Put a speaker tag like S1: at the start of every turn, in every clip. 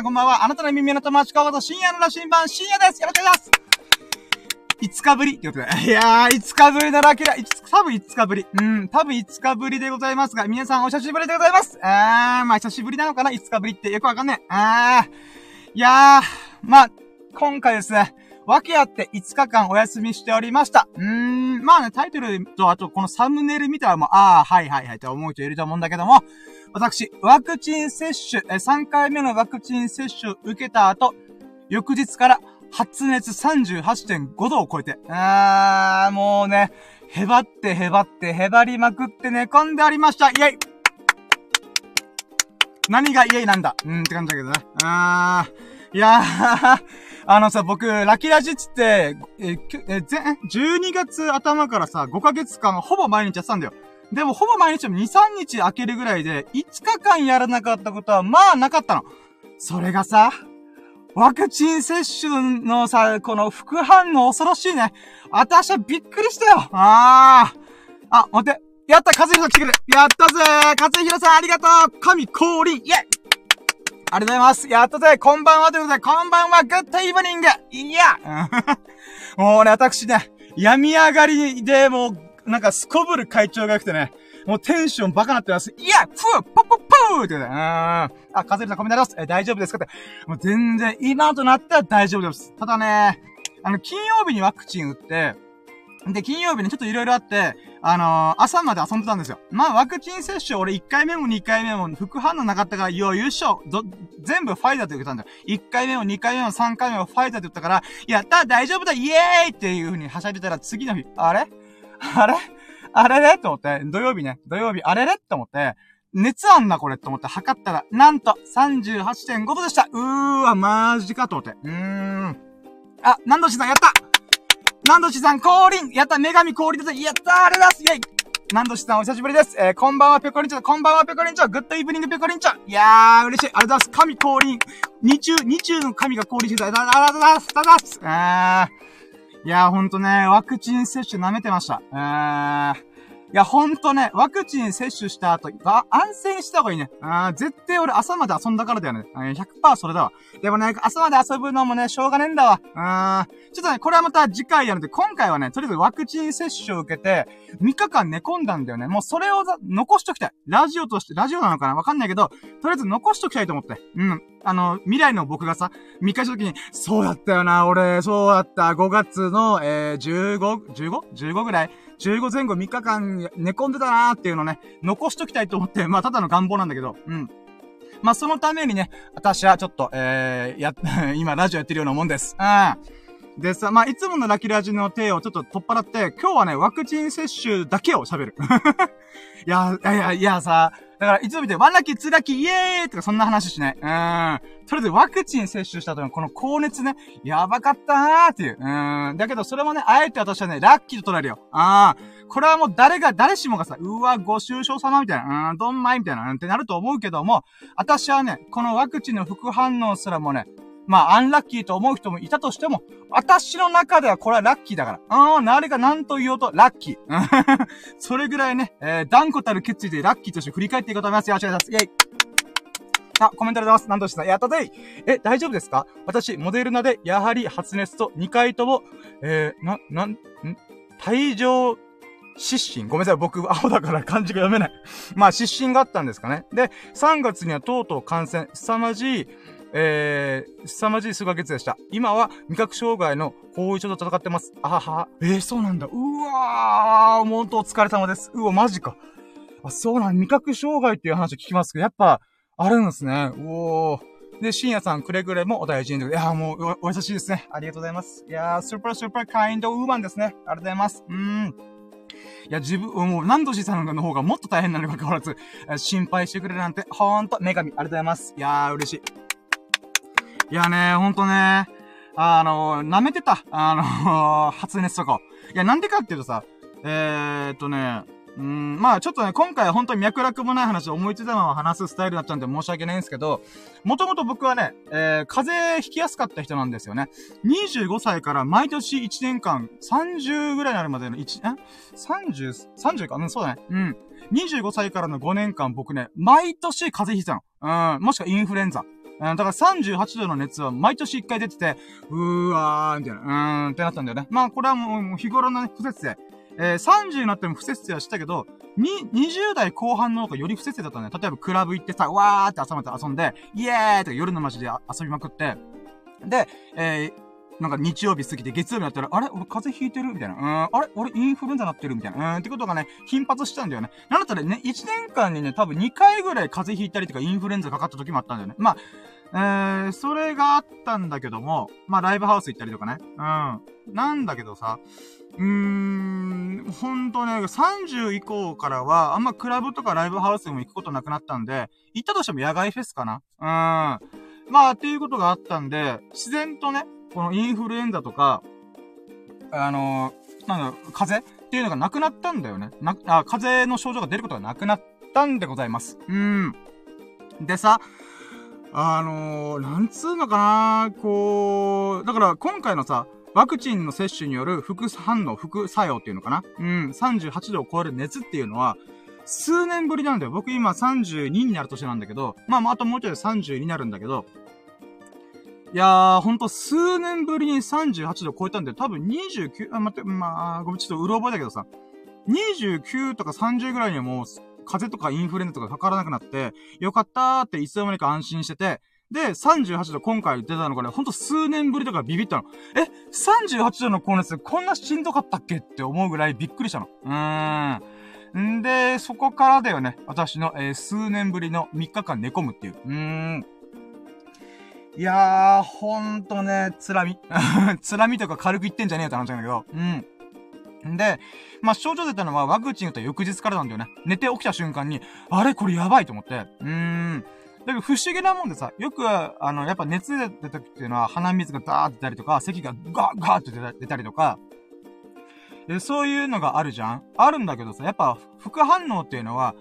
S1: さんこんばんは。あなたの耳の友達、かごと深夜の羅針盤、深夜です。よろしくお願いします。5日ぶりってことで。いやー、5日ぶりのラキラ、多分5日ぶり。うん、多分5日ぶりでございますが、皆さんお久しぶりでございます。あー、まあ久しぶりなのかな ?5 日ぶりってよくわかんねえ。あー、いやー、まあ、今回ですね、訳あって5日間お休みしておりました。うーん、まあね、タイトルと、あとこのサムネイル見たらもう、ああ、はいはいはいって思う人いると思うんだけども、私、ワクチン接種、え、3回目のワクチン接種受けた後、翌日から発熱38.5度を超えて、あー、もうね、へばってへばってへばりまくって寝込んでありました。イェイ何がイェイなんだ？うんって感じだけどね。あー、いやー、あのさ、僕、ラキラジっつって、え、え、ぜ、12月頭からさ、5ヶ月間ほぼ毎日やってたんだよ。でもほぼ毎日も2、3日開けるぐらいで、5日間やらなかったことはまあなかったの。それがさ、ワクチン接種のさ、この副反応恐ろしいね。私はびっくりしたよ。ああ。あ、待って。やった、和弘来てくれ。やったぜ和弘さんありがとう神降臨イェイありがとうございます。やったぜこんばんはということで、こんばんはグッドイブニングいや もうね、私ね、病み上がりでもう、なんかすこぶる会長が良くてね、もうテンションバカなってます。いやふぅポッポッポーってね、うん。あ、カズリさんコメントあります。え、大丈夫ですかって。もう全然、今となっては大丈夫です。ただね、あの、金曜日にワクチン打って、で、金曜日にちょっと色々あって、あのー、朝まで遊んでたんですよ。まあ、ワクチン接種俺1回目も2回目も副反応なかったから、よ、優勝ど、全部ファイザーって言ったんだよ。1回目も2回目も3回目もファイザーって言ったから、やった大丈夫だイエーイっていう風にはしゃいでたら次の日、あれ？あれ？あれれと思って、土曜日ね、土曜日、あれれと思って、熱あんなこれと思って測ったら、なんと38.5度でした。うーわ、マジかと思って。うーん。あ、何度しさんやった？何度しさん降臨やった女神降臨ですやったあれだすイェイ何度しさんお久しぶりです。えー、こんばんはペコリンチョ、こんばんはペコリンチョ、グッドイブニングペコリンチョ。いやー、嬉しい。ありがとうございます。神降臨。二中、二中の神が降臨してた。ありがとうございます。ありがとうございます。あー。いやー、ほんとね、ワクチン接種舐めてました。あー。いや、ほんとね、ワクチン接種した後、あ、安静した方がいいね。あ絶対俺朝まで遊んだからだよね。100%それだわ。でもね、朝まで遊ぶのもね、しょうがねえんだわ。あちょっとね、これはまた次回やるんで、今回はね、とりあえずワクチン接種を受けて、3日間寝込んだんだよね。もうそれを残しときたい。ラジオとして、ラジオなのかな？わかんないけど、とりあえず残しときたいと思って。うん。あの、未来の僕がさ、3日した時に、そうだったよな、俺、そうだった、5月の、えー、15、15?15 ぐらい？15前後3日間寝込んでたなーっていうのね、残しときたいと思って、まあ、ただの願望なんだけど、うん。まあ、そのためにね、私はちょっと、えー、や、今ラジオやってるようなもんです。うん。でさ、まあ、いつものラキラジの手をちょっと取っ払って、今日はね、ワクチン接種だけを喋る。いや、いや、いや、さ、だから、いつも見て、ワンラッキー、ツーラキ、イエーイとかそんな話しない。うん。とりあえずワクチン接種した後のこの高熱ね、やばかったなーっていう。うん。だけど、それもね、あえて私はね、ラッキーと捉えるよ。ああ。これはもう誰が、誰しもがさ、うわ、ご愁傷様みたいな、うん、どんまいみたいな、うんってなると思うけども、私はね、このワクチンの副反応すらもね、まあ、アンラッキーと思う人もいたとしても、私の中ではこれはラッキーだから。ああ、誰が何と言おうと、ラッキー。それぐらいね、えー、断固たる決意でラッキーとして振り返っていこうと思います。よろしくお願いします。イェイあ、コメントありがとうございます。なんとしてさ、やったぜいえ、大丈夫ですか？私、モデルナで、やはり発熱と2回とも、えー、な、なん、ん？退場失神。ごめんなさい。僕、青だから漢字が読めない。まあ、失神があったんですかね。で、3月にはとうとう感染。凄まじい、えー、凄まじい数ヶ月でした。今は味覚障害の後遺症と戦ってます。あはは。えー、そうなんだ。うわー、もうとお疲れ様です。うわ、マジか。あ、そうなん、味覚障害っていう話聞きますけど、やっぱ、あるんですね。うおー。で、深夜さんくれぐれもお大事に。いやーもうお、お優しいですね。ありがとうございます。いやー、スーパースーパーカインドウーマンですね。ありがとうございます。うーん。いや、自分、もう、何度しさんの方がもっと大変なのにかかわらず、心配してくれるなんて、ほんと、女神、ありがとうございます。いやー、嬉しい。いやね、ほんとね、あの、舐めてた。あの、発熱とかいや、なんでかっていうとさ、えー、っとね、うん、まあちょっとね、今回は本当に脈絡もない話を思いついたまま話すスタイルだったんで申し訳ないんですけど、もともと僕はね、えー、風邪ひきやすかった人なんですよね。25歳から毎年1年間、30ぐらいになるまでの1、え ?30、30か？うん、そうだね。うん。25歳からの5年間僕ね、毎年風邪ひいたの。うん、もしくはインフルエンザ。うん、だから38度の熱は毎年1回出てて、うーわー、みたいな、うーんってなったんだよね。まあ、これはもう日頃の、ね、不節制。えー、30になっても不節制はしたけど、に、20代後半の方がより不節制だったんだよ。例えばクラブ行ってさ、わーって朝まで遊んで、イエーイとか夜の街で遊びまくって、で、えー、なんか日曜日過ぎて月曜日になったら、あれ俺風邪ひいてるみたいな。うん、あれ俺インフルエンザなってるみたいな。うん、ってことがね、頻発したんだよね。なんだったらね、1年間にね、多分2回ぐらい風邪ひいたりとかインフルエンザかかった時もあったんだよね。まあ、えー、それがあったんだけども、まあ、ライブハウス行ったりとかね。うん。なんだけどさ、うーん、ほんとね、30以降からは、あんまクラブとかライブハウスにも行くことなくなったんで、行ったとしても野外フェスかな。うん。まあ、っていうことがあったんで、自然とね、このインフルエンザとか、あのー、なんだ、風邪っていうのがなくなったんだよね。な、あ、風邪の症状が出ることがなくなったんでございます。うん。でさ、あのー、なんつうのかなこう、だから今回のさ、ワクチンの接種による副反応、副作用っていうのかな？うん、38度を超える熱っていうのは、数年ぶりなんだよ。僕今32になる年なんだけど、まあ、まあ、あともうちょい30になるんだけど、いやー、ほんと数年ぶりに38度超えたんで、多分29、あ、待って、まあ、ごめん、ちょっとうろ覚えだけどさ、29とか30ぐらいにはもう、風邪とかインフルエンザとかかからなくなって、よかったーっていつの間にか安心してて、で、38度今回出たのがね、ほんと数年ぶりとかビビったの。え ?38 度の高熱こんなしんどかったっけって思うぐらいびっくりしたの。うーん。んで、そこからだよね。私の、えー、数年ぶりの3日間寝込むっていう。うーん。いやー、ほんとね、つらみ。つらみとか軽く言ってんじゃねえよって話なんだけど。うん。で、まあ、症状出たのはワクチン打った翌日からなんだよね。寝て起きた瞬間に、あれ？これやばいと思って。うーん。だけど不思議なもんでさ、よく、あの、やっぱ熱出た時っていうのは鼻水がダーって出たりとか、咳がガーガーって出たりとか、そういうのがあるじゃんあるんだけどさ、やっぱ副反応っていうのは、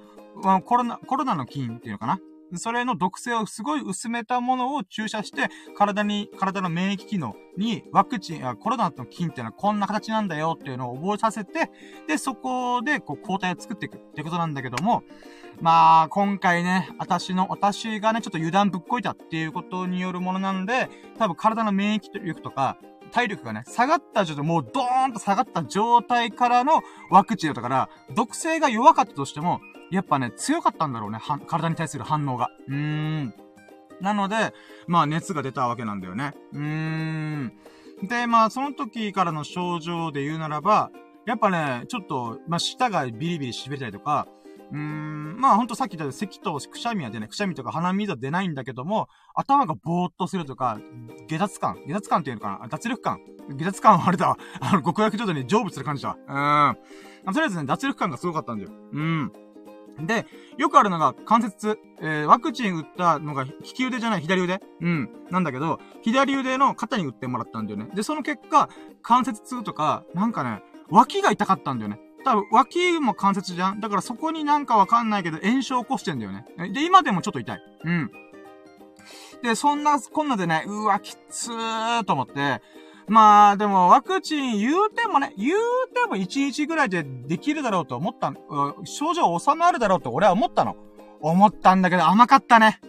S1: コロナ、コロナの菌っていうのかな？それの毒性をすごい薄めたものを注射して、体に、体の免疫機能にワクチン、コロナの菌っていうのはこんな形なんだよっていうのを覚えさせて、で、そこで、こう、抗体を作っていくってことなんだけども、まあ、今回ね、私の、私がね、ちょっと油断ぶっこいたっていうことによるものなんで、多分体の免疫力とか、体力がね、下がった状態、もうドーンと下がった状態からのワクチンだったから、毒性が弱かったとしても、やっぱね、強かったんだろうね。体に対する反応が。うーん。なので、まあ熱が出たわけなんだよね。うーん。で、まあその時からの症状で言うならば、やっぱね、ちょっと、まあ舌がビリビリ痺れたりとか、うーん、まあほんとさっき言った咳とくしゃみは出ない。くしゃみとか鼻水は出ないんだけども、頭がぼーっとするとか、下脱感下脱感っていうのかな？脱力感下脱感はあれだ。あの、極楽状態に成仏する感じだわ。うん。とりあえずね、脱力感がすごかったんだよ。うん。で、よくあるのが関節痛。えー、ワクチン打ったのが利き腕じゃない、左腕？うん。なんだけど、左腕の肩に打ってもらったんだよね。で、その結果、関節痛とか、なんかね、脇が痛かったんだよね。多分、脇も関節じゃん？だからそこになんかわかんないけど炎症を起こしてんだよね。で、今でもちょっと痛い。うん。で、そんな、こんなでね、うわ、きつーと思って、まあ、でも、ワクチン言うてもね、言うても1日ぐらいでできるだろうと思った、症状収まるだろうと俺は思ったの。思ったんだけど甘かったね。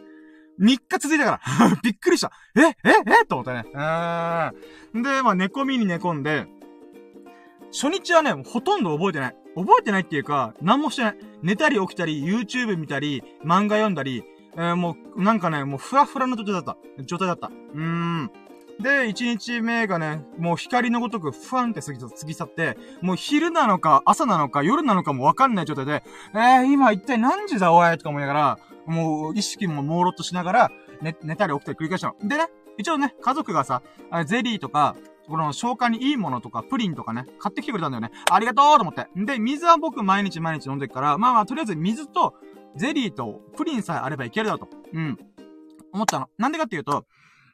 S1: 3日続いたから。びっくりした。えええ？と思ったね。うーん。で、まあ、寝込みに寝込んで、初日はね、ほとんど覚えてない。覚えてないっていうか、何もしてない。寝たり起きたり、YouTube 見たり、漫画読んだり、えー、もう、なんかね、もうふらふらの状態だった。状態だった。うーん。で、1日目がね、もう光のごとくふわんって過ぎ過ぎ去って、もう昼なのか、朝なのか、夜なのかもわかんない状態で、えー、今一体何時だおいとか思いながら、もう意識も朦朧としながら、寝、寝たり起きたり繰り返したの。でね、一応ね、家族がさ、ゼリーとか、この消化にいいものとか、プリンとかね、買ってきてくれたんだよね。ありがとうと思って。で、水は僕毎日毎日飲んでるから、まあまあ、とりあえず水と、ゼリーと、プリンさえあればいけるだと。うん。思ったの。なんでかっていうと、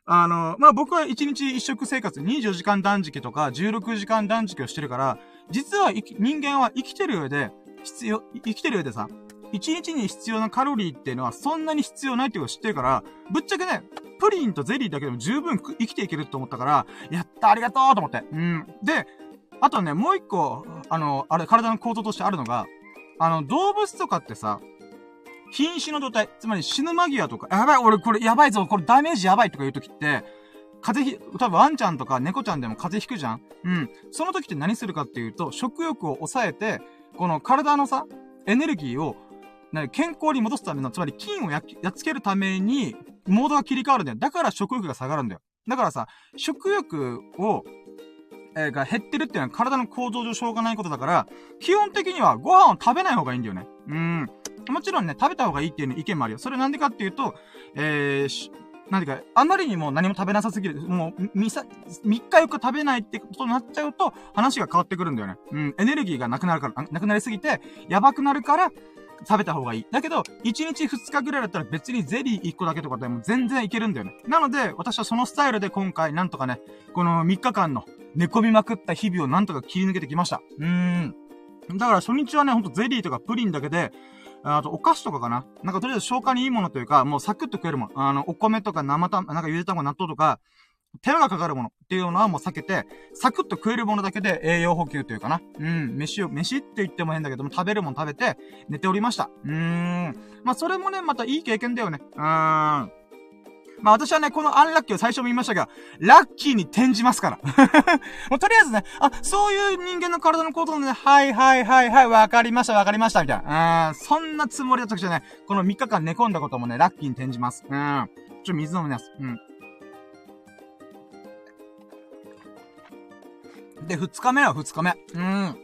S1: あの、まあ、僕は1日1食生活、24時間断食とか、16時間断食をしてるから、実は人間は生きてる上で、必要、生きてる上でさ、1日に必要なカロリーっていうのはそんなに必要ないってことを知ってるから、ぶっちゃけね、プリンとゼリーだけでも十分生きていけると思ったから、やったありがとうと思って。うん。で、あとね、もう一個、あの、あれ、体の構造としてあるのが、あの、動物とかってさ、瀕死の状態、つまり死ぬ間際とか、やばい、俺これやばいぞ、これダメージやばいとか言う時って、風邪ひ、多分ワンちゃんとか猫ちゃんでも風邪ひくじゃん？うん。その時って何するかっていうと、食欲を抑えて、この体のさ、エネルギーを、ね、健康に戻すための、つまり菌をややっつけるために、モードが切り替わるんだよ。だから食欲が下がるんだよ。だからさ、食欲を、えー、が減ってるっていうのは体の構造上しょうがないことだから、基本的にはご飯を食べない方がいいんだよね。うん。もちろんね、食べた方がいいっていう意見もあるよ。それなんでかっていうと、えー、なんていうか、あまりにも何も食べなさすぎる。もう、みさ、3日4日食べないってことになっちゃうと、話が変わってくるんだよね。うん、エネルギーがなくなるから、なくなりすぎて、やばくなるから、食べた方がいい。だけど、1日2日ぐらいだったら別にゼリー1個だけとかでも全然いけるんだよね。なので、私はそのスタイルで今回なんとかね、この3日間の寝込みまくった日々をなんとか切り抜けてきました。うーん。だから初日はね、ほんとゼリーとかプリンだけで、あと、お菓子とかかななんかとりあえず消化にいいものというか、もうサクッと食えるもの。あの、お米とか生た、なんかゆで卵、納豆とか、手間がかかるものっていうのはもう避けて、サクッと食えるものだけで栄養補給というかな。うん、飯を、飯って言っても変だけども、食べるもの食べて、寝ておりました。うーん。まあ、それもね、またいい経験だよね。うーん。まあ私はね、このアンラッキーを最初も言いましたが、ラッキーに転じますから。もうとりあえずね、あ、そういう人間の体のことでね、はいはいはいはい、わかりましたわかりました、みたいな。うん、そんなつもりだったくじゃね、この3日間寝込んだこともね、ラッキーに転じます。うん。ちょ、水飲みます。うん。で、2日目は2日目。うん。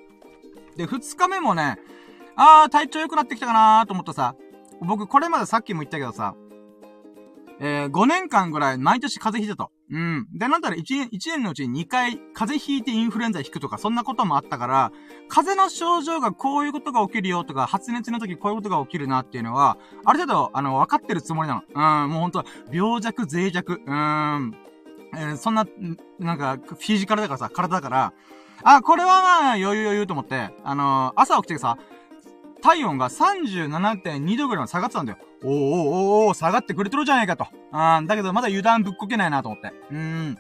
S1: で、2日目もね、あー、体調良くなってきたかなーと思ったさ、僕、これまでさっきも言ったけどさ、えー、5年間ぐらい毎年風邪ひいてたと。うん。で、なんだら1年、1年のうちに2回風邪ひいてインフルエンザ引くとか、そんなこともあったから、風邪の症状がこういうことが起きるよとか、発熱の時こういうことが起きるなっていうのは、ある程度、あの、分かってるつもりなの。うん、もうほんと、病弱、脆弱、うん、えー、そんな、なんか、フィジカルだからさ、体だから、あ、これはまあ、余裕余裕と思って、あのー、朝起きてさ、体温が37.2度ぐらいまで下がってたんだよ。おーおーおお下がってくれてるじゃないかと。うん、だけどまだ油断ぶっこけないなと思って。うーん。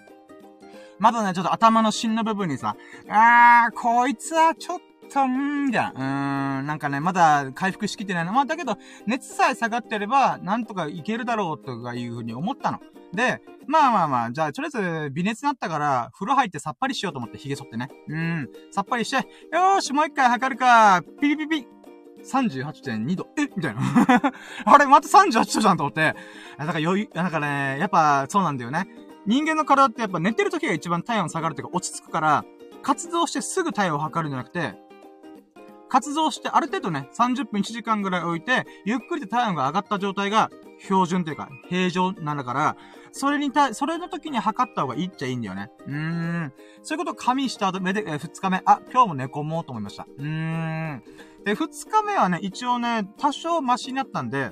S1: まだね、ちょっと頭の芯の部分にさ、あー、こいつはちょっと、んーみたいな。うーん、なんかね、まだ回復しきってないの。まあ、だけど、熱さえ下がってれば、なんとかいけるだろうとかいうふうに思ったの。で、まあまあまあ、じゃあ、とりあえず、微熱になったから、風呂入ってさっぱりしようと思って、髭剃ってね。うん、さっぱりして、よーし、もう一回測るか、ピピピピ。38.2度。えみたいな。あれ、また38度じゃんと思って。だから余裕、なんかね、やっぱそうなんだよね。人間の体ってやっぱ寝てる時が一番体温下がるというか落ち着くから、活動してすぐ体温を測るんじゃなくて、活動してある程度ね、30分1時間ぐらい置いて、ゆっくりと体温が上がった状態が標準というか、平常なんだから、それにた、それの時に測った方がいいっちゃいいんだよね。うーん。そういうことを加味した後、目で、え、2日目、あ、今日も寝込もうと思いました。うーん。で、2日目はね、一応ね、多少マシになったんで、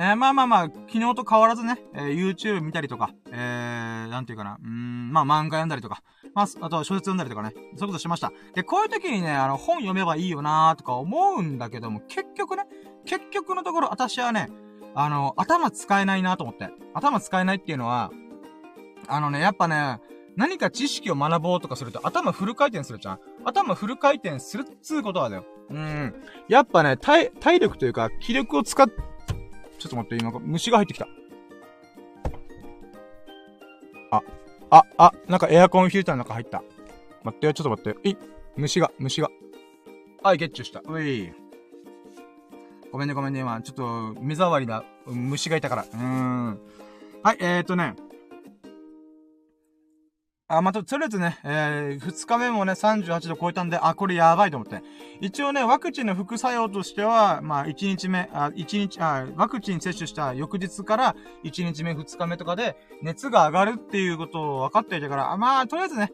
S1: えー、まあまあまあ、昨日と変わらずね、えー、YouTube 見たりとか、えー、なんていうかな、うん、まあ漫画読んだりとか、まあ、あとは小説読んだりとかね、そういうことしました。で、こういう時にね、あの、本読めばいいよなーとか思うんだけども、結局ね、結局のところ私はね、あの、頭使えないなと思って。頭使えないっていうのは、あのね、やっぱね、何か知識を学ぼうとかすると頭フル回転するじゃん頭フル回転するっつうことはだよ。うん。やっぱね、体、体力というか、気力を使ってちょっと待って、今、虫が入ってきた。あ、あ、あ、なんかエアコンフィルターの中入った。待ってよ、ちょっと待って。い虫が、虫が。はい、ゲッチュした。うい。ごめんね、ごめんね、今、ちょっと、目障りな虫がいたから。うーん。はい、えーとね。あ、また、とりあえずね、えー、2日目もね、38度超えたんで、あ、これやばいと思って。一応ね、ワクチンの副作用としては、まあ、1日目、あ、1日、あ、ワクチン接種した翌日から、1日目、2日目とかで、熱が上がるっていうことを分かっていたから、あまあ、とりあえずね、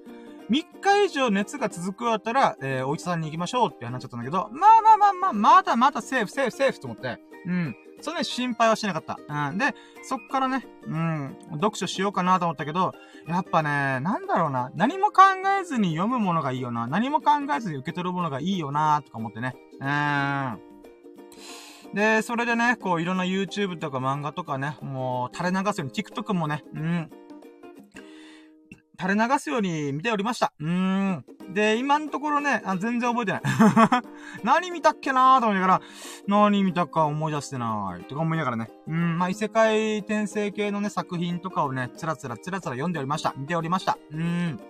S1: 3日以上熱が続くだったら、えー、お医者さんに行きましょうって話だったんだけど、まあまあまあまあ、まだまだセーフ、セーフ、セーフと思って。うん。それね、心配はしなかった。うん。で、そっからね、うん、読書しようかなと思ったけど、やっぱね、なんだろうな。何も考えずに読むものがいいよな。何も考えずに受け取るものがいいよな、とか思ってね。うん。で、それでね、こう、いろんな YouTube とか漫画とかね、もう、垂れ流すように TikTok もね、うん。垂れ流すように見ておりました。うーん。で、今のところね、あ全然覚えてない。何見たっけなーと思いながら、何見たか思い出してないとか思いながらね。うん、まあ、異世界転生系のね、作品とかをね、つらつらつらつら読んでおりました。見ておりました。うーん。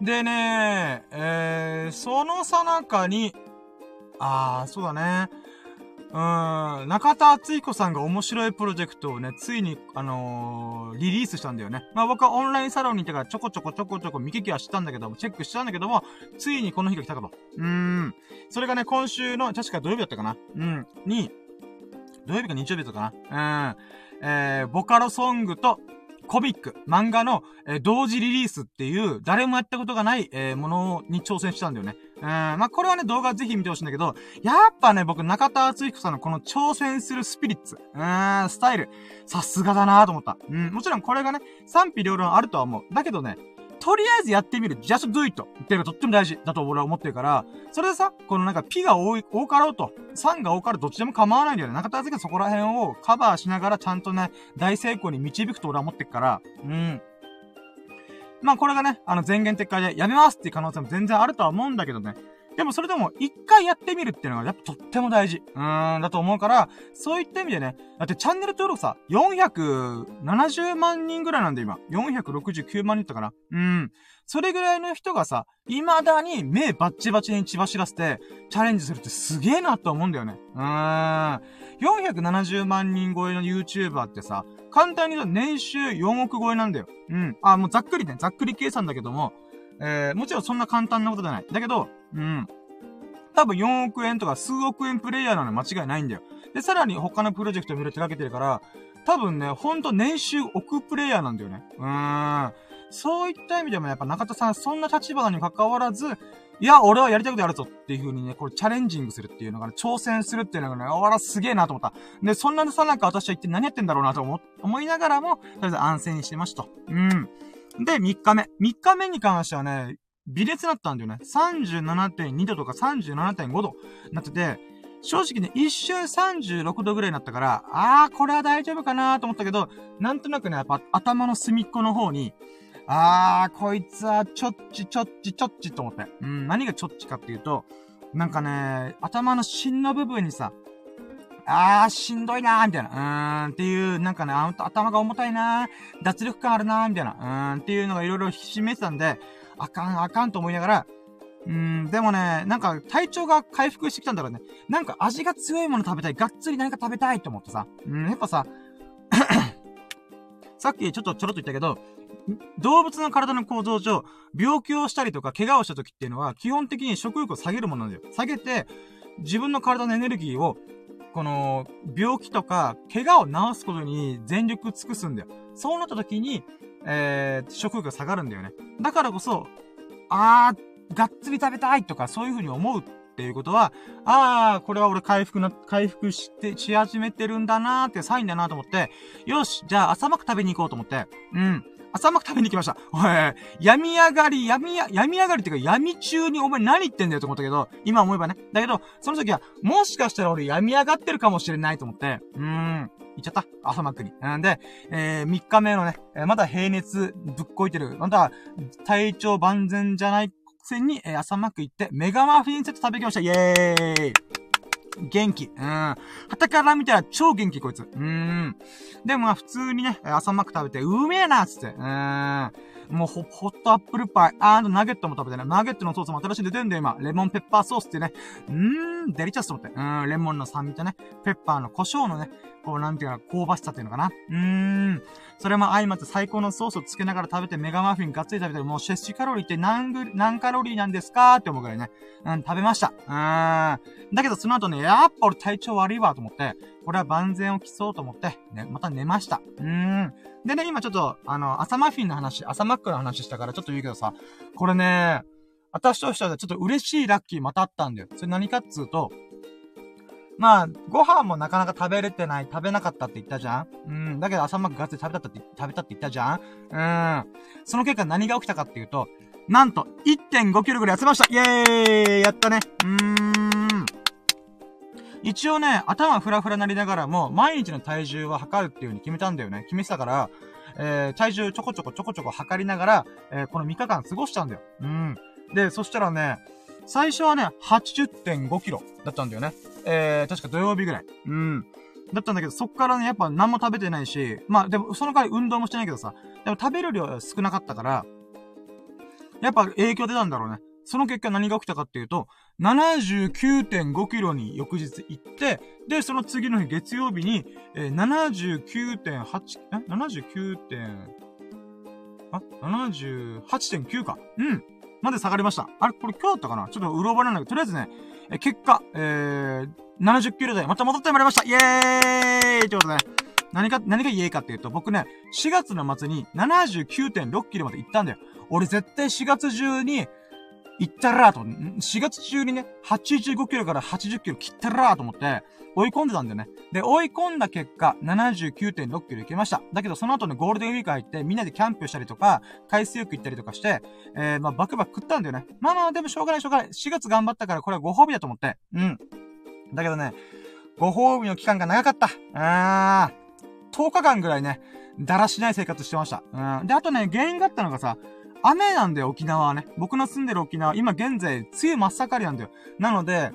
S1: でね、えー、そのさなかに、あー、そうだね。うん、中田敦彦さんが面白いプロジェクトをね、ついに、あのー、リリースしたんだよね。まあ僕はオンラインサロンに行ってからちょこちょこちょこちょこ見聞きはしたんだけども、チェックしたんだけども、ついにこの日が来たかと。うーん。それがね、今週の、確か土曜日だったかなうん。に、土曜日か日曜日だったかなうん。えー、ボカロソングと、コミック、漫画の、えー、同時リリースっていう、誰もやったことがない、えー、ものに挑戦したんだよね。うん、まあ、これはね、動画ぜひ見てほしいんだけど、やっぱね、僕、中田敦彦さんのこの挑戦するスピリッツ、うん、スタイル、さすがだなと思った。うん、もちろんこれがね、賛否両論あるとは思う。だけどね、とりあえずやってみる。just do it っていうのがとっても大事だと俺は思ってるから、それでさ、このなんか P が多い、多かろうと、3が多かろうどっちでも構わないんだよね。中田敦彦そこら辺をカバーしながらちゃんとね、大成功に導くと俺は思ってるから、うん。まあこれがね、あの前言撤回でやめますっていう可能性も全然あるとは思うんだけどね。でもそれでも一回やってみるっていうのがやっぱとっても大事。うーん、だと思うから、そういった意味でね、だってチャンネル登録さ、470万人ぐらいなんで今。469万人ったかな。うん。それぐらいの人がさ、未だに目バッチバチに血走らせて、チャレンジするってすげえなと思うんだよね。うーん。470万人超えの YouTuber ってさ、簡単に言うと年収4億超えなんだよ。うん。あ、もうざっくりね、ざっくり計算だけども、えー、もちろんそんな簡単なことじゃない。だけど、うん。多分4億円とか数億円プレイヤーなの間違いないんだよ。で、さらに他のプロジェクトを見る手掛けてるから、多分ね、ほんと年収億プレイヤーなんだよね。うーん。そういった意味でもやっぱ中田さんそんな立場に関わらず、いや、俺はやりたいことやるぞっていう風にね、これチャレンジングするっていうのがね、挑戦するっていうのがね、あら、すげえなと思った。で、そんなさなんか私は一体何やってんだろうなと思、思いながらも、とりあえず安静にしてました。うん。で、3日目。3日目に関してはね、微烈だったんだよね。37.2度とか37.5度なってて、正直ね、一瞬36度ぐらいになったから、あー、これは大丈夫かなと思ったけど、なんとなくね、やっぱ頭の隅っこの方に、あー、こいつはちょっちちょっちちょっちと思って。うん、何がちょっちかっていうと、なんかね、頭の芯の部分にさ、あー、しんどいなー、みたいな。うーん、っていう、なんかね、頭が重たいなー、脱力感あるなー、みたいな。うーん、っていうのがいろいろひしめてたんで、あかん、あかんと思いながら、うん、でもね、なんか体調が回復してきたんだろうね。なんか味が強いもの食べたい、がっつり何か食べたいと思ってさ。うん、やっぱさ、さっきちょっとちょろっと言ったけど、動物の体の構造上、病気をしたりとか怪我をした時っていうのは、基本的に食欲を下げるものなんだよ。下げて、自分の体のエネルギーを、この、病気とか、怪我を治すことに全力尽くすんだよ。そうなった時に、えー、食欲が下がるんだよね。だからこそ、あー、がっつり食べたいとか、そういう風に思うっていうことは、あー、これは俺回復な、回復して、し始めてるんだなーってサインだなと思って、よし、じゃあ朝マック食べに行こうと思って、うん。朝マック食べに行きました。おい、闇上がり、闇や、闇上がりっていうか闇中にお前何言ってんだよと思ったけど、今思えばね。だけど、その時は、もしかしたら俺闇上がってるかもしれないと思って、うーん。行っちゃった。朝マックに。んで、えー、3日目のね、まだ平熱ぶっこいてる。まだ、体調万全じゃないくせに、えー、朝マック行って、メガマフィンセット食べきました。イェーイ元気。うん。旗から見たら超元気、こいつ。うん。でもまあ普通にね、朝マック食べて、うめえなっつって。うん。もうホ、ホットアップルパイ、あーナゲットも食べてね。ナゲットのソースも新しい出てんだよ、今。レモンペッパーソースってね。うーん、デリチャスと思って。うん、レモンの酸味とね、ペッパーの胡椒のね、こう、なんていうか、香ばしさっていうのかな。うーん。それも相まって最高のソースをつけながら食べてメガマフィンがっつり食べて、もう摂取カロリーって何ぐ、何カロリーなんですか？って思うぐらいね。うん、食べました。うん。だけどその後ね、やっぱ俺体調悪いわと思って、これは万全を期そうと思って、ね、また寝ました。うーん。でね、今ちょっと、あの、朝マフィンの話、朝マックの話したからちょっと言うけどさ、これね、私としてはちょっと嬉しいラッキーまたあったんだよ。それ何かっつうと、まあ、ご飯もなかなか食べれてない、食べなかったって言ったじゃん？うん。だけど朝マックガッツリ食べたって、食べたって言ったじゃん？うん。その結果何が起きたかっていうと、なんと、1.5キロぐらい痩せましたイェーイやったねうーん。一応ね、頭フラフラなりながらも、毎日の体重は測るっていう風に決めたんだよね。決めてたから、えー、体重ちょこちょこちょこちょこ測りながら、えー、この3日間過ごしたんだよ。うん。で、そしたらね、最初はね、80.5キロだったんだよね。えー、確か土曜日ぐらい。うん。だったんだけど、そっからね、やっぱ何も食べてないし、まあでも、その代わり運動もしてないけどさ、でも食べる量は少なかったから、やっぱ影響出たんだろうね。その結果何が起きたかっていうと、79.5キロに翌日行って、で、その次の日月曜日に、えー、79.8、え ?79. あ ?78.9 か。うん。まで下がりました。あれこれ今日だったかな？ちょっとうろ覚えなんだけど、とりあえずね、え結果、えー、70キロで、また戻ってまいりましたイエーイということで、ね、何か、何が言えかっていうと、僕ね、4月の末に79.6キロまで行ったんだよ。俺絶対4月中に、行ったらーと、4月中にね、85キロから80キロ切ったらーと思って、追い込んでたんだよね。で、追い込んだ結果、79.6キロ行けました。だけど、その後ね、ゴールデンウィーク入って、みんなでキャンプしたりとか、海水浴行ったりとかして、えー、まあ、バクバク食ったんだよね。まあまあ、でもしょうがないしょうがない。4月頑張ったから、これはご褒美だと思って。うん。だけどね、ご褒美の期間が長かった。あー、10日間ぐらいね、だらしない生活してました。うん。で、あとね、原因があったのがさ、雨なんだよ、沖縄はね。僕の住んでる沖縄、今現在、梅雨真っ盛りなんだよ。なので、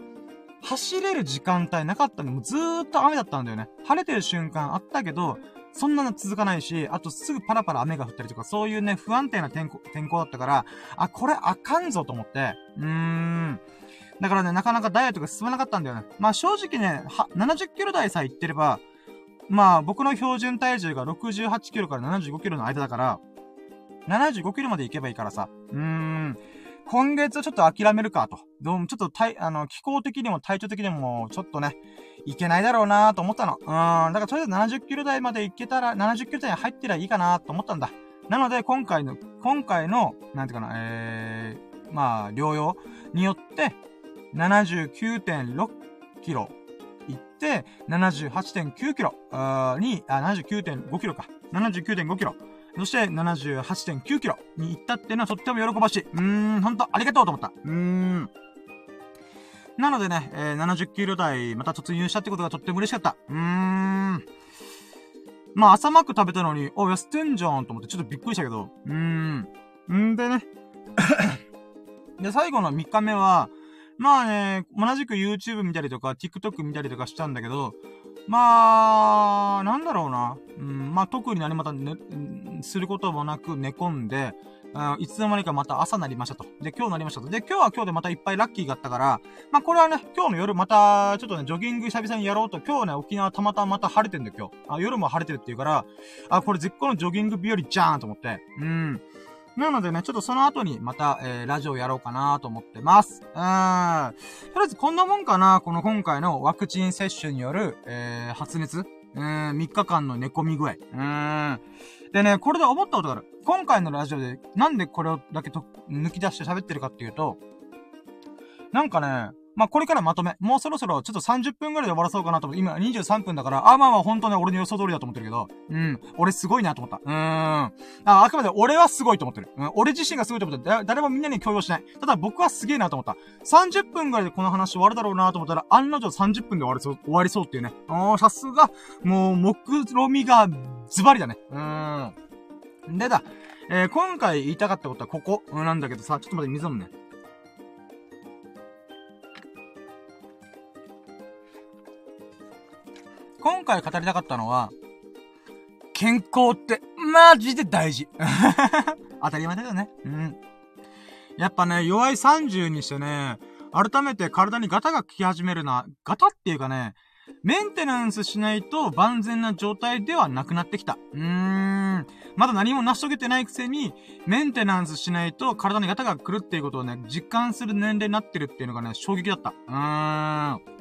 S1: 走れる時間帯なかったんで、もうずーっと雨だったんだよね。晴れてる瞬間あったけど、そんなの続かないし、あとすぐパラパラ雨が降ったりとか、そういうね、不安定な天候、天候だったから、あ、これあかんぞと思って、うーん。だからね、なかなかダイエットが進まなかったんだよね。まあ正直ね、は、70キロ台さえ行ってれば、まあ僕の標準体重が68キロから75キロの間だから、75キロまで行けばいいからさ、うーん。今月はちょっと諦めるかと。どうも、ちょっと体、あの、気候的にも体調的にも、ちょっとね、いけないだろうなと思ったの。うん。だからとりあえず70キロ台まで行けたら、70キロ台に入ってりゃいいかなと思ったんだ。なので、今回の、今回の、なんていうかな、えー、まあ、療養によって、79.6キロ行って、78.9キロに、あ、79.5キロか。79.5キロ。そして78.9キロに行ったっていうのはとっても喜ばしい。うーん、ほんとありがとうと思った。うーん。なのでね、えー、70キロ台また突入したってことがとっても嬉しかった。うーん。まあ朝マック食べたのに、お、痩せてんじゃんと思ってちょっとびっくりしたけど。うーん。んでね。で、最後の3日目は、まあね、同じく YouTube 見たりとか、TikTok 見たりとかしたんだけど、まあ、なんだろうな。うん、まあ特に何またね、することもなく寝込んで、うんいつの間にかまた朝なりましたと。で、今日なりましたと。で、今日は今日でまたいっぱいラッキーがあったから、まあこれはね、今日の夜また、ちょっとね、ジョギング久々にやろうと、今日ね、沖縄たまたまた晴れてんだよ、今日。あ、夜も晴れてるって言うから、あ、これ絶好のジョギング日和じゃーんと思って。うん。なのでね、ちょっとその後にまた、えー、ラジオやろうかなと思ってます。うん。とりあえずこんなもんかなこの今回のワクチン接種による、えー、発熱うん、3日間の寝込み具合。うん。でね、これで思ったことがある。今回のラジオで、なんでこれをだけと抜き出して喋ってるかっていうと、なんかね、まあ、これからまとめ。もうそろそろちょっと30分ぐらいで終わらそうかなと思って、今23分だから、あ、まあまあ本当ね、俺の予想通りだと思ってるけど、うん、俺すごいなと思った。うーん。あ、あくまで俺はすごいと思ってる。うん、俺自身がすごいと思ってる。誰もみんなに共有しない。ただ僕はすげえなと思った。30分ぐらいでこの話終わるだろうなと思ったら、案の定30分で終わりそう、終わりそうっていうね。あさすが、もう、目論みがズバリだね。うーん。でだ、えー、今回言いたかったことはここ、なんだけどさ、ちょっと待って、水飲むね。今回語りたかったのは、健康って、マジで大事。当たり前だよね。うん。やっぱね、弱い30にしてね、改めて体にガタが効き始めるな。ガタっていうかね、メンテナンスしないと万全な状態ではなくなってきた。うーん。まだ何も成し遂げてないくせに、メンテナンスしないと体にガタが来るっていうことをね、実感する年齢になってるっていうのがね、衝撃だった。うーん。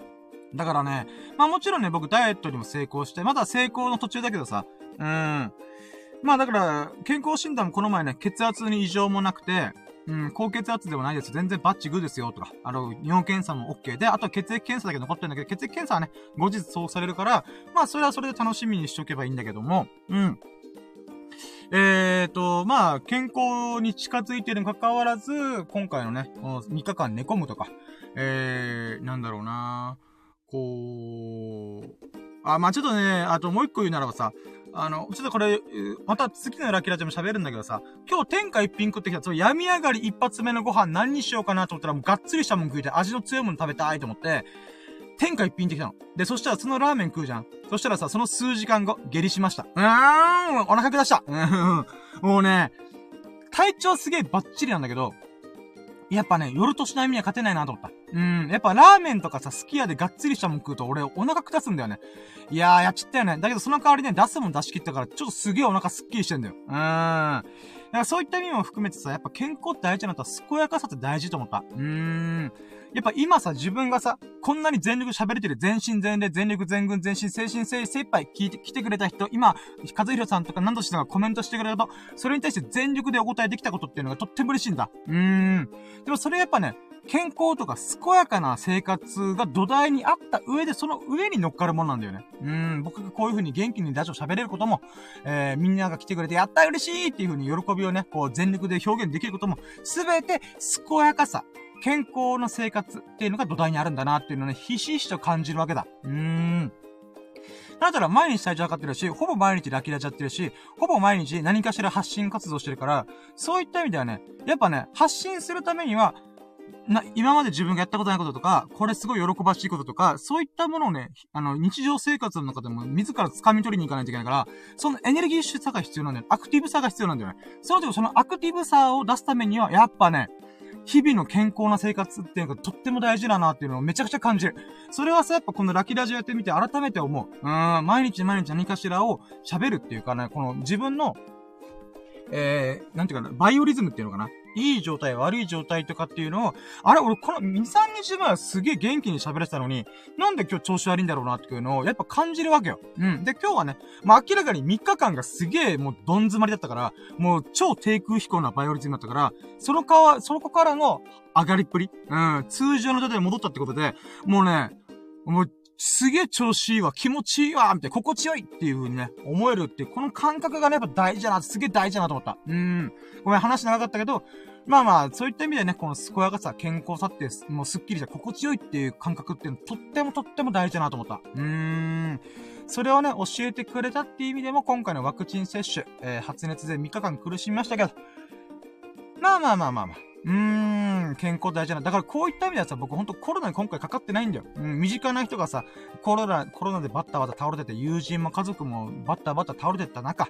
S1: だからね、まあもちろんね、僕ダイエットにも成功して、まだ成功の途中だけどさ、うん。まあだから、健康診断もこの前ね、血圧に異常もなくて、うん、高血圧でもないです。全然バッチグーですよ、とか。あの、尿検査も OK で、あとは血液検査だけ残ってるんだけど、血液検査はね、後日そうされるから、まあそれはそれで楽しみにしとけばいいんだけども、うん。えーと、まあ、健康に近づいてるにかかわらず、今回のね、3日間寝込むとか、えー、なんだろうなぁこう、あ、まあ、ちょっとね、あともう一個言うならばさ、あの、ちょっとこれ、また次のラキーラジオも喋るんだけどさ、今日天下一品食ってきた、その病み上がり一発目のご飯何にしようかなと思ったらもうがっつりしたもん食いて味の強いもの食べたいと思って、天下一品ってきたの。で、そしたらそのラーメン食うじゃん。そしたらさ、その数時間後、下痢しました。うーん、お腹下した。もうね、体調すげえバッチリなんだけど、やっぱね、夜としないみには勝てないなと思った。うん。やっぱラーメンとかさ、すき家でがっつりしたもん食うと俺お腹下すんだよね。いやー、やっちゃったよね。だけどその代わりね、出すもん出し切ったから、ちょっとすげえお腹すっきりしてんだよ。うーん。だからそういった意味も含めてさ、やっぱ健康って大事なのと健やかさって大事と思った。うーん。やっぱ今さ、自分がさ、こんなに全力喋れてる、全身全霊、全力全軍全身、精神精精一杯聞いて、来てくれた人、今、和弘さんとか何度してがコメントしてくれると、それに対して全力でお答えできたことっていうのがとっても嬉しいんだ。うーん。でもそれやっぱね、健康とか健やかな生活が土台にあった上で、その上に乗っかるもんなんだよね。うん、僕がこういう風に元気にラジオ喋れることも、えー、みんなが来てくれて、やった嬉しいっていう風に喜びをね、こう全力で表現できることも、すべて健やかさ、健康な生活っていうのが土台にあるんだなっていうのをね、ひしひしと感じるわけだ。うーん。だったら毎日体調測ってるし、ほぼ毎日ラキラチやってるし、ほぼ毎日何かしら発信活動してるから、そういった意味ではね、やっぱね、発信するためには、な、今まで自分がやったことないこととか、これすごい喜ばしいこととか、そういったものをね、あの、日常生活の中でも自ら掴み取りに行かないといけないから、そのエネルギッシュさが必要なんだよ。アクティブさが必要なんだよね。その時、そのアクティブさを出すためには、やっぱね、日々の健康な生活っていうのがとっても大事だなっていうのをめちゃくちゃ感じる。それはさ、やっぱこのラキラジオやってみて改めて思う。うん、毎日毎日何かしらを喋るっていうかね、この自分の、えー、なんていうかな、バイオリズムっていうのかないい状態、悪い状態とかっていうのを、あれ、俺この2、3日前はすげえ元気に喋れてたのに、なんで今日調子悪いんだろうなっていうのを、やっぱ感じるわけよ。うん。で、今日はね、まあ、明らかに3日間がすげえもうどん詰まりだったから、もう超低空飛行なバイオリズムだったから、そのかその子からの上がりっぷり、うん、通常の状態に戻ったってことで、もうね、もうすげえ調子いいわ、気持ちいいわ、みたいな、心地よいっていう風にね、思えるっていう、この感覚がね、やっぱ大事だな、すげえ大事だなと思った。うん。ごめん、話長かったけど、まあまあ、そういった意味でね、この健やかさ、健康さって、もうスッキリした心地よいっていう感覚っていうの、とってもとっても大事だなと思った。うーん。それをね、教えてくれたっていう意味でも、今回のワクチン接種、えー、発熱で3日間苦しみましたけど、まあまあまあまあまあ。うーん、健康大事な。だからこういった意味ではさ、僕ほんとコロナに今回かかってないんだよ。うん、身近な人がさ、コロナ、コロナでバッタバタ倒れてて、友人も家族もバッタバタ倒れてった中、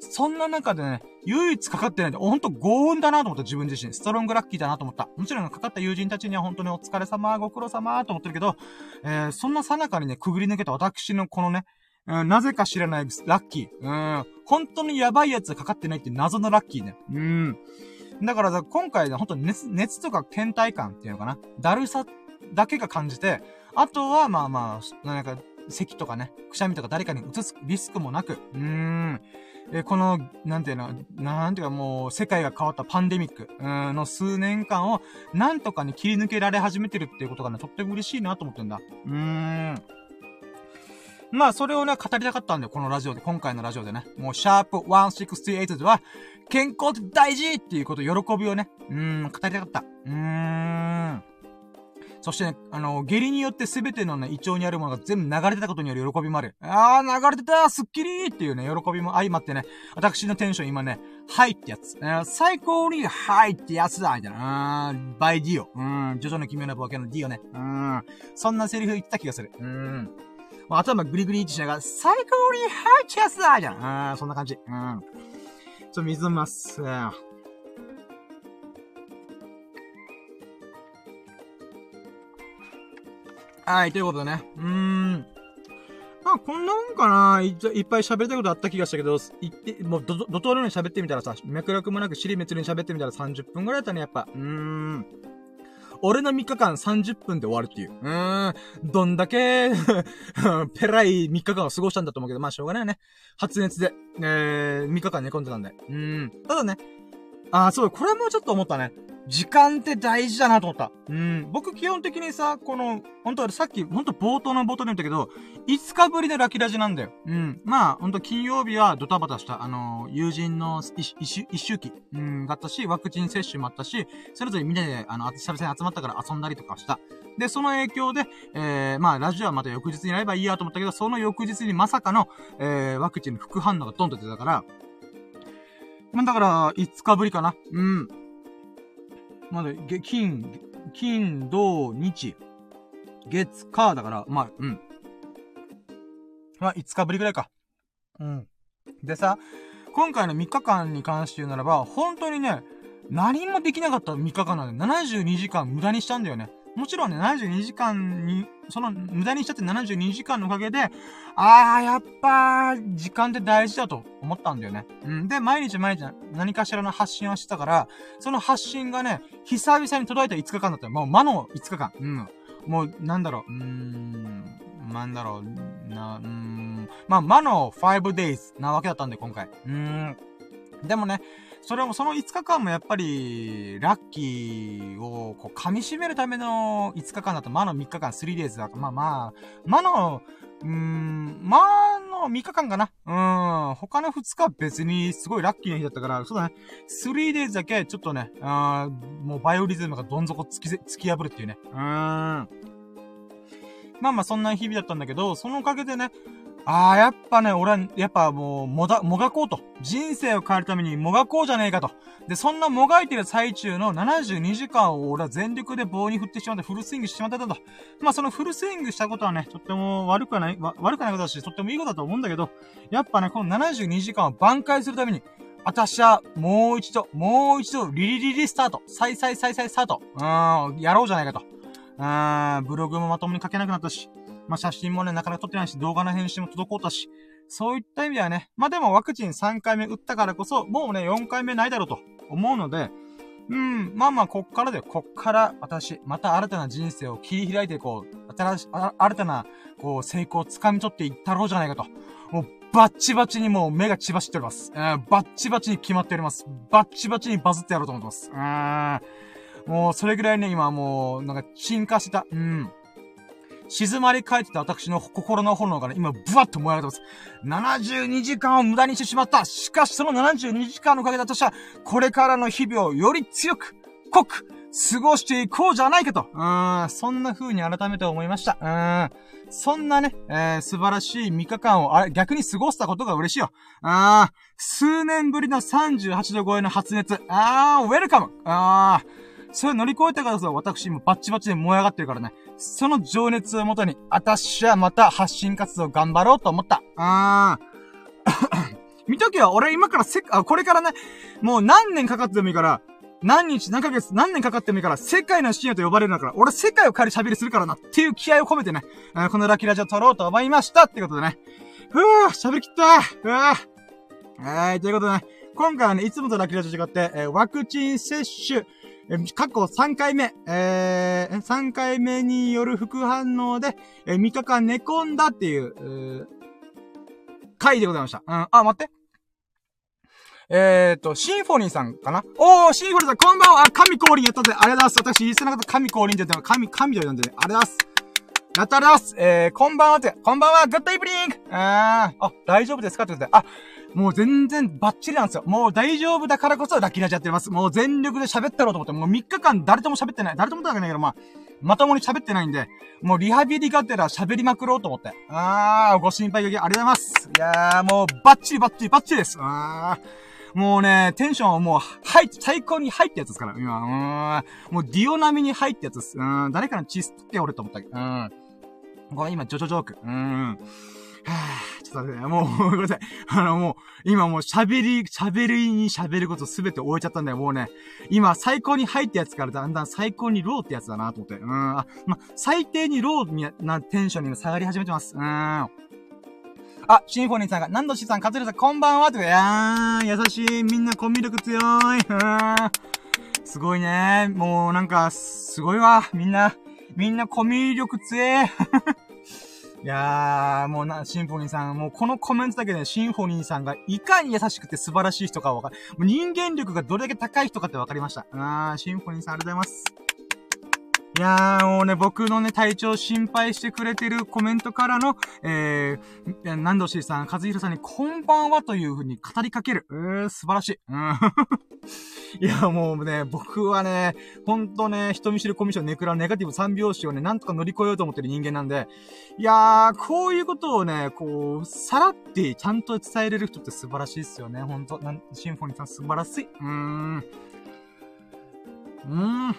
S1: そんな中でね、唯一かかってないんで、ほんと幸運だなと思った自分自身。ストロングラッキーだなと思った。もちろんかかった友人たちには本当にお疲れ様、ご苦労様と思ってるけど、えー、そんなさなかにね、くぐり抜けた私のこのね、うん、なぜか知らないラッキー。うん、本当にやばいやつかかってないって謎のラッキーね。うん。だからさ、今回ね、ほんと熱、熱とか倦怠感っていうのかな。だるさだけが感じて、あとは、まあまあ、なんか、咳とかね、くしゃみとか誰かに移すリスクもなく、うーん。え、この、なんていうの、なんていうかもう、世界が変わったパンデミック、の数年間を、なんとかに切り抜けられ始めてるっていうことがね、とっても嬉しいなと思ってんだ。うーん。まあ、それをね、語りたかったんだよ、このラジオで、今回のラジオでね。もう、シャープ168では、健康って大事っていうこと、喜びをね、うーん、語りたかった。うーん。そしてね、あの、下痢によってすべてのね、胃腸にあるものが全部流れてたことによる喜びもある。あー、流れてたすっきりっていうね、喜びも相まってね、私のテンション今ね、はいってやつ。えー、最高にハイってやつだみたいな。うーん、 by ディオ。うーん、ジョジョの奇妙な冒険のディオね。うーん、そんなセリフ言った気がする。うーん。まあ頭グリグリってしながら、最高にはいってやつだじゃん。うーん、そんな感じ。うん。ちょ、水飲みます。はい、ということでね。うーん。まあ、こんなもんかないいっぱい喋りたいことあった気がしたけど、言って、もう、ど、怒涛のように喋ってみたらさ、脈絡もなく尻滅裂に喋ってみたら30分くらいだったね、やっぱ。うーん。俺の3日間30分で終わるっていう。うーん。どんだけ ペラい3日間を過ごしたんだと思うけど、まあしょうがないよね。発熱で、えー、3日間寝込んでたんで。うーん。ただね、あ、そう、これもちょっと思ったね。時間って大事だなと思った。うん。僕基本的にさ、この、本当さっき、本当冒頭の冒頭で言ったけど、5日ぶりでラキラジなんだよ。うん。まあ、本当金曜日はドタバタした、あのー、友人の一一一周期、うん、だったし、ワクチン接種もあったし、それぞれみんなで、あの、久々に集まったから遊んだりとかした。で、その影響で、えー、まあ、ラジオはまた翌日にやればいいやと思ったけど、その翌日にまさかの、えー、ワクチンの副反応がドンと出たから、まあ、だから、5日ぶりかな。うん。まだ、金、金、土、日、月、火だから、まあ、うん。まあ、5日ぶりぐらいか。うん。でさ、今回の3日間に関して言うならば、本当にね、何もできなかった3日間なんで、72時間無駄にしたんだよね。もちろんね、72時間に、その、無駄にしちゃって72時間のおかげで、あー、やっぱ、時間って大事だと思ったんだよね。うん。で、毎日毎日何かしらの発信をしてたから、その発信がね、久々に届いた5日間だったよ。もう魔の5日間。うん。もう、なんだろう、うーん、なんだろう、な、うーん、まあ、魔の 5days なわけだったんで、今回。うーん。でもね、それも、その5日間もやっぱり、ラッキーを、こう、噛み締めるための5日間だと、魔の3日間、3days だから、まあまあ、魔の、うーん、魔の3日間かなうん、他の2日は別にすごいラッキーな日だったから、そうだね、3days だけちょっとね、あもうバイオリズムがどん底突き、突き破るっていうね。うーん。まあまあそんな日々だったんだけど、そのおかげでね、ああ、やっぱね、俺は、やっぱもう、もだ、もがこうと。人生を変えるためにもがこうじゃねえかと。で、そんなもがいてる最中の72時間を俺は全力で棒に振ってしまってフルスイングしてしまったんだと。まあそのフルスイングしたことはね、とっても悪くはない、悪くないことだし、とってもいいことだと思うんだけど、やっぱね、この72時間を挽回するために、私は、もう一度、もう一度、リリリリスタート。再再再再スタート。うーん、やろうじゃないかと。うーん、ブログもまともに書けなくなったし。まあ、写真もね、なかなか撮ってないし、動画の編集も滞ったし、そういった意味ではね、まあ、でもワクチン3回目打ったからこそ、もうね、4回目ないだろうと思うので、うん、まあまあ、こっからで、こっから私、また新たな人生を切り開いていこう、新し、新たな、こう、成功を掴み取っていったろうじゃないかと。もう、バッチバチにもう目が血走っております。えー、バッチバチに決まっております。バッチバチにバズってやろうと思ってます。うーん。もう、それぐらいね、今もう、なんか、進化した。うん。静まり返ってた私の心の炎がね、今、ブワッと燃え上がってます。72時間を無駄にしてしまった。しかし、その72時間のおかげだとしたら、これからの日々をより強く、濃く、過ごしていこうじゃないかと。うん、そんな風に改めて思いました。うん。そんなね、えー、素晴らしい3日間を、あれ、逆に過ごしたことが嬉しいよ。あー、数年ぶりの38度超えの発熱。あー、ウェルカムあー、それ乗り越えたからさ、私もバッチバチで燃え上がってるからね。その情熱をもとに、あたしはまた発信活動頑張ろうと思った。あー。見とけよ、俺今からせ、あ、これからね、もう何年かかってもいいから、何日、何ヶ月、何年かかってもいいから、世界の深夜と呼ばれるんだから、俺世界を変える喋りするからな、っていう気合を込めてね、このラキラジオ撮ろうと思いましたってことでね。ふぅ、喋りきったふぅ。はい、ということでね、今回はね、いつもとラキラジオ違って、えー、ワクチン接種、え過去3回目、えー、3回目による副反応で、えー、3日間寝込んだっていう、う回でございました。うん、あ、待って。えーと、シンフォニーさんかな？おー、シンフォニーさん、こんばんはあ、神降臨やったぜ。ありがとうございます。私、リスナーの方、神降臨って言ったの神、神と言うんでね。ありがとうございます。やったありがとうございます。えー、こんばんはって、こんばんは、グッドイブリングあー、あ、大丈夫ですかってことで。あ、もう全然バッチリなんですよ。もう大丈夫だからこそラッキーラジやってます。もう全力で喋ったろうと思って、もう3日間誰とも喋ってない。誰とも言ったわけないけど、まあ、まともに喋ってないんで、もうリハビリがてら喋りまくろうと思って。あー、ご心配ありがとうございます。いやー、もうバッチリバッチリバッチリです。あー。もうね、テンションはもう、はい、最高に入ったやつですから、今。うん。もうディオ並みに入ったやつです。うん。誰かのチスって俺と思ったけど。うん。これ今、ジョジョジョーク。うん。はぁ、ちょっと待ってね。もう、ごめんなさい。あの、もう、今もう喋り、喋りに喋ることすべて終えちゃったんだよ。もうね、今、最高にハイってやつからだんだん最高にローってやつだなと思って。うん、あ、ま、最低にローになテンションに下がり始めてます。うん。あ、シンフォニーさんが、ナンドシさん、カズレさん、こんばんはとか、いやー、優しい、みんなコミュ力強い。うん。すごいね。もう、なんか、すごいわ。みんな、みんなコミュ力強い。いやー、もうな、シンフォニーさん、もうこのコメントだけで、シンフォニーさんがいかに優しくて素晴らしい人かわかる。もう人間力がどれだけ高い人かってわかりました。あー、シンフォニーさんありがとうございます。いやー、もうね、僕のね、体調心配してくれてるコメントからの、えー、南藤さん、和弘さんにこんばんはという風に語りかける。えー、素晴らしい。うん。いや、もうね、僕はね、ほんとね、人見知りコミッションネクラネガティブ3拍子をね、なんとか乗り越えようと思ってる人間なんで、いやー、こういうことをね、こう、さらってちゃんと伝えれる人って素晴らしいっすよね。ほんと、シンフォニーさん素晴らしい。うーん。うーん。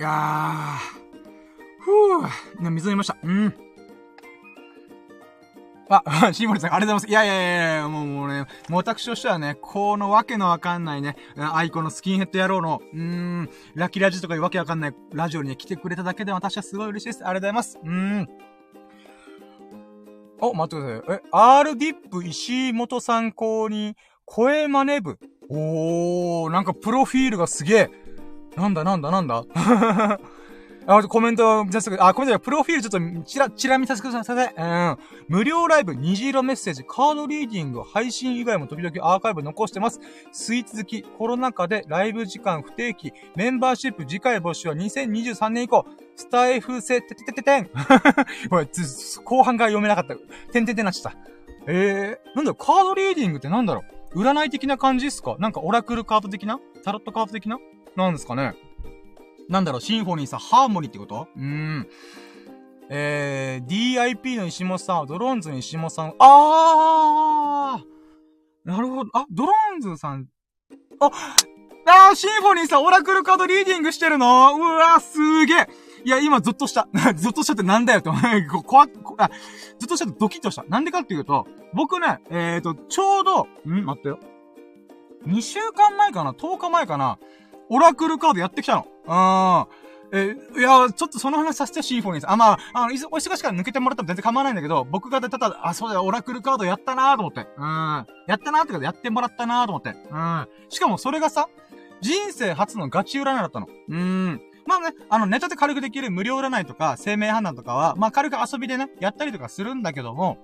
S1: いやー、ふぅ、水飲みました。うん。あ、シーモリさん、ありがとうございます。いやいやいやいやもうもうね、もう私としてはね、このわけのわかんないね、アイコンのスキンヘッド野郎の、うーん、ラキラジとかいうわけわかんないラジオに、ね、来てくれただけで私はすごい嬉しいです。ありがとうございます。うーん。お、待ってください。え、R ディップ石本参考に、声真似部。おー、なんかプロフィールがすげえ。なんだなんだなんだ？あ、コメント、じゃあ、コメントプロフィールちょっと、ちら、ちら見させてください。うん。無料ライブ、虹色メッセージ、カードリーディング、配信以外も時々アーカイブ残してます。スイーツ好き、コロナ禍でライブ時間不定期、メンバーシップ次回募集は2023年以降、スタイフセてててててん。ごめん、後半が読めなかった。てんてんてんなっちゃった。えー、なんだろ、カードリーディングってなんだろう？占い的な感じっすか？なんかオラクルカード的な？タロットカード的な？なんですかねなんだろう、シンフォニーさ、ハーモニーってこと？うーん。えー、DIP の石本さんは、ドローンズの石本さん、あーなるほど。あ、ドローンズさん、あ、あー、シンフォニーさん、オラクルカードリーディングしてるの？うわーすーげえ。いや、今、ずっとした。ずっとしたってなんだよって、怖っ、あ、ずっとしたってドキッとした。なんでかっていうと、僕ね、えーと、ちょうど、ん？待ってよ。2週間前かな ?10 日前かな？オラクルカードやってきたの。うん。え、いや、ちょっとその話させて、シンフォニーさん。あ、まあ、あの、お忙しから抜けてもらっても全然構わないんだけど、僕がただ、あ、そうだよ、オラクルカードやったなーと思って。うん。やったなーってことやってもらったなーと思って。うん。しかもそれがさ、人生初のガチ占いだったの。うん。まあね、あの、ネタで軽くできる無料占いとか、生命判断とかは、まあ軽く遊びでね、やったりとかするんだけども、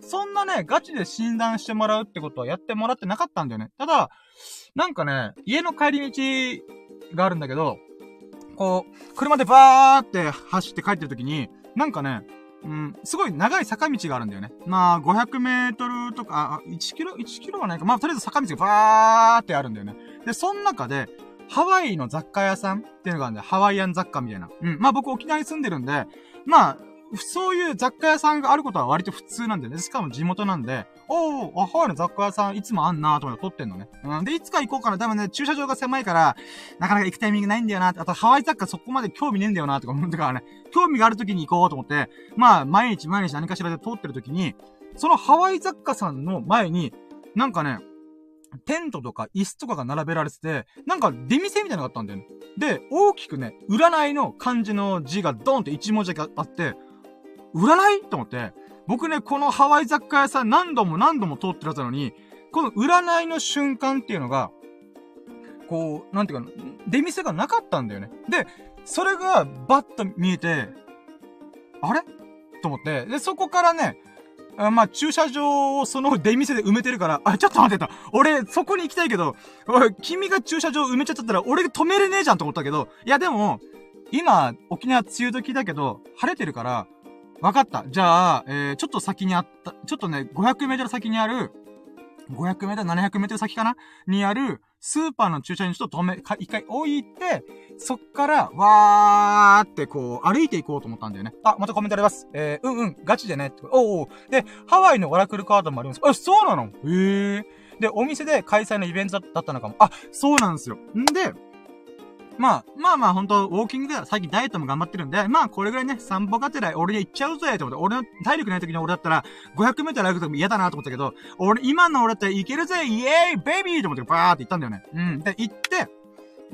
S1: そんなね、ガチで診断してもらうってことはやってもらってなかったんだよね。ただ、なんかね、家の帰り道があるんだけど、こう、車でバーって走って帰ってる時に、なんかね、うん、すごい長い坂道があるんだよね。まあ、500メートルとか、あ、1キロ ?1 キロはないか。まあ、とりあえず坂道がバーってあるんだよね。で、その中で、ハワイの雑貨屋さんっていうのがあるんだよ。ハワイアン雑貨みたいな。うん。まあ僕沖縄に住んでるんで、まあ、そういう雑貨屋さんがあることは割と普通なんだよね。しかも地元なんで、おー、ハワイの雑貨屋さんいつもあんなーと思って撮ってんのね。うん。で、いつか行こうかな。多分ね、駐車場が狭いから、なかなか行くタイミングないんだよな。あと、ハワイ雑貨そこまで興味ねえんだよな、とか思ってからね。興味がある時に行こうと思って、まあ、毎日毎日何かしらで通ってる時に、そのハワイ雑貨さんの前に、なんかね、テントとか椅子とかが並べられてて、なんか出店みたいなのがあったんだよね。で、大きくね、占いの漢字の字がドンって一文字だけあって、占い？と思って、僕ね、このハワイ雑貨屋さん何度も何度も通ってるはずなのに、この占いの瞬間っていうのが、こう、なんていうか、出店がなかったんだよね。で、それがバッと見えて、あれ？と思って、で、そこからね、あまあ、駐車場をその出店で埋めてるから、あ、ちょっと待ってた。俺、そこに行きたいけど、君が駐車場埋めちゃったら、俺止めれねえじゃんと思ったけど、いやでも、今、沖縄梅雨時だけど、晴れてるから、わかった。じゃあ、えー、ちょっと先にあった、ちょっとね、500メートル先にある、500メートル、700メートル先かな？にある、スーパーの駐車場にちょっと止め、か、一回置いて、そっから、わーってこう、歩いていこうと思ったんだよね。あ、またコメントあります。えー、うんうん、ガチでね。おうおう。で、ハワイのオラクルカードもあります。あ、そうなの？へえー。で、お店で開催のイベントだったのかも。あ、そうなんですよ。んで、まあ、まあまあ、ほんと、ウォーキングで最近ダイエットも頑張ってるんで、まあ、これぐらいね、散歩がてら俺で行っちゃうぜ、と思って、俺の体力ない時に俺だったら、500メートル歩くとも嫌だなと思ったけど、俺、今の俺だったらいけるぜ、イエーイベイビーと思ってバーって行ったんだよね。うん。で、行って、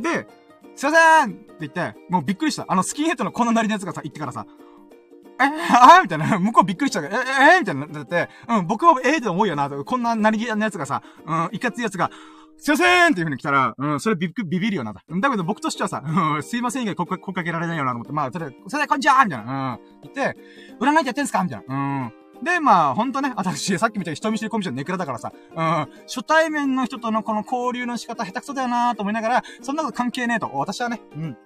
S1: で、すいませんって言って、もうびっくりした。あの、スキンヘッドのこのなりのやつがさ、行ってからさ、えあみたいな。向こうびっくりしたから、ええみたいな。だって、うん、僕はええって思うよな。こんななりのやつがさ、うん、いかついやつが、すいませんっていう風に来たら、うん、それビビるよな。だけど僕としてはさ、うん、すいません以外声かけられないよなと思って、まあ、それ、それでこんにちはみたいな、うん、言って、占いってやってんすかみたいな、うん。で、まあ、ほんとね、私、さっきみたいに人見知りコミュ障ネクラだからさ、うん、初対面の人とのこの交流の仕方下手くそだよなーと思いながら、そんなこと関係ねえと、私はね、うん。と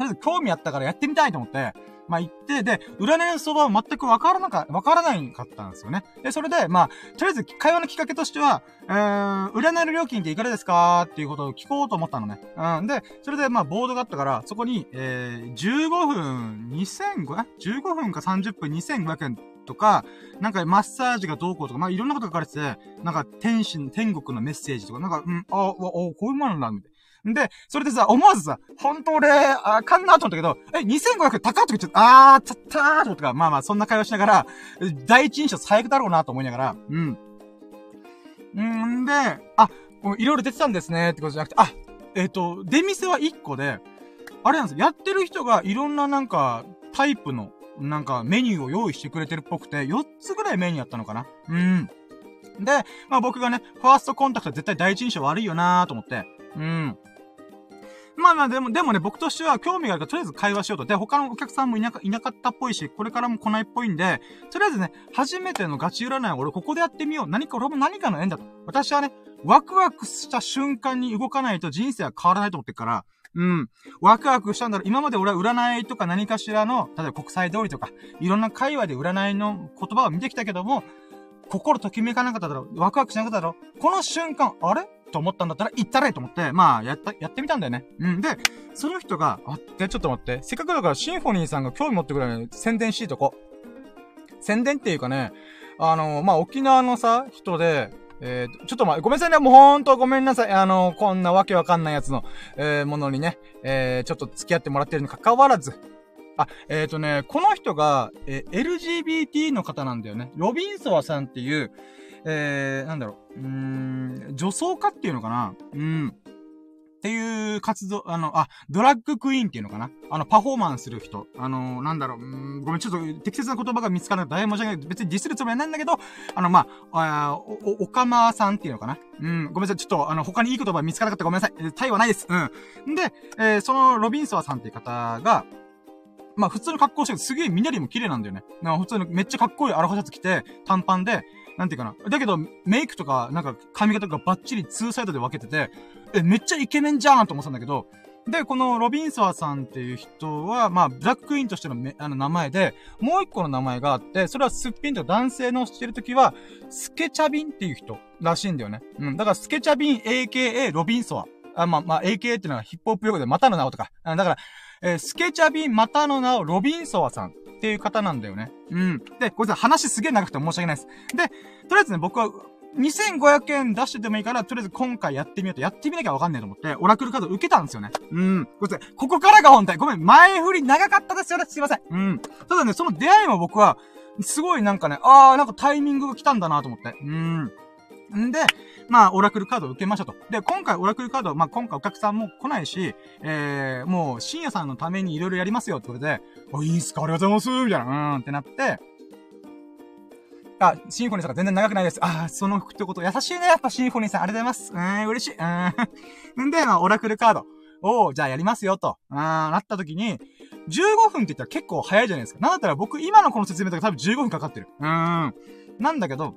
S1: りあえず興味あったからやってみたいと思って、まあ、行って、で、占いの相場は全くわからなか、わからないかったんですよね。で、それで、まあ、とりあえず会話のきっかけとしては、えー、占いの料金っていくらですかっていうことを聞こうと思ったのね。うん。で、それで、まあ、ボードがあったから、そこに、えー、15分2500、15分か30分2500円とか、なんかマッサージがどうこうとか、まあ、いろんなこと書かれてて、なんか天使、天国のメッセージとか、なんか、うん、あ、あ、こういうものなんだ、みたいな。で、それでさ、思わずさ、本当俺、あかんなと思ったけど、え、2500高っとか言っちゃった、あー、ちゃったーとか、まあまあ、そんな会話しながら、第一印象最悪だろうなと思いながら、うん。んで、あ、いろいろ出てたんですね、ってことじゃなくて、あ、えっ、ー、と、出店は1個で、あれなんですよ、やってる人がいろんななんか、タイプの、なんかメニューを用意してくれてるっぽくて、4つぐらいメニューやったのかなうん。で、まあ僕がね、ファーストコンタクトは絶対第一印象悪いよなーと思って、うん。まあまあでも、でもね、僕としては興味があるから、とりあえず会話しようと。で、他のお客さんもいなか、いなかったっぽいし、これからも来ないっぽいんで、とりあえずね、初めてのガチ占いを俺ここでやってみよう。何か、俺も何かの縁だと。私はね、ワクワクした瞬間に動かないと人生は変わらないと思ってるから、うん。ワクワクしたんだろう。今まで俺は占いとか何かしらの、例えば国際通りとか、いろんな会話で占いの言葉を見てきたけども、心ときめかなかっただろう。ワクワクしなかっただろう。この瞬間、あれ？と思ったんだったら行ったれと思って、まあ、やった、やってみたんだよね。うん。で、その人が、あって、ちょっと待って。せっかくだからシンフォニーさんが興味持ってくれる宣伝しいとこ。宣伝っていうかね、あの、まあ、沖縄のさ、人で、えー、ちょっとま、ごめんなさいね。もうほんとごめんなさい。あの、こんなわけわかんないやつの、えー、ものにね、えー、ちょっと付き合ってもらってるに関わらず、あ、えっ、ー、とね、この人が、えー、LGBT の方なんだよね。ロビンソワさんっていう、えー、なんだろう、うーん、女装家っていうのかなうん。っていう活動、あの、あ、ドラッグクイーンっていうのかなあの、パフォーマンスする人。あの、なんだろう、うんごめん、ちょっと適切な言葉が見つからない。大変申し訳ない。別にディスるつもりはないんだけど、あの、まあ、あお、おかまさんっていうのかなうん、ごめんなさい。ちょっと、あの、他にいい言葉見つからなかったごめんなさい。タイはないです。うん。で、えー、そのロビンソワさんっていう方が、まあ普通の格好してるすげえみなりも綺麗なんだよね。な普通のめっちゃかっこいいアロハシャツ着て、短パンで、なんていうかな。だけど、メイクとか、なんか髪型がバッチリツーサイドで分けてて、え、めっちゃイケメンじゃんと思ったんだけど、で、このロビンソワさんっていう人は、まあ、ブラッククイーンとしてのあの名前で、もう一個の名前があって、それはすっぴんと男性のしてるときは、スケチャビンっていう人らしいんだよね。うん。だからスケチャビン AKA ロビンソワ。あ、まあ、まあ、AKA っていうのはヒップホップ用語でまたの名をとか。だから、えー、スケチャビンまたの名をロビンソワさんっていう方なんだよね。うん。で、これさ、話すげえ長くて申し訳ないです。で、とりあえずね、僕は、2500円出しててもいいから、とりあえず今回やってみようと、やってみなきゃわかんないと思って、オラクルカード受けたんですよね。うん。これここからが本体。ごめん、前振り長かったですよね。すいません。うん。ただね、その出会いも僕は、すごいなんかね、あー、なんかタイミングが来たんだなと思って。うん。んで、まあ、オラクルカードを受けましたと。で、今回オラクルカード、まあ、今回お客さんも来ないし、えー、もう、深夜さんのために色々やりますよってことで、あ、いいっすかありがとうございますみたいな、うーんってなって、あ、シンフォニーさんが全然長くないです。あ、その一言、優しいね、やっぱシンフォニーさん。ありがとうございます。うーん、嬉しい。うーん。ん で、まあ、オラクルカードを、じゃあやりますよと、うん、なった時に、15分って言ったら結構早いじゃないですか。なんだったら僕、今のこの説明とか多分15分かかってる。うーん。なんだけど、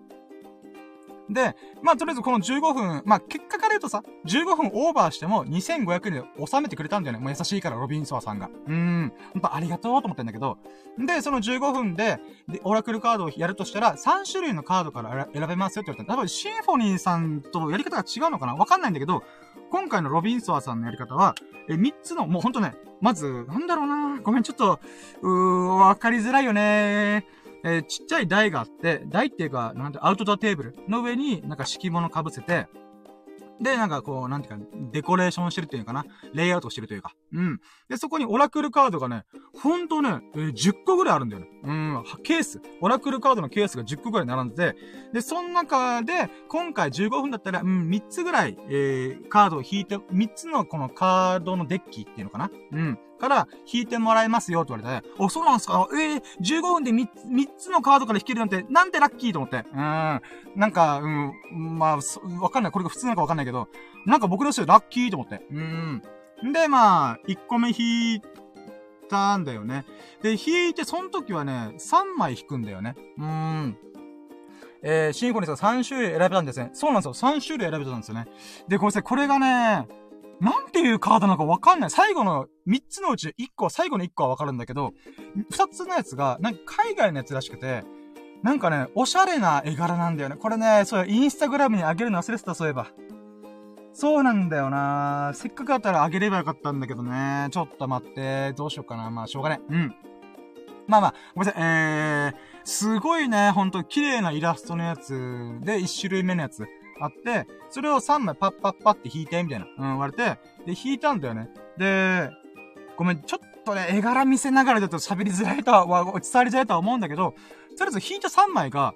S1: で、まあ、とりあえずこの15分、まあ、結果から言うとさ、15分オーバーしても2500円で収めてくれたんだよね。もう優しいから、ロビンソワさんが。うーん。ほんとありがとうと思ってんだけど。で、その15分で、で、オラクルカードをやるとしたら、3種類のカードから選べますよって言われた多分、シンフォニーさんとやり方が違うのかな？わかんないんだけど、今回のロビンソワさんのやり方は、え、3つの、もうほんとね、まず、なんだろうなごめん、ちょっと、うー、わかりづらいよねー。えー、ちっちゃい台があって、台っていうか、なんて、アウトドアテーブルの上に、なんか敷物被せて、で、なんかこう、なんていうか、デコレーションしてるっていうかな？レイアウトしてるというか。うん。で、そこにオラクルカードがね、ほんとね、えー、10個ぐらいあるんだよね。うん。ケース。オラクルカードのケースが10個ぐらい並んでて、で、その中で、今回15分だったら、うん、3つぐらい、えー、カードを引いて、3つのこのカードのデッキっていうのかな？うん。から引いてもらえますよって言われて、お、そうなんすか？ええー、15分で 3, 3つのカードから引けるなんて、なんてラッキーと思って。うん。なんか、うん、まあ、わかんない。これが普通なのかわかんないけど、なんか僕としてはラッキーと思って。うん。で、まあ、1個目引いたんだよね。で、引いて、その時はね、3枚引くんだよね。うん。えー、シンフォニーさん3種類選べたんですね。そうなんですよ。3種類選べたんですよね。で、ごめんなさ。これがね、なんていうカードなのかわかんない。最後の3つのうち1個、最後の1個はわかるんだけど、2つのやつが、なんか海外のやつらしくて、なんかね、おしゃれな絵柄なんだよね。これね、そう、インスタグラムに上げるの忘れてた、そういえば。そうなんだよなせっかくだったら上げればよかったんだけどね。ちょっと待って。どうしようかな。まあ、しょうがね。うん。まあまあ、ごめんなさい。えー、すごいね、ほんと綺麗なイラストのやつで、1種類目のやつ。あって、それを3枚パッパッパって引いて、みたいな、うん、言われて、で、引いたんだよね。で、ごめん、ちょっとね、絵柄見せながらだと喋りづらいとは、伝わりづらいとは思うんだけど、とりあえず引いた3枚が、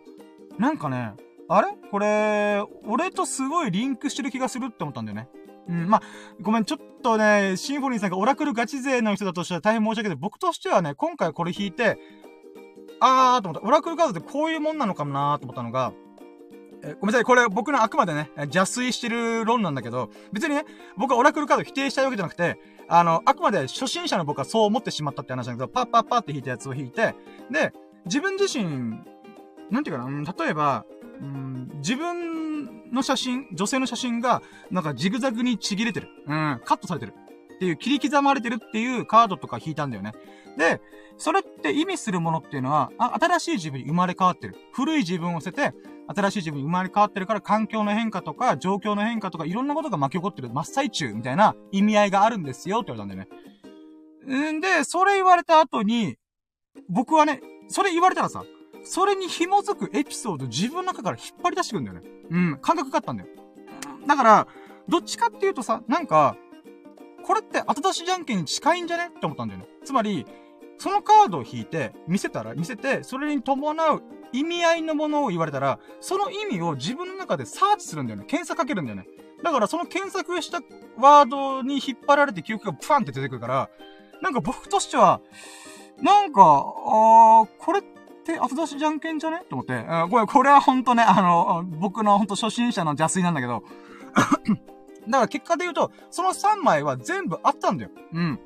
S1: なんかね、あれ？これ、俺とすごいリンクしてる気がするって思ったんだよね。うん、まあ、ごめん、ちょっとね、シンフォニーさんがオラクルガチ勢の人だとしたら大変申し訳ない。僕としてはね、今回これ引いて、あーと思った。オラクルカードってこういうもんなのかもなーと思ったのが、えごめんなさい、これ僕のあくまでね、邪推してる論なんだけど、別にね、僕はオラクルカード否定したいわけじゃなくて、あの、あくまで初心者の僕はそう思ってしまったって話なんだけど、パッパッパって引いたやつを引いて、で、自分自身、なんていうかな、うん、例えば、うん、自分の写真、女性の写真が、なんかジグザグにちぎれてる。うん、カットされてる。っていう、切り刻まれてるっていうカードとか引いたんだよね。で、それって意味するものっていうのは、あ新しい自分に生まれ変わってる。古い自分を捨てて、新しい自分に生まれ変わってるから環境の変化とか、状況の変化とか、いろんなことが巻き起こってる真っ最中みたいな意味合いがあるんですよって言われたんだよね。んで、それ言われた後に、僕はね、それ言われたらさ、それに紐づくエピソード自分の中から引っ張り出してくるんだよね。うん、感覚があったんだよ。だから、どっちかっていうとさ、なんか、これって後出しじゃんけんに近いんじゃね？って思ったんだよね。つまり、そのカードを引いて、見せたら、見せて、それに伴う意味合いのものを言われたら、その意味を自分の中でサーチするんだよね。検索かけるんだよね。だからその検索したワードに引っ張られて記憶がプァンって出てくるから、なんか僕としては、なんか、あー、これって後出しじゃんけんじゃね？と思って、これ、これはほんとね、あの、僕のほんと初心者の邪推なんだけど、だから結果で言うと、その3枚は全部あったんだよ。うん。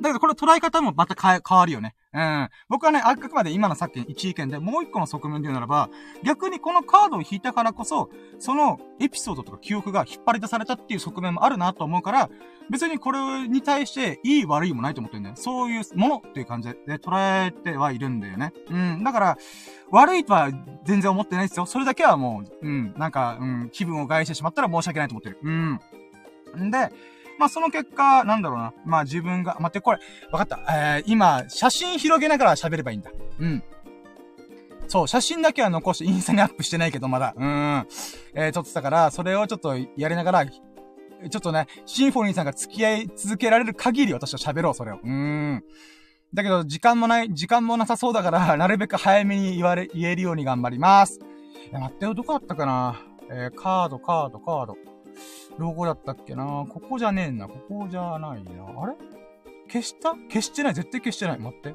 S1: だけどこれ捉え方もまた変わるよね。うん。僕はね、あくまで今のさっきの一意見でもう一個の側面で言うならば、逆にこのカードを引いたからこそ、そのエピソードとか記憶が引っ張り出されたっていう側面もあるなと思うから、別にこれに対していい悪いもないと思ってるんだよ。そういうものっていう感じで捉えてはいるんだよね。うん。だから、悪いとは全然思ってないですよ。それだけはもう、うん。なんか、うん。気分を害してしまったら申し訳ないと思ってる。うん。んで、まあ、その結果、なんだろうな。まあ、自分が、待って、これ、わかった。えー、今、写真広げながら喋ればいいんだ。うん。そう、写真だけは残してインスタにアップしてないけど、まだ。うん。えー、撮ってたから、それをちょっとやりながら、ちょっとね、シンフォニーさんが付き合い続けられる限り私は喋ろう、それを。うーん。だけど、時間もない、時間もなさそうだから、なるべく早めに言われ、言えるように頑張ります。え、待ってよ、どこあったかなえー、カード、カード、カード。どこだったっけなここじゃねえな。ここじゃないな。あれ？消した？消してない。絶対消してない。待って。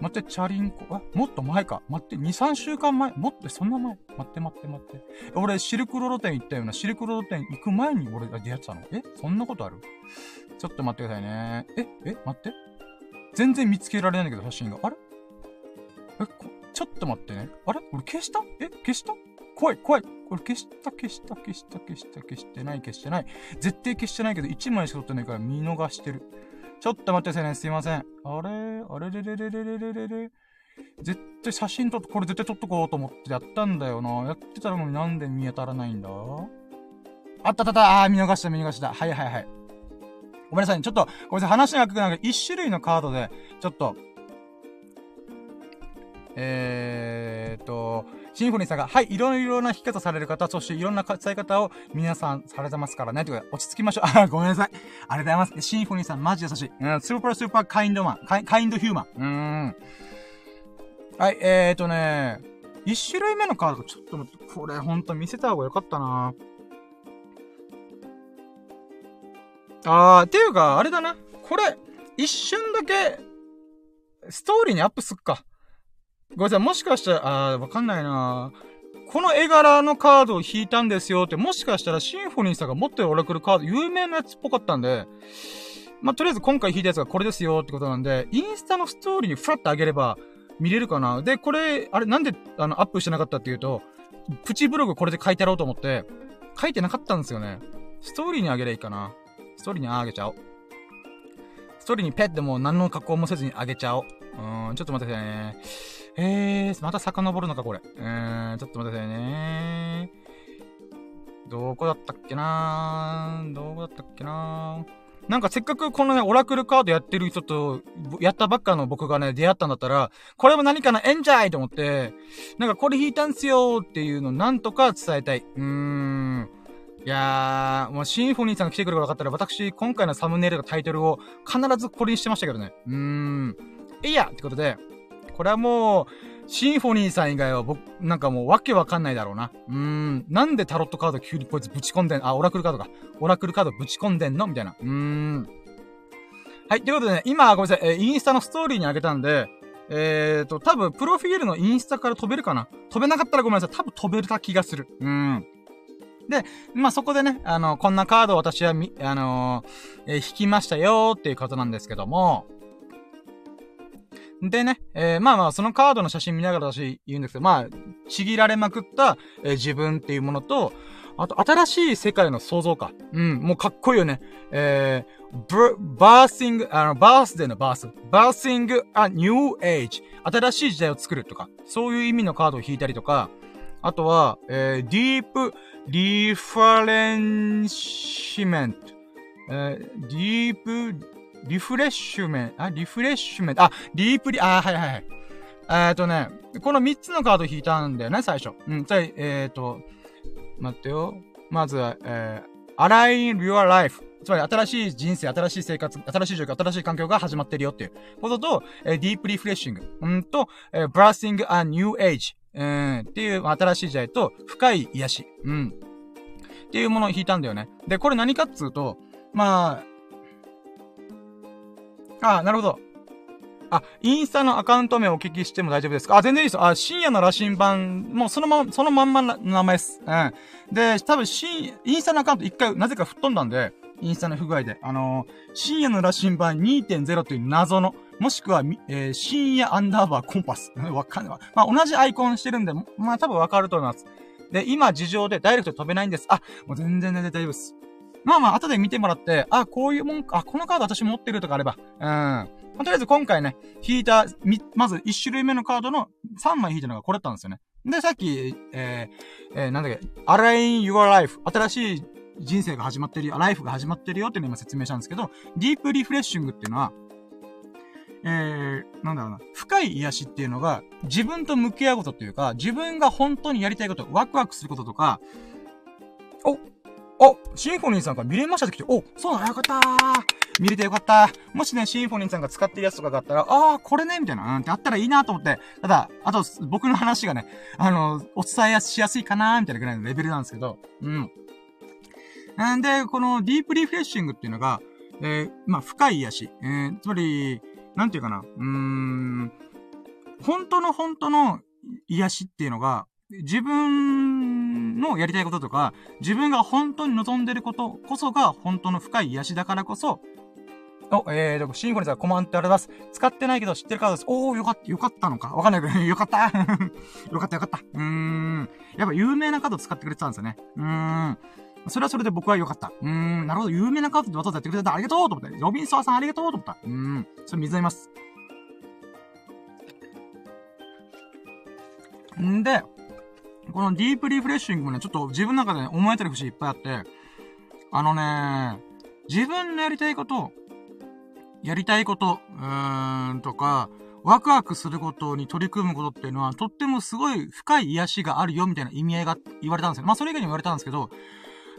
S1: 待って、チャリンコ。あ、もっと前か。待って、2、3週間前。もっと、そんな前。待って待って待って。俺、シルクロード店行ったような、シルクロード店行く前に俺が出会ってたのえ？そんなことある？ちょっと待ってくださいね。え？え？待って。全然見つけられないんだけど、写真が。あれ？え、ちょっと待ってね。あれ？俺消した？え？消した？怖い、怖い。これ消した、消した、消した、消した、消してない、消してない。絶対消してないけど、1枚しか撮ってないから見逃してる。ちょっと待ってくださいね。すいません。あれあれれれれれれれれれ絶対写真撮って、これ絶対撮っとこうと思ってやったんだよな。やってたのになんで見当たらないんだ？あったあったあー、見逃した、見逃した。はいはいはい。ごめんなさいね。ちょっと、ごめんなさい。話がくなんか一種類のカードで、ちょっと、えーと、シンフォニーさんが、はい、いろいろな弾き方される方、そしていろんな伝え方を皆さんされてますからね。ということで、落ち着きましょう。あ、ごめんなさい。ありがとうございます。シンフォニーさん、マジ優しい。うん、スーパースーパーカインドマン。カイカインドヒューマン。うーん。はい、えーとね、一種類目のカード、ちょっと待って、これほんと見せた方がよかったなあー、っていうか、あれだな。これ、一瞬だけ、ストーリーにアップすっか。ごめんなさい、もしかしたら、あー、わかんないなこの絵柄のカードを引いたんですよって、もしかしたらシンフォニーさんが持ってるオラクルカード、有名なやつっぽかったんで、まあ、とりあえず今回引いたやつがこれですよってことなんで、インスタのストーリーにフラッと上げれば見れるかな。で、これ、あれなんであのアップしてなかったっていうと、プチブログこれで書いてやろうと思って、書いてなかったんですよね。ストーリーにあげればいいかな。ストーリーにあげちゃおう。ストーリーにペッてもう何の加工もせずにあげちゃおう。うん、ちょっと待ってくださいね。えー、また遡るのか、これ。うーん、ちょっと待ってくださいね。どこだったっけなどこだったっけななんかせっかくこのね、オラクルカードやってる人と、やったばっかの僕がね、出会ったんだったら、これも何かな、えんじゃいと思って、なんかこれ引いたんすよっていうのをなんとか伝えたい。うーん。いやー、もうシンフォニーさんが来てくれるか分かったら、私、今回のサムネイルとタイトルを必ずこれにしてましたけどね。うーん。いいやってことで、これはもう、シンフォニーさん以外は僕、なんかもうわけわかんないだろうな。うーん。なんでタロットカード急にこいつぶち込んでん、あ、オラクルカードか。オラクルカードぶち込んでんの？みたいな。うーん。はい。ということでね、今、ごめんなさい。え、インスタのストーリーにあげたんで、えーと、多分、プロフィールのインスタから飛べるかな？飛べなかったらごめんなさい。多分飛べるた気がする。うーん。で、まあ、そこでね、あの、こんなカードを私はみ、あのー、えー、引きましたよーっていうことなんですけども、でね、えー、まあまあ、そのカードの写真見ながら私言うんですけど、まあ、ちぎられまくった、えー、自分っていうものと、あと、新しい世界の創造か。うん、もうかっこいいよね。えー、 Birthing、あの、バースデーのバース。 Birthing、a New Age。新しい時代を作るとか、そういう意味のカードを引いたりとか、あとは、えー、 Deep、Replenishment。えー、 Deep、refreshment、あ、 refreshment、あ、 Deep リ、あ、はいはいはい。えー、っとね、この3つのカード引いたんだよね、最初。うん、じゃえー、っと、待ってよ。まずは、えー、align your life。つまり新しい人生、新しい生活、新しい状況、新しい環境が始まってるよっていうことと、えー、deep refreshing。うんと、えー、blessing a new age。うん、っていう新しい時代と、深い癒し。うん。っていうものを引いたんだよね。で、これ何かっつうと、まあ、あ、なるほど。あ、インスタのアカウント名をお聞きしても大丈夫ですか？あ、全然いいです。あ、深夜の羅針盤、もうそのまま、そのまんまの名前です。うん。で、多分、深、インスタのアカウント一回、なぜか吹っ飛んだんで、インスタの不具合で。あのー、深夜の羅針盤2.0という謎の、もしくは、えー、深夜アンダーバーコンパス。わかんない。まあ、同じアイコンしてるんで、まあ、多分わかると思います。で、今、事情でダイレクト飛べないんです。あ、もう全然全然大丈夫です。まあまあ、後で見てもらって、あ、こういうもんか、あ、このカード私持ってるとかあれば、うんま。とりあえず今回ね、引いた、み、まず1種類目のカードの3枚引いたのがこれだったんですよね。で、さっき、えー、えー、なんだっけ、Align Your Life。新しい人生が始まってるよ、ライフが始まってるよっていうのを今説明したんですけど、ディープリフレッシングっていうのは、えー、なんだろうな、深い癒しっていうのが、自分と向き合うことっていうか、自分が本当にやりたいこと、ワクワクすることとか、お、お、シンフォニーさんから見れましたって来て、お、そうだ、よかった見れてよかった。もしね、シンフォニーさんが使ってるやつとかがあったら、ああ、これね、みたいな、うんってあったらいいなと思って。ただ、あと、僕の話がね、あの、お伝えしやすいかなみたいなぐらいのレベルなんですけど、うん。なんで、このディープリフレッシングっていうのが、えー、まあ、深い癒し。えー、つまり、なんていうかな、うーん、本当の本当の癒しっていうのが、自分のやりたいこととか、自分が本当に望んでることこそが本当の深い癒しだからこそ、お、えーと、シンフォニさんコマンってあります。使ってないけど知ってるカードです。おー、よかった、よかったのかわかんないけど、よかった よかったよかった。うーん。やっぱ有名なカード使ってくれてたんですよね。うーん。それはそれで僕は良かった。うーん、なるほど、有名なカードでわざわざやってくれたありがとうと思って。ロビンソワさんありがとうと思った。うーん、それ水飲みます。んで、このディープリフレッシングもね、ちょっと自分の中で、ね、思えてる節いっぱいあって、あのね、自分のやりたいこと、やりたいこと、うーん、とか、ワクワクすることに取り組むことっていうのは、とってもすごい深い癒しがあるよ、みたいな意味合いが言われたんですよ。まあ、それ以外にも言われたんですけど、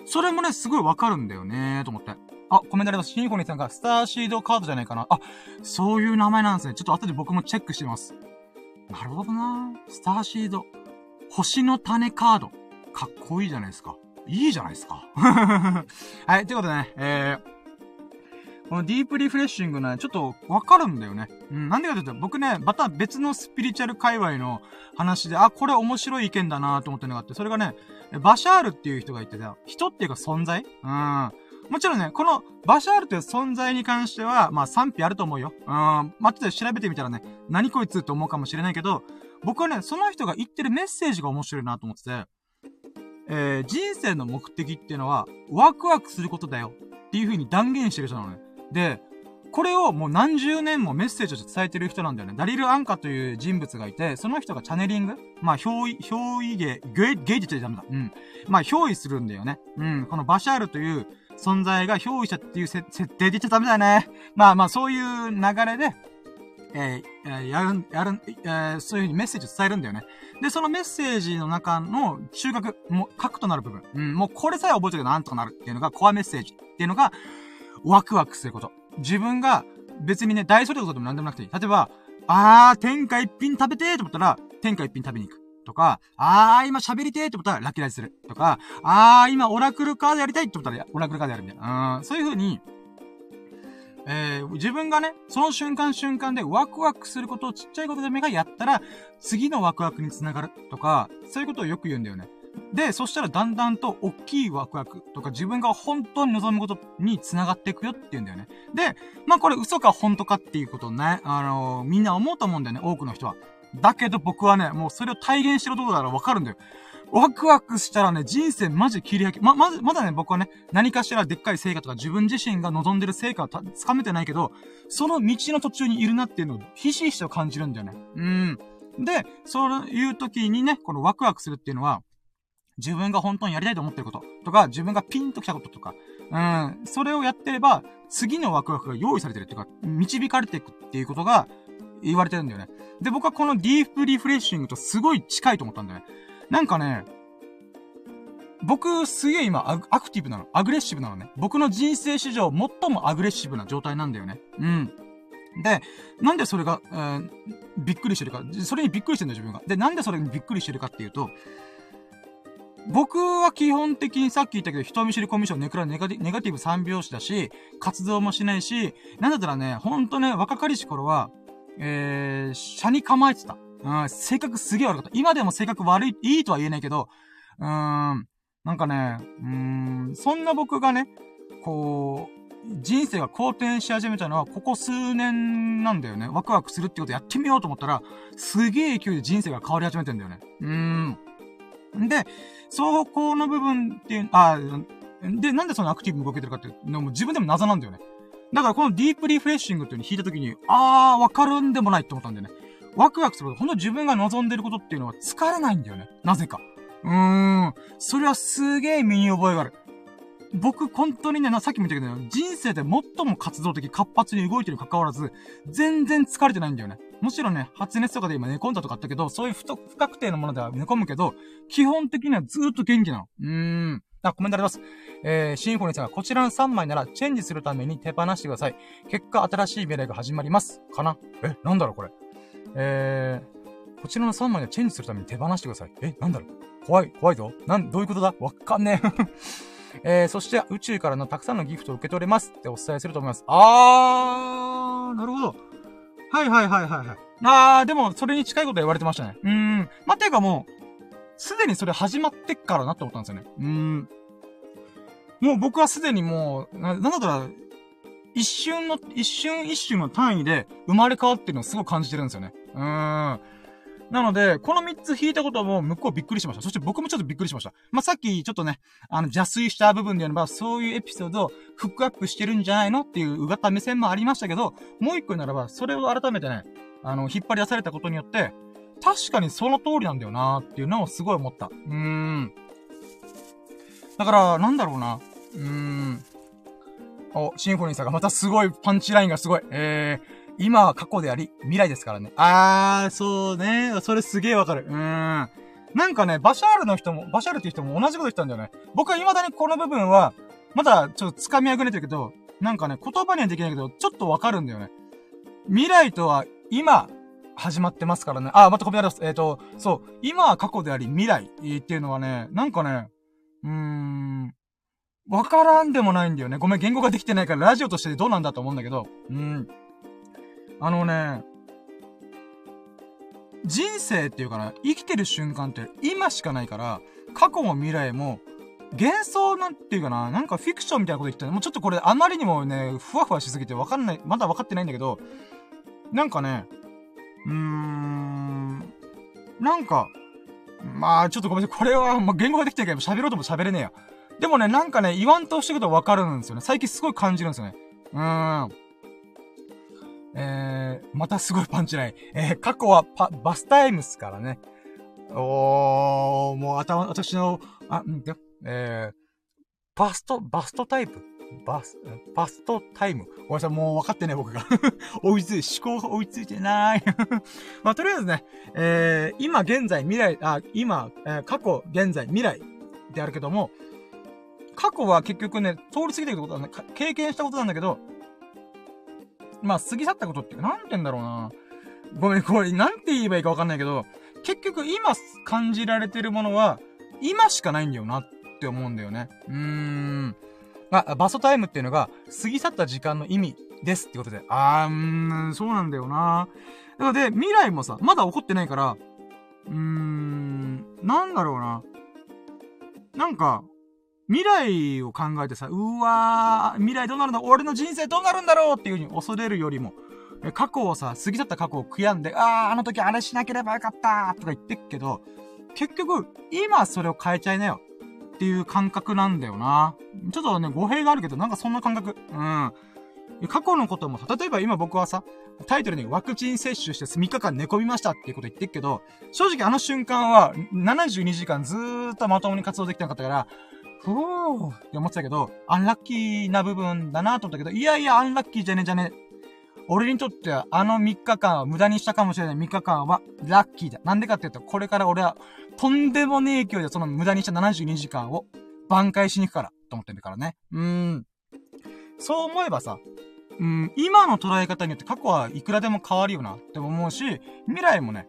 S1: それもね、すごいわかるんだよね、と思って。あ、コメントあります。シンフォニーさんがスターシードカードじゃないかな。あ、そういう名前なんですね。ちょっと後で僕もチェックしてます。なるほどなスターシード。星の種カード。かっこいいじゃないですか。いいじゃないですか。はい、ということでね、えー、このディープリフレッシングね、ちょっとわかるんだよね。うん、なんでかというと、僕ね、また別のスピリチュアル界隈の話で、あ、これ面白い意見だなと思ってのがあって、それがね、バシャールっていう人がいてさ、人っていうか存在？うん。もちろんね、このバシャールという存在に関しては、まあ賛否あると思うよ。うん。まあ、ちょっと調べてみたらね、何こいつって思うかもしれないけど、僕はね、その人が言ってるメッセージが面白いなと思ってて、えー、人生の目的っていうのは、ワクワクすることだよっていう風に断言してる人なのね。で、これをもう何十年もメッセージとして伝えてる人なんだよね。ダリル・アンカという人物がいて、その人がチャネリングまあ、表意、表意芸、芸、芸術でダメだ。うん。まあ、表意するんだよね。うん。このバシャールという存在が憑依者っていう設定で言っちゃダメだね。まあまあ、そういう流れで、えー、やる、やる、えー、そういう風にメッセージを伝えるんだよね。で、そのメッセージの中の中核、もう、核となる部分。うん、もうこれさえ覚えておけばなんとかなるっていうのが、コアメッセージっていうのが、ワクワクすること。自分が、別にね、大それたことでも何でもなくていい。例えば、あー、天下一品食べてーと思ったら、天下一品食べに行く。とか、あー、今喋りてーって思ったらラッキーライスする。とか、あー、今オラクルカードやりたいって思ったらオラクルカードやるみたいな。うん、そういう風に、えー、自分がね、その瞬間瞬間でワクワクすることをちっちゃいことでもがやったら、次のワクワクにつながるとか、そういうことをよく言うんだよね。で、そしたらだんだんと大きいワクワクとか自分が本当に望むことに繋がっていくよって言うんだよね。で、まあこれ嘘か本当かっていうことね、あのー、みんな思うと思うんだよね、多くの人は。だけど僕はね、もうそれを体現してるところだからわかるんだよ。ワクワクしたらね、人生マジ切り開き、ま、まず、まだね、僕はね、何かしらでっかい成果とか自分自身が望んでる成果をつかめてないけど、その道の途中にいるなっていうのをひしひしと感じるんだよね。うん。で、そういう時にね、このワクワクするっていうのは、自分が本当にやりたいと思ってることとか、自分がピンと来たこととか、うん、それをやってれば、次のワクワクが用意されてるっていうか、導かれていくっていうことが言われてるんだよね。で、僕はこのディープリフレッシングとすごい近いと思ったんだよね。なんかね、僕、すげえ今ア、クティブなの。アグレッシブなのね。僕の人生史上最もアグレッシブな状態なんだよね。うん。で、なんでそれが、えー、びっくりしてるか。それにびっくりしてるんだよ、自分が。で、なんでそれにびっくりしてるかっていうと、僕は基本的にさっき言ったけど、人見知りコミュ障、ネクラネガティネガティブ三拍子だし、活動もしないし、なんだったらね、ほんとね、若かりし頃は、えー、車に構えてた。うん、性格すげえ悪かった。今でも性格悪い、いいとは言えないけど、うーん、なんかね、うーん、そんな僕がね、こう、人生が好転し始めたのは、ここ数年なんだよね。ワクワクするってことやってみようと思ったら、すげえ勢いで人生が変わり始めてんだよね。うーん。で、そこの部分っていう、あ、で、なんでそのアクティブに動けてるかっていうのも自分でも謎なんだよね。だからこのディープリフレッシングっていうのを弾いたときに、あー、わかるんでもないって思ったんだよね。ワクワクすること、ほんと自分が望んでることっていうのは疲れないんだよね。なぜか。うーん。それはすげえ身に覚えがある。僕、本当にね、さっきも言ったけど、人生で最も活動的、活発に動いてるに関わらず、全然疲れてないんだよね。もちろね、発熱とかで今寝込んだとかあったけど、そういう不不確定なものでは寝込むけど、基本的にはずーっと元気なの。うーん。あ、コメントあります。えー、シンフォニーさんがこちらの3枚ならチェンジするために手放してください。結果、新しい命令が始まります。かな？え、なんだろうこれ。えー、こちらの3枚でチェンジするために手放してください。え、なんだろう？怖い、怖いぞ。なん、どういうことだ？わかんねえ。えー、そして宇宙からのたくさんのギフトを受け取れますってお伝えすると思います。あー、なるほど。はいはいはいはいはい。あー、でも、それに近いこと言われてましたね。うーん。ま、ていうかもう、すでにそれ始まってっからなって思ったんですよね。うーん。もう僕はすでにもう、な、なんだったら、一瞬の、一瞬一瞬の単位で生まれ変わってるのをすごい感じてるんですよね。うーん。なので、この三つ引いたことも向こうびっくりしました。そして僕もちょっとびっくりしました。まあ、さっきちょっとね、あの、邪推した部分であれば、そういうエピソードをフックアップしてるんじゃないのっていううがった目線もありましたけど、もう一個ならば、それを改めてね、あの、引っ張り出されたことによって、確かにその通りなんだよなーっていうのをすごい思った。うーん。だから、なんだろうな。うーん。お、シンフォニーさんがまたすごいパンチラインがすごい。えー、今は過去であり、未来ですからね。あー、そうね。それすげえわかる。うーん。なんかね、バシャールの人も、バシャールっていう人も同じこと言ったんだよね。僕は未だにこの部分は、まだちょっと掴みあぐれてるけど、なんかね、言葉にはできないけど、ちょっとわかるんだよね。未来とは今、始まってますからね。あ、またコメントあります。えっ、ー、と、そう、今は過去であり未来っていうのはね、なんかね、うーん、わからんでもないんだよね。ごめん、言語ができてないからラジオとしてどうなんだと思うんだけど、うん。あのね、人生っていうかな、生きてる瞬間って今しかないから、過去も未来も、幻想なんていうかな、なんかフィクションみたいなこと言ってたもうちょっとこれあまりにもね、ふわふわしすぎてわかんない、まだわかってないんだけど、なんかね、うーん、なんか、まあちょっとごめんなさい。これは、まあ、言語ができてないけど喋ろうとも喋れねえや。でもね、なんかね、言わんとしてるとわかるんですよね。最近すごい感じるんですよね。うーん。えー、またすごいパンチライン。えー、過去はパ、バスタイムスからね。おー、もう頭、私の、あ、んで、えー、バスト、バストタイプ？バス、バストタイム？ごめんなさい、もう分かってね、僕が。追いつい、思考が追いついてない まあ、とりあえずね、えー、今、現在、未来、あ、今、えー、過去、現在、未来であるけども、過去は結局ね、通り過ぎてることなんだ、経験したことなんだけど、まあ、過ぎ去ったことって、なんて言うんだろうな。ごめん、これ、なんて言えばいいかわかんないけど、結局今感じられてるものは、今しかないんだよなって思うんだよね。うーん。あ、バストタイムっていうのが、過ぎ去った時間の意味ですってことで。あー、うーん、そうなんだよな。なので、未来もさ、まだ起こってないから、うーん、なんだろうな。なんか、未来を考えてさ、うわー、未来どうなるんだ俺の人生どうなるんだろう？っていう風に恐れるよりも、過去をさ、過ぎ去った過去を悔やんで、あー、あの時あれしなければよかったとか言ってっけど、結局、今それを変えちゃいなよっていう感覚なんだよな。ちょっとね、語弊があるけど、なんかそんな感覚。うん。過去のこともさ、例えば今僕はさ、タイトルにワクチン接種して3日間寝込みましたっていうこと言ってっけど、正直あの瞬間は72時間ずーっとまともに活動できてなかったから、ふぅーって思ってたけど、アンラッキーな部分だなと思ったけど、いやいや、アンラッキーじゃねえじゃねえ。俺にとっては、あの3日間は無駄にしたかもしれない3日間は、ラッキーだ。なんでかっていうと、これから俺は、とんでもねえ勢いでその無駄にした72時間を挽回しに行くから、と思ってるからね。うーん。そう思えばさ、うん、今の捉え方によって過去はいくらでも変わるよなって思うし、未来もね、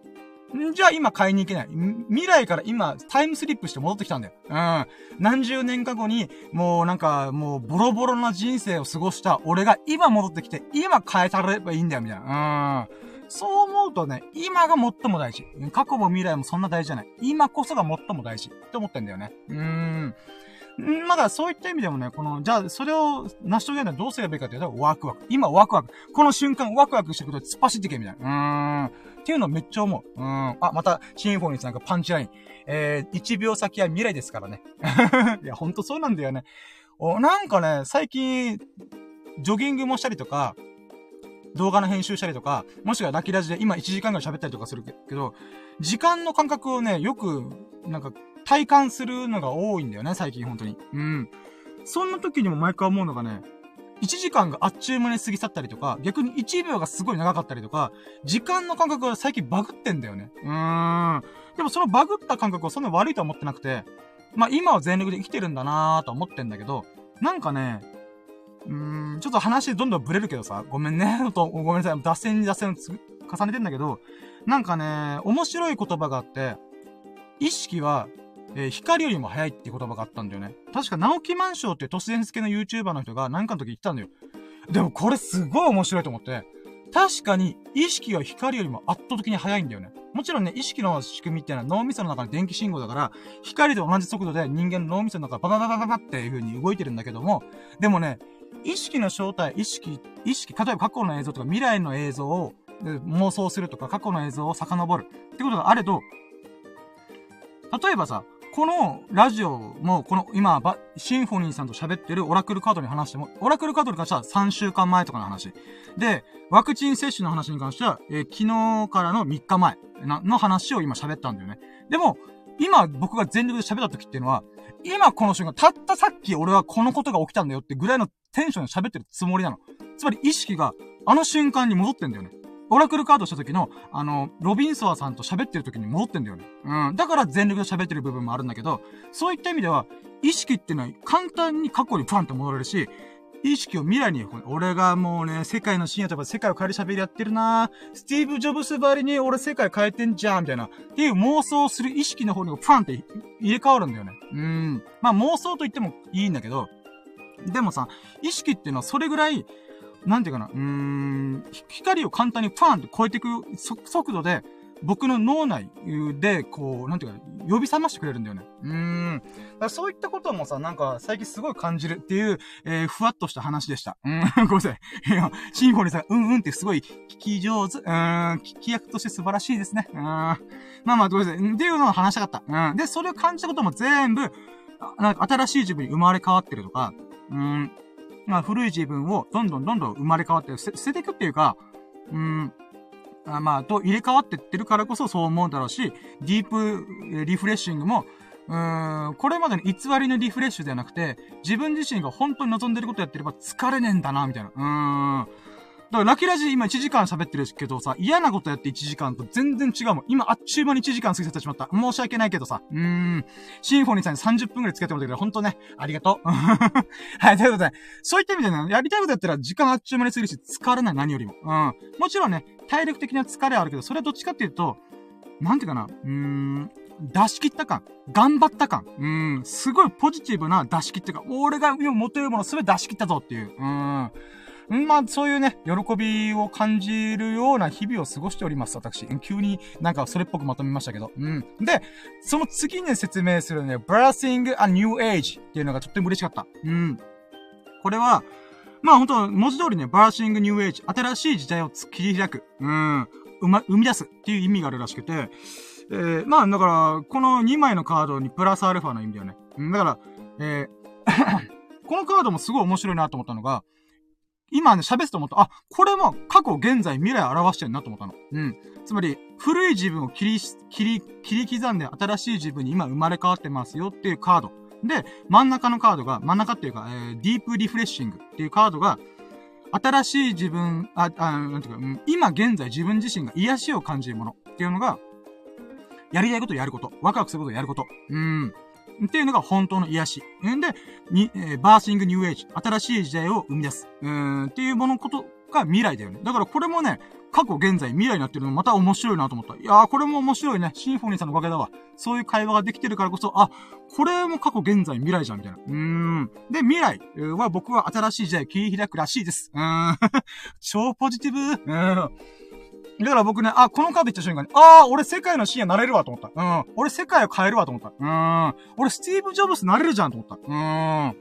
S1: じゃあ今買いに行けない。未来から今、タイムスリップして戻ってきたんだよ。うん。何十年か後に、もうなんか、もうボロボロな人生を過ごした俺が今戻ってきて、今変えたればいいんだよ、みたいな。うん。そう思うとね、今が最も大事。過去も未来もそんな大事じゃない。今こそが最も大事。って思ってんだよね。うーん。まだそういった意味でもね、この、じゃあ、それを成し遂げるのはどうすればいいかっていうと、ワクワク。今ワクワク。この瞬間ワクワクしてくと突っ走ってけ、みたいな。うーん。っていうのめっちゃ思う。うん。あ、また、シンフォニーさんがパンチライン。えー、1秒先は未来ですからね。いや、ほんとそうなんだよね。お、なんかね、最近、ジョギングもしたりとか、動画の編集したりとか、もしくはラッキーラジで今1時間ぐらい喋ったりとかするけど、時間の感覚をね、よく、なんか、体感するのが多いんだよね、最近本当に。うん。そんな時にも毎回思うのがね、1時間があっちゅう間に過ぎ去ったりとか、逆に1秒がすごい長かったりとか、時間の感覚が最近バグってんだよね。うーん。でもそのバグった感覚はそんな悪いとは思ってなくて、まあ今は全力で生きてるんだなーと思ってんだけど、なんかね、うーん、ちょっと話どんどんブレるけどさ、ごめんね、と、ごめんなさい、脱線に脱線を重ねてんだけど、なんかね、面白い言葉があって、意識はえー、光よりも早いって言葉があったんだよね。確か、直木万象っていう都市伝説系の YouTuber の人が何かの時言ったんだよ。でもこれすごい面白いと思って。確かに、意識は光よりも圧倒的に速いんだよね。もちろんね、意識の仕組みっていうのは脳みその中の電気信号だから、光と同じ速度で人間の脳みその中ババババババっていう風に動いてるんだけども、でもね、意識の正体、意識、意識、例えば過去の映像とか未来の映像を妄想するとか過去の映像を遡るってことがあれど、例えばさ、このラジオも、この今、シンフォニーさんと喋ってるオラクルカードに話しても、オラクルカードに関しては3週間前とかの話。で、ワクチン接種の話に関しては、えー、昨日からの3日前の話を今喋ったんだよね。でも、今僕が全力で喋った時っていうのは、今この瞬間、たったさっき俺はこのことが起きたんだよってぐらいのテンションで喋ってるつもりなの。つまり意識があの瞬間に戻ってんだよね。オラクルカードした時の、あの、ロビンソワさんと喋ってる時に戻ってんだよね。うん。だから全力で喋ってる部分もあるんだけど、そういった意味では、意識っていうのは簡単に過去にパンと戻れるし、意識を未来に、俺がもうね、世界の深夜とか世界を変える喋りやってるなスティーブ・ジョブスばりに俺世界変えてんじゃんみたいな。っていう妄想する意識の方にパンって入れ替わるんだよね。うん。まあ妄想と言ってもいいんだけど、でもさ、意識っていうのはそれぐらい、なんていうかな、うーん、光を簡単にパーンって超えていく速度で、僕の脳内で、こう、なんていうか、呼び覚ましてくれるんだよね。うーん。そういったこともさ、なんか、最近すごい感じるっていう、えー、ふわっとした話でした。うん、ごめんなさい。いや、シンフォニーさん、うんうんってすごい聞き上手。うん、聞き役として素晴らしいですね。うん。まあまあ、ごめんなさい。っていうのを話したかった。うん。で、それを感じたことも全部、なんか新しい自分に生まれ変わってるとか、うん。まあ、古い自分をどんどんどんどん生まれ変わって捨てていくっていうか、うん。あまあ、と入れ替わってってるからこそそう思うだろうし、ディープリフレッシングも、うーん、これまでの偽りのリフレッシュではなくて、自分自身が本当に望んでることやってれば疲れねえんだな、みたいな。うーん。だからラキラジ今1時間喋ってるけどさ、嫌なことやって1時間と全然違うもん。今あっちゅう間に1時間過ぎてしまった。申し訳ないけどさ。うーん。シンフォニーさんに30分くらい付き合ってもらったけど、ほんとね、ありがとう。はい、ということで、そういった意味でね、やりたいことやったら時間あっちゅう間に過ぎるし、疲れない、何よりも。うん。もちろんね、体力的な疲れはあるけど、それはどっちかっていうと、なんていうかな、うーん、出し切った感。頑張った感。うん。すごいポジティブな出し切った感。俺が今持てるものすべて出し切ったぞっていう。うん。まあ、そういうね、喜びを感じるような日々を過ごしております、私。急になんかそれっぽくまとめましたけど。うん。で、その次に説明するね、Birthing a New Age っていうのがとっても嬉しかった。うん。これは、まあ本当文字通りね、Birthing New Age、新しい時代を切り開く。うん。生ま、生み出すっていう意味があるらしくて、えー、まあだから、この2枚のカードにプラスアルファの意味だよね。だから、えー このカードもすごい面白いなと思ったのが、今ね、喋ってと思った。あ、これも過去、現在、未来を表してるなと思ったの。うん。つまり、古い自分を切り、切り、切り刻んで新しい自分に今生まれ変わってますよっていうカード。で、真ん中のカードが、真ん中っていうか、えー、ディープリフレッシングっていうカードが、新しい自分、あ、あ、なんていうか、今現在自分自身が癒しを感じるものっていうのが、やりたいことをやること、ワクワクすることをやること。うん。っていうのが本当の癒し。んで、に、えー、バーシングニューエイジ。新しい時代を生み出す。うん、っていうものことが未来だよね。だからこれもね、過去、現在、未来になってるのまた面白いなと思った。いやー、これも面白いね。シンフォニーさんのおかげだわ。そういう会話ができてるからこそ、あ、これも過去、現在、未来じゃん、みたいな。うん。で、未来は僕は新しい時代を切り開くらしいです。うん。超ポジティブ。うん。だから僕ね、あ、このカード言った瞬間に、ああ、俺世界の深夜なれるわと思った。うん。俺世界を変えるわと思った。うん。俺スティーブ・ジョブスなれるじゃんと思った。うん。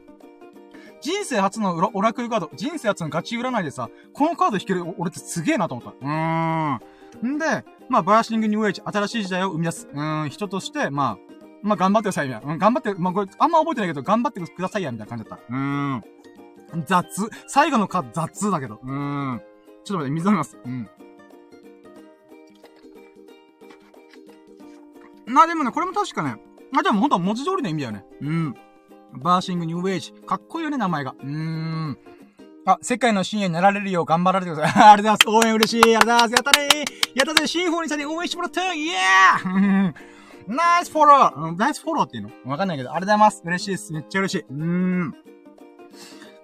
S1: 人生初のオラクルカード、人生初のガチ占いでさ、このカード引ける俺ってすげえなと思った。うーん。んで、まあ、バーシングニューエイジ、新しい時代を生み出す。うん、人として、まあ、まあ、頑張ってください、みたいな。うん、頑張って、まあ、これ、あんま覚えてないけど、頑張ってくださいや、みたいな感じだった。うーん。雑。最後のカード雑だけど。うーん。ちょっと待って、水飲みます。うん。まあでもね、これも確かね、あ、でも本当は文字通りの意味だよね。うん。バーシングニューエイジ。かっこいいよね、名前が。うーん。あ、世界の深夜になられるよう頑張られてください。ありがとうございます。応援嬉しい。ありがとうございます。やったねーやったぜシンフォニーさんに応援してもらったイエーナイスフォローナイスフォローっていうの？わかんないけど、ありがとうございます。嬉しいです。めっちゃ嬉しい。うーん。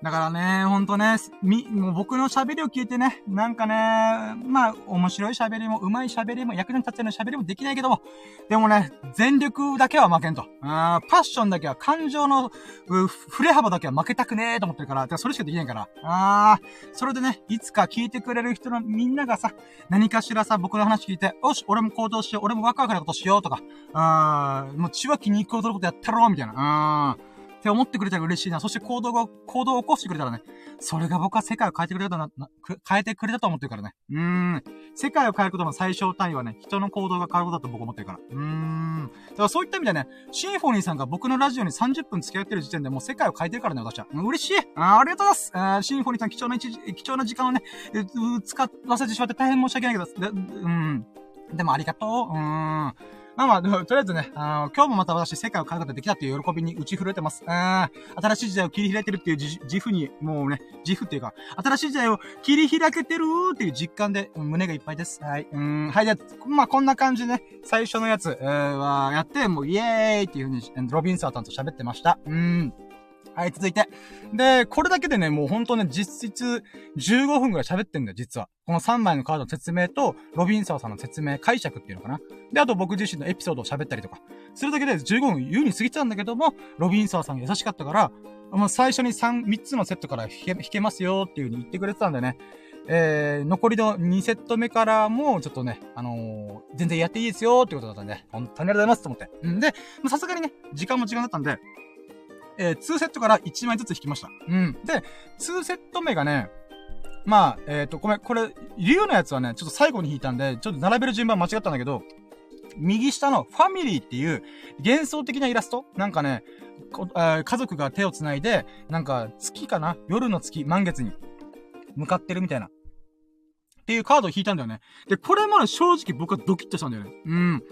S1: だからね、ほんとね、み、もう僕の喋りを聞いてね、なんかね、まあ、面白い喋りも、上手い喋りも、役に立つような喋りもできないけども、でもね、全力だけは負けんと。あパッションだけは、感情の、振れ幅だけは負けたくねえと思ってるから、からそれしかできないから。あー、それでね、いつか聞いてくれる人のみんながさ、何かしらさ、僕の話聞いて、よし、俺も行動しよう、俺もワクワクなことしようとか、あー、もう血は気に行くことやったろう、みたいな。あー。って思ってくれたら嬉しいな。そして行動が、行動を起こしてくれたらね、それが僕は世界を変えてくれたな、変えてくれたと思ってるからね。うーん。世界を変えることの最小単位はね、人の行動が変わることだと僕思ってるから。うーん。だからそういった意味でね、シンフォニーさんが僕のラジオに30分付き合ってる時点でもう世界を変えてるからね、私は。嬉しいあありがとうございますあシンフォニーさん貴重な一貴重な時間をね、使わせてしまって大変申し訳ないけど、うん。でもありがとう。うーん。まあまあ、とりあえずね、あの、今日もまた私世界を変えることができたっていう喜びに打ち震えてます。うん。新しい時代を切り開いてるっていう自負に、もうね、自負っていうか、新しい時代を切り開けてるっていう実感で、胸がいっぱいです。はい。うん。はい、じゃまあこんな感じでね、最初のやつ、えー、は、やって、もうイエーイっていうふうに、ロビンサーさんと喋ってました。うん。はい、続いて。で、これだけでね、もうほんとね、実質15分くらい喋ってんだよ、実は。この3枚のカードの説明と、ロビンサーさんの説明、解釈っていうのかな。で、あと僕自身のエピソードを喋ったりとか。するだけで15分優に過ぎちゃうんだけども、ロビンサーさんが優しかったから、もう最初に3、3つのセットから弾け、弾けますよっていう風に言ってくれてたんでね。えー、残りの2セット目からも、ちょっとね、あのー、全然やっていいですよってことだったんで、本当にありがとうございますと思って。んで、さすがにね、時間も時間だったんで、えー、2セットから1枚ずつ引きました。うん。で、2セット目がね、まあ、えっ、ー、と、ごめん、これ、竜のやつはね、ちょっと最後に引いたんで、ちょっと並べる順番間違ったんだけど、右下のファミリーっていう幻想的なイラスト？なんかね、家族が手を繋いで、なんか月かな？夜の月、満月に向かってるみたいな。っていうカードを引いたんだよね。で、これまで正直僕はドキッとしたんだよね。うん。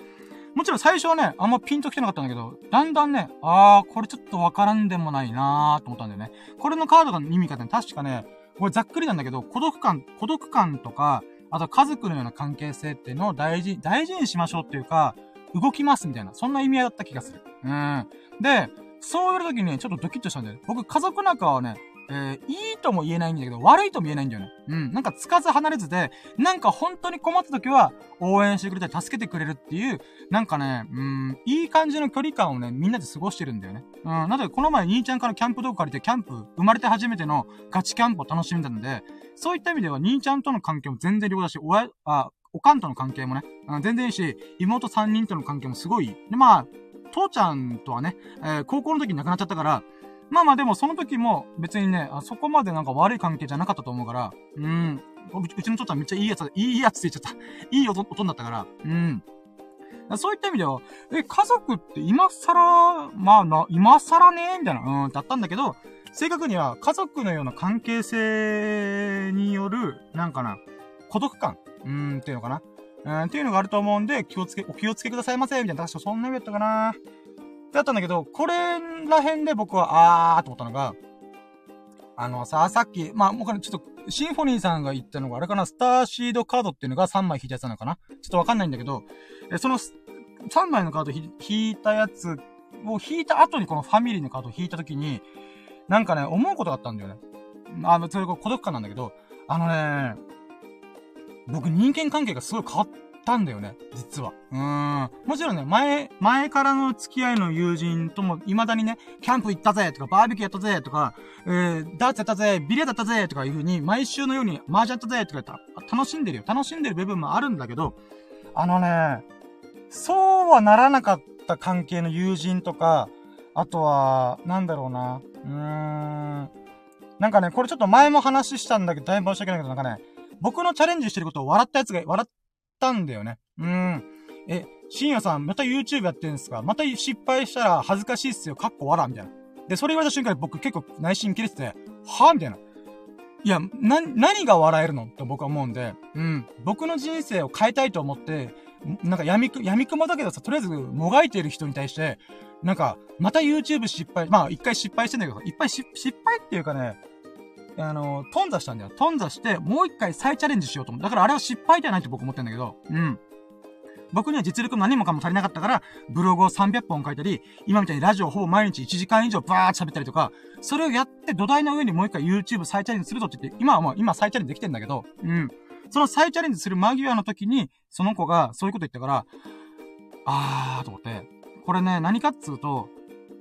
S1: もちろん最初はね、あんまピンと来てなかったんだけど、だんだんね、あー、これちょっとわからんでもないなーと思ったんだよね。これのカードが意味かね、確かね、これざっくりなんだけど、孤独感、孤独感とか、あと家族のような関係性っていうのを大事、大事にしましょうっていうか、動きますみたいな、そんな意味合いだった気がする。うん。で、そう言われた時にね、ちょっとドキッとしたんだよ。僕、家族仲はね、えー、いいとも言えないんだけど、悪いとも言えないんだよね。うん。なんか、つかず離れずで、なんか本当に困った時は、応援してくれたり、助けてくれるっていう、なんかね、うん、いい感じの距離感をね、みんなで過ごしてるんだよね。うん。なので、この前、兄ちゃんからキャンプ道具借りて、キャンプ、生まれて初めてのガチキャンプを楽しんだので、そういった意味では、兄ちゃんとの関係も全然良好だし、親、あ、おかんとの関係もね、うん、全然いいし、妹3人との関係もすごい。で、まあ、父ちゃんとはね、えー、高校の時に亡くなっちゃったから、まあまあでもその時も別にね、あそこまでなんか悪い関係じゃなかったと思うから、うん。うちの父ちゃんめっちゃいいやつ、いいやつって言っちゃった。いい音、音だったから、うん。そういった意味では、え、家族って今更、まあな、今更ねみたいな、うん、だったんだけど、正確には家族のような関係性による、なんかな、孤独感、うん、っていうのかな。うん、っていうのがあると思うんで、気をつけ、お気をつけくださいませ、みたいな、確かそんな意味だったかな。だったんだけど、これら辺で僕は、あーと思ったのが、あのさ、さっき、まあ、もうちょっと、シンフォニーさんが言ったのが、あれかな、スターシードカードっていうのが3枚引いたやつなのかな？ちょっとわかんないんだけど、え、その、3枚のカード引いたやつを引いた後にこのファミリーのカードを引いた時に、なんかね、思うことがあったんだよね。あの、それ孤独感なんだけど、あのね、僕人間関係がすごい変わったんだよね、実は。うーん。もちろんね、前、前からの付き合いの友人とも、未だにね、キャンプ行ったぜとか、バーベキューやったぜとか、えー、ダーツやったぜ、ビリヤーだったぜとかいう風に、毎週のように麻雀やったぜとか言ったら、楽しんでるよ。楽しんでる部分もあるんだけど、あのね、そうはならなかった関係の友人とか、あとは、なんだろうな。うーん。なんかね、これちょっと前も話したんだけど、大変申し訳ないけど、なんかね、僕のチャレンジしてることを笑ったやつが、笑ったんだよね。うん。え、深夜さん、また YouTube やってるんですか？また失敗したら恥ずかしいっすよ。かっこ笑みたいな。で、それ言われた瞬間に僕結構内心切れてて、はぁみたいな。いや、な、何が笑えるの？って僕は思うんで、うん。僕の人生を変えたいと思って、なんか闇く、闇雲だけどさ、とりあえずもがいてる人に対して、なんか、また YouTube 失敗、まあ一回失敗してんだけど、いっぱい失敗っていうかね、あの、頓挫したんだよ。頓挫して、もう一回再チャレンジしようと思う。だからあれは失敗じゃないって僕思ってんだけど、うん。僕には実力も何もかも足りなかったから、ブログを300本書いたり、今みたいにラジオほぼ毎日1時間以上バーって喋ったりとか、それをやって土台の上にもう一回 YouTube 再チャレンジするぞって言って、今はもう今再チャレンジできてんだけど、うん。その再チャレンジする間際の時に、その子がそういうこと言ったから、あーと思って、これね、何かっつうと、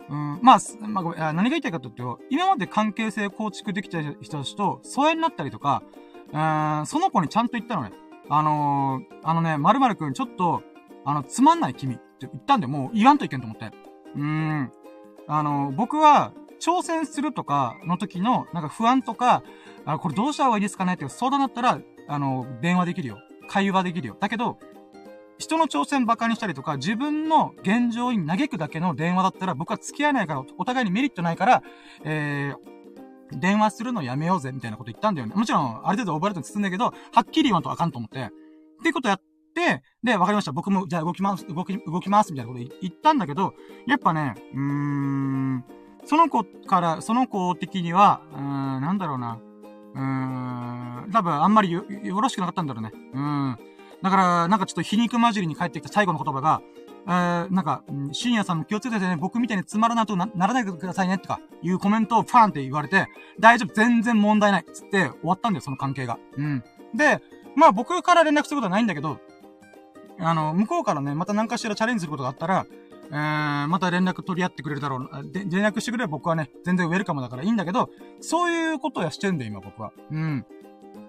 S1: うん、まあ、まあ、何が言いたいかというと、今まで関係性構築できた人たちと疎遠になったりとか、うん、その子にちゃんと言ったのね。あのー、あのね、〇〇くん、ちょっと、あの、つまんない君って言ったんで、もう言わんといけんと思って。うん。あの、僕は、挑戦するとかの時の、なんか不安とか、あ、これどうした方がいいですかねって相談だったら、あの、電話できるよ。会話できるよ。だけど、人の挑戦馬鹿にしたりとか、自分の現状に嘆くだけの電話だったら、僕は付き合えないから、お互いにメリットないから、えー、電話するのやめようぜ、みたいなこと言ったんだよね。もちろん、ある程度オーバーレットに進んだけど、はっきり言わんとあかんと思って。っていうことやって、で、わかりました。僕も、じゃあ動きます、動き、動きます、みたいなこと言ったんだけど、やっぱね、うーん、その子から、その子的には、うーん、なんだろうな。うーん、多分あんまりよ、よろしくなかったんだろうね。うん。だから、なんかちょっと皮肉混じりに帰ってきた最後の言葉が、えー、なんか、深夜さんも気をつけてね、僕みたいにつまらないとならないでくださいね、とか、いうコメントをファンって言われて、大丈夫、全然問題ない、つって終わったんだよ、その関係が。うん。で、まあ僕から連絡することはないんだけど、あの、向こうからね、また何かしらチャレンジすることがあったら、えー、また連絡取り合ってくれるだろうで、連絡してくれば僕はね、全然ウェルカムだからいいんだけど、そういうことをしてんだよ、今僕は。うん。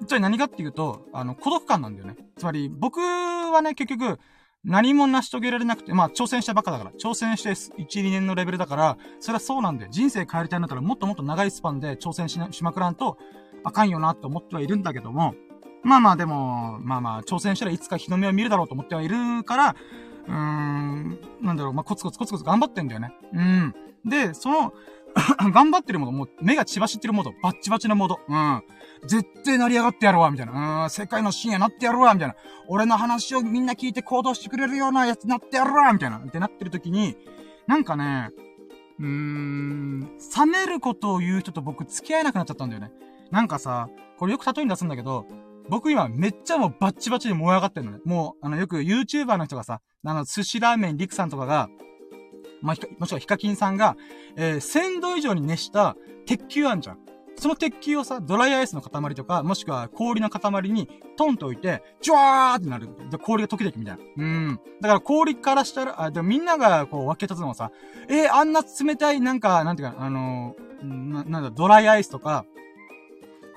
S1: じゃあ何かっていうと、あの、孤独感なんだよね。つまり、僕はね、結局、何も成し遂げられなくて、まあ、挑戦したばっかだから、挑戦して1、2年のレベルだから、それはそうなんだよ。人生変えりたいんだったら、もっともっと長いスパンで挑戦しな、しまくらんと、あかんよなって思ってはいるんだけども、まあまあでも、まあまあ、挑戦したらいつか日の目を見るだろうと思ってはいるから、うーん、なんだろう、まあ、コツコツコツコツ頑張ってんだよね。うん。で、その、頑張ってるもの、もう目が血走ってるモード、バッチバチなモード。うん。絶対成り上がってやるわ、みたいな。うん、世界の深夜なってやるわ、みたいな。俺の話をみんな聞いて行動してくれるようなやつなってやるわ、みたいな。ってなってる時に、なんかね、うーん、冷めることを言う人と僕付き合えなくなっちゃったんだよね。なんかさ、これよく例えに出すんだけど、僕今めっちゃもうバッチバチに燃え上がってるのね。もう、あの、よく YouTuber の人がさ、あの、寿司ラーメンリクさんとかが、まあ、もしくはヒカキンさんが、えー、1000度以上に熱した鉄球あんじゃん。その鉄球をさ、ドライアイスの塊とか、もしくは氷の塊にトンと置いて、ジュワーってなる。で、氷が溶けていくみたいな。うん。だから氷からしたら、あ、でもみんながこう分け立つのはさ、えー、あんな冷たい、なんか、なんていうか、あのー、な、なんだ、ドライアイスとか、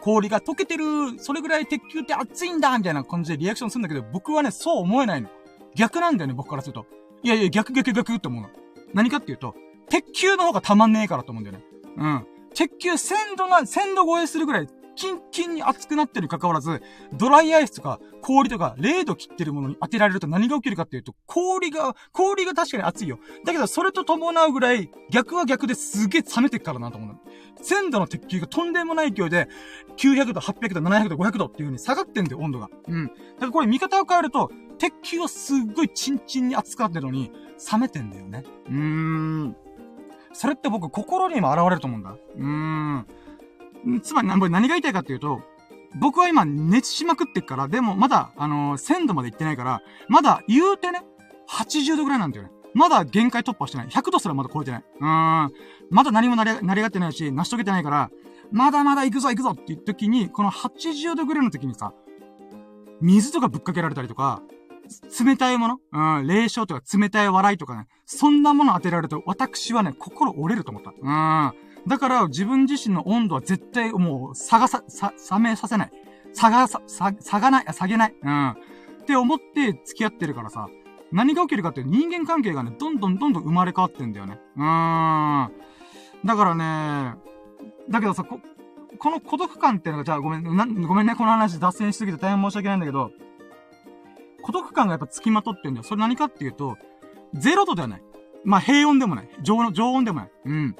S1: 氷が溶けてる、それぐらい鉄球って熱いんだみたいな感じでリアクションするんだけど、僕はね、そう思えないの。逆なんだよね、僕からすると。いやいや、逆逆逆って思うの。何かっていうと、鉄球の方がたまんねえからと思うんだよね。うん。鉄球1000度な、1000度超えするぐらい、キンキンに熱くなってる関わらず、ドライアイスとか氷とか0度切ってるものに当てられると何が起きるかっていうと、氷が、氷が確かに熱いよ。だけど、それと伴うぐらい、逆は逆ですげえ冷めてっからなと思うの。1000度の鉄球がとんでもない勢いで、900度、800度、700度、500度っていう風に下がってんだよ、温度が。うん。だからこれ見方を変えると、鉄球はすっごいチンチンに熱くなってるのに、冷めてんだよね。うーん。それって僕、心にも現れると思うんだ。うーん。つまり、何が言いたいかっていうと、僕は今熱しまくってっから、でもまだ、あのー、1000度まで行ってないから、まだ言うてね、80度ぐらいなんだよね。まだ限界突破してない。100度すらまだ超えてない。うーん。まだ何もなり、なりがってないし、成し遂げてないから、まだまだ行くぞ行くぞっていう時に、この80度ぐらいの時にさ、水とかぶっかけられたりとか、冷たいものうん、冷笑とか冷たい笑いとかね、そんなもの当てられると、私はね、心折れると思った。うん。だから、自分自身の温度は絶対もう、下がさ、さ、冷めさせない。下がさ、さ、下がない、下げない。うん。って思って付き合ってるからさ、何が起きるかっていう人間関係がね、どんどんどんどん生まれ変わってんだよね。うーん。だからね、だけどさ、こ、この孤独感っていうのが、じゃあごめん、な、ごめんね、この話脱線しすぎて大変申し訳ないんだけど、孤独感がやっぱ付きまとってんだよ。それ何かっていうと、ゼロ度ではない。まあ、平温でもない。常温常温でもない。うん。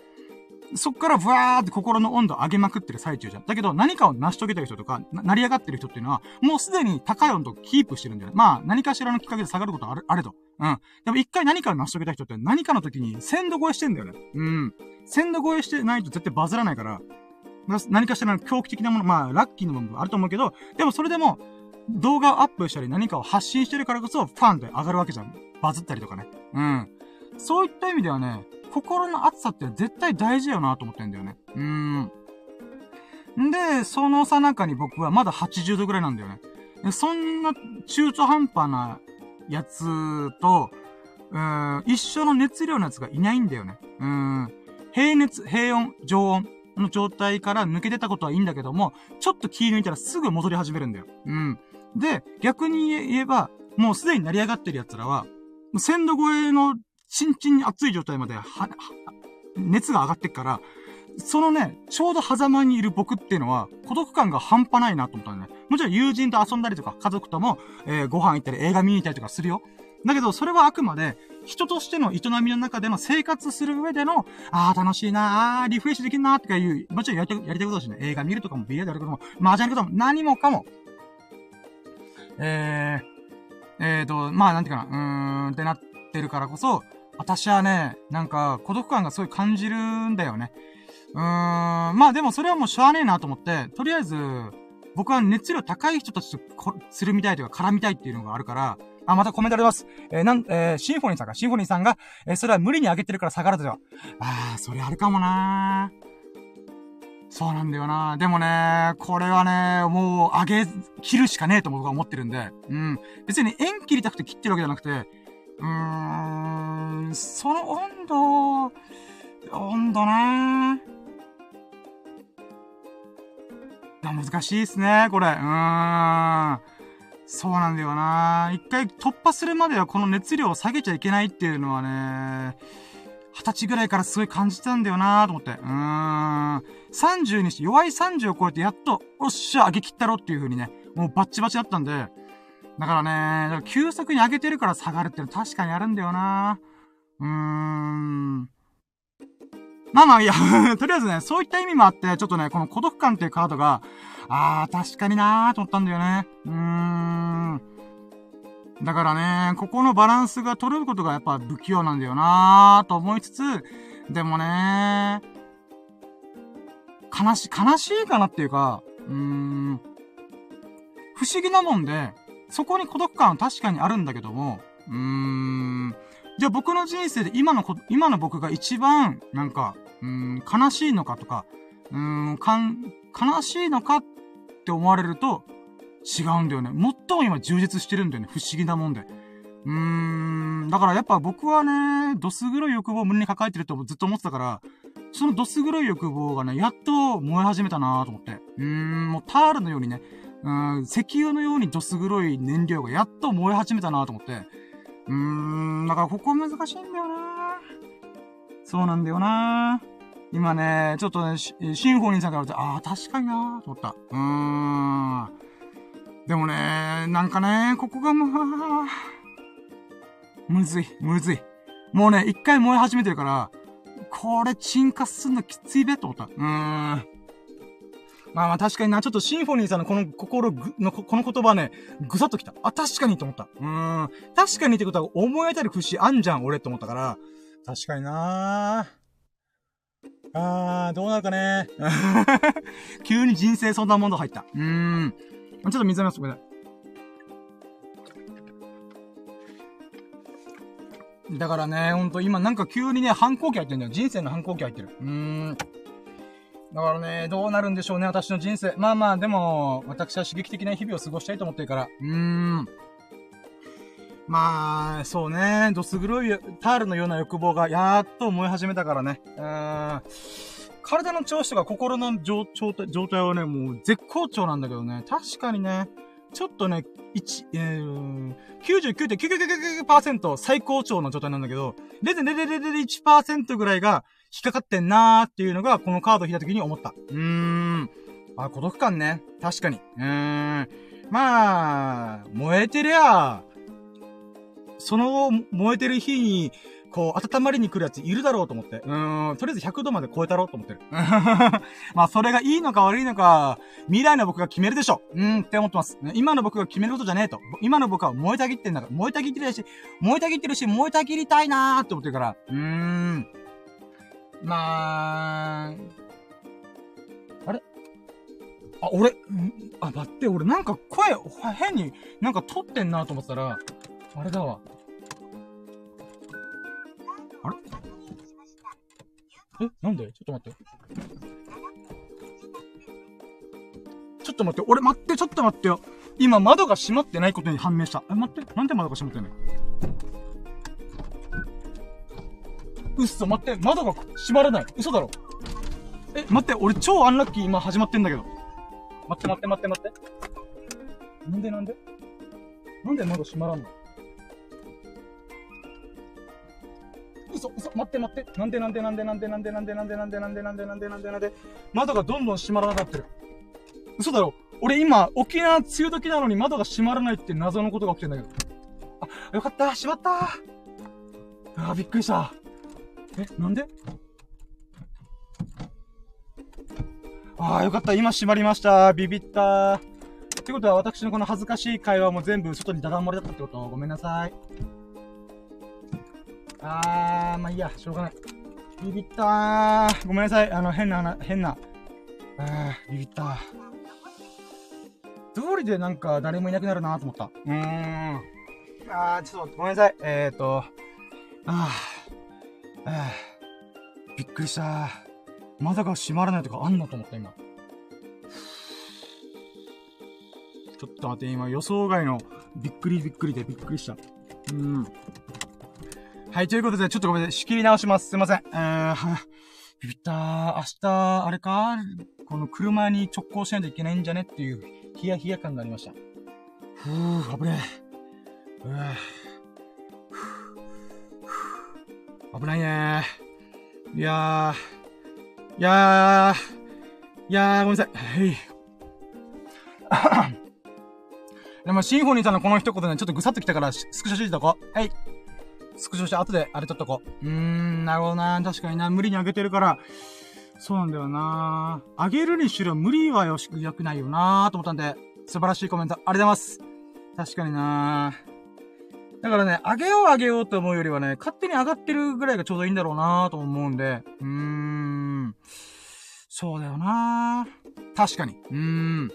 S1: そっからブワーって心の温度上げまくってる最中じゃん。だけど何かを成し遂げてる人とか、成り上がってる人っていうのは、もうすでに高い温度をキープしてるんだよ。まあ、何かしらのきっかけで下がることはある、あれと。うん。でも一回何かを成し遂げた人って何かの時に1000度超えしてんだよね。うん。1000度超えしてないと絶対バズらないから、何かしらの狂気的なもの、まあ、ラッキーなものもあると思うけど、でもそれでも、動画をアップしたり何かを発信してるからこそ、ファンで上がるわけじゃん。バズったりとかね。うん。そういった意味ではね、心の熱さって絶対大事だよなと思ってんだよね。うーん。で、そのさなかに僕はまだ80度ぐらいなんだよね。そんな中途半端なやつと、うん、一緒の熱量のやつがいないんだよね。うん。平熱、平温、常温の状態から抜け出たことはいいんだけども、ちょっと気抜いたらすぐ戻り始めるんだよ。うん。で、逆に言えば、もうすでに成り上がってる奴らは、1000度超えのチンチンに熱い状態まで、は、熱が上がってっから、そのね、ちょうど狭間にいる僕っていうのは、孤独感が半端ないなと思ったんだね。もちろん友人と遊んだりとか、家族とも、えー、ご飯行ったり映画見に行ったりとかするよ。だけど、それはあくまで、人としての営みの中での生活する上での、ああ、楽しいなあリフレッシュできるなーとかいう、もちろんやりたい、やりたいことだしね、映画見るとかも、ビリヤードやることも、麻雀やることも、何もかも、えー、えーと、まあ、なんていうかな、うーんってなってるからこそ、私はね、なんか、孤独感がすごい感じるんだよね。うーん、まあでもそれはもうしょうがねえなと思って、とりあえず、僕は熱量高い人たちとするみたいというか絡みたいっていうのがあるから、あ、またコメントあります。えー、なん、えー、シンフォニーさんが、シンフォニーさんが、えー、それは無理に上げてるから下がるとは。あー、それあるかもなそうなんだよなでもね、これはね、もう上げ、切るしかねえと僕は思ってるんで、うん。別に縁切りたくて切ってるわけじゃなくて、うーん、その温度、温度ね難しいですね、これ。うーん。そうなんだよな一回突破するまではこの熱量を下げちゃいけないっていうのはね、二十歳ぐらいからすごい感じたんだよなと思って。うーん。30にして、弱い30を超えてやっと、おっしゃ、上げ切ったろっていう風にね、もうバッチバチだったんで、だからね、だから急速に上げてるから下がるっていうの確かにあるんだよなうーん。まあまあ、いや とりあえずね、そういった意味もあって、ちょっとね、この孤独感っていうカードが、あー、確かになーと思ったんだよね。うーん。だからね、ここのバランスが取れることがやっぱ不器用なんだよなーと思いつつ、でもね悲し、悲しいかなっていうか、うーん、不思議なもんで、そこに孤独感は確かにあるんだけども、うーん、じゃあ僕の人生で今のこ、今の僕が一番、なんか、うん、悲しいのかとか、うん、かん、悲しいのかって思われると、違うんだよね。最も今充実してるんだよね。不思議なもんで。うーん、だからやっぱ僕はね、どす黒い欲望を胸に抱えてるとずっと思ってたから、そのどす黒い欲望がね、やっと燃え始めたなと思って。うーん、もうタールのようにね、うん、石油のようにどす黒い燃料がやっと燃え始めたなと思って。うーん、だからここ難しいんだよなそうなんだよな今ね、ちょっとね、シンフォニーさんから言って、ああ、確かになと思った。うーん。でもね、なんかね、ここがもう、むずい、むずい。もうね、一回燃え始めてるから、これ沈下すんのきついべと思った。うーん。まあまあ確かにな、ちょっとシンフォニーさんのこの心、の、この言葉ね、ぐさっときた。あ、確かにと思った。うーん。確かにってことは思い当たる節あんじゃん、俺って思ったから。確かになーあー、どうなるかね。急に人生そんなもの入った。うーん。ちょっと水飲みます、ごめんなさい。だからね、ほんと今なんか急にね、反抗期入ってんだよ。人生の反抗期入ってる。うーん。だからね、どうなるんでしょうね、私の人生。まあまあ、でも、私は刺激的な日々を過ごしたいと思ってるから。うーん。まあ、そうね、どす黒いタールのような欲望がやーっと思い始めたからね。うーん。体の調子とか心の状状態はね、もう絶好調なんだけどね。確かにね、ちょっとね、199.99。9%最高潮の状態なんだけど、0.001%ぐらいが引っかかってんなーっていうのが、このカードを引いた時に思った。うーん。あ、孤独感ね。確かに。うーん。まあ、燃えてりゃ、その燃えてる日に、こう、温まりに来るやついるだろうと思って。うーん、とりあえず100度まで超えたろうと思ってる。まあ、それがいいのか悪いのか、未来の僕が決めるでしょ。うーん、って思ってます。今の僕が決めることじゃねえと。今の僕は燃えたぎってんだから、燃えたぎってるし、燃えたぎってるし、燃えたぎりたいなーって思ってるから。うーん。まあ、あれ？あ、俺、あ、待って、俺なんか声、変になんか撮ってんなと思ったら、あれだわ。あれ？えなんで？ちょっと待って。ちょっと待って、俺待って、ちょっと待ってよ。今窓が閉まってないことに判明した。え、待って、なんで窓が閉まってんの？うっそ、待って、窓が閉まらない。嘘だろ。え、待って、俺超アンラッキー今始まってんだけど。待って待って待って待って。なんでなんで？なんで窓閉まらんの？嘘、嘘、待って待って。なんでなんでなんでなんでなんでなんでなんでなんでなんでなんでなんでなんでなんで窓がどんどん閉まらなかってる。嘘だろ。俺今、沖縄梅雨時なのに窓が閉まらないって謎のことが起きてんだけど。あ、よかった、閉まったあ、びっくりした。え、なんで？ああ、よかった。今閉まりました。ビビった。ってことは、私のこの恥ずかしい会話も全部外にダダ漏れだったってこと？ごめんなさい。あー、まあいいや、しょうがない。ビビったー。ごめんなさい。あの、変な、変な。あー、ビビったー。通りでなんか誰もいなくなるなと思った。うーん。あー、ちょっとごめんなさい。えーと、あー。あびっくりした。窓が閉まらないとかあんのと思った、今。ちょっと待って、今予想外のびっくりびっくりでびっくりした。うん。はい、ということで、ちょっとごめんなさい。仕切り直します。すいません。えー、ビビったー。明日、あれか？この車に直行しないといけないんじゃね？っていう、ヒヤヒヤ感がありました。ふぅ、危ねえ。うぅ。危ないねー。いやー。いやー。いやー、ごめんなさい。はい。でも、シンフォニーさんのこの一言ね、ちょっとぐさっときたから、スクショしとこう。はい。スクショして後であれ撮っとこう。うーん、なるほどな。確かにな。無理に上げてるから、そうなんだよな。上げるにしろ無理はよし、良くないよなと思ったんで、素晴らしいコメント、ありがとうございます。確かになだからね、上げよう上げようと思うよりはね、勝手に上がってるぐらいがちょうどいいんだろうなと思うんで、うーん。そうだよな確かに。うーん。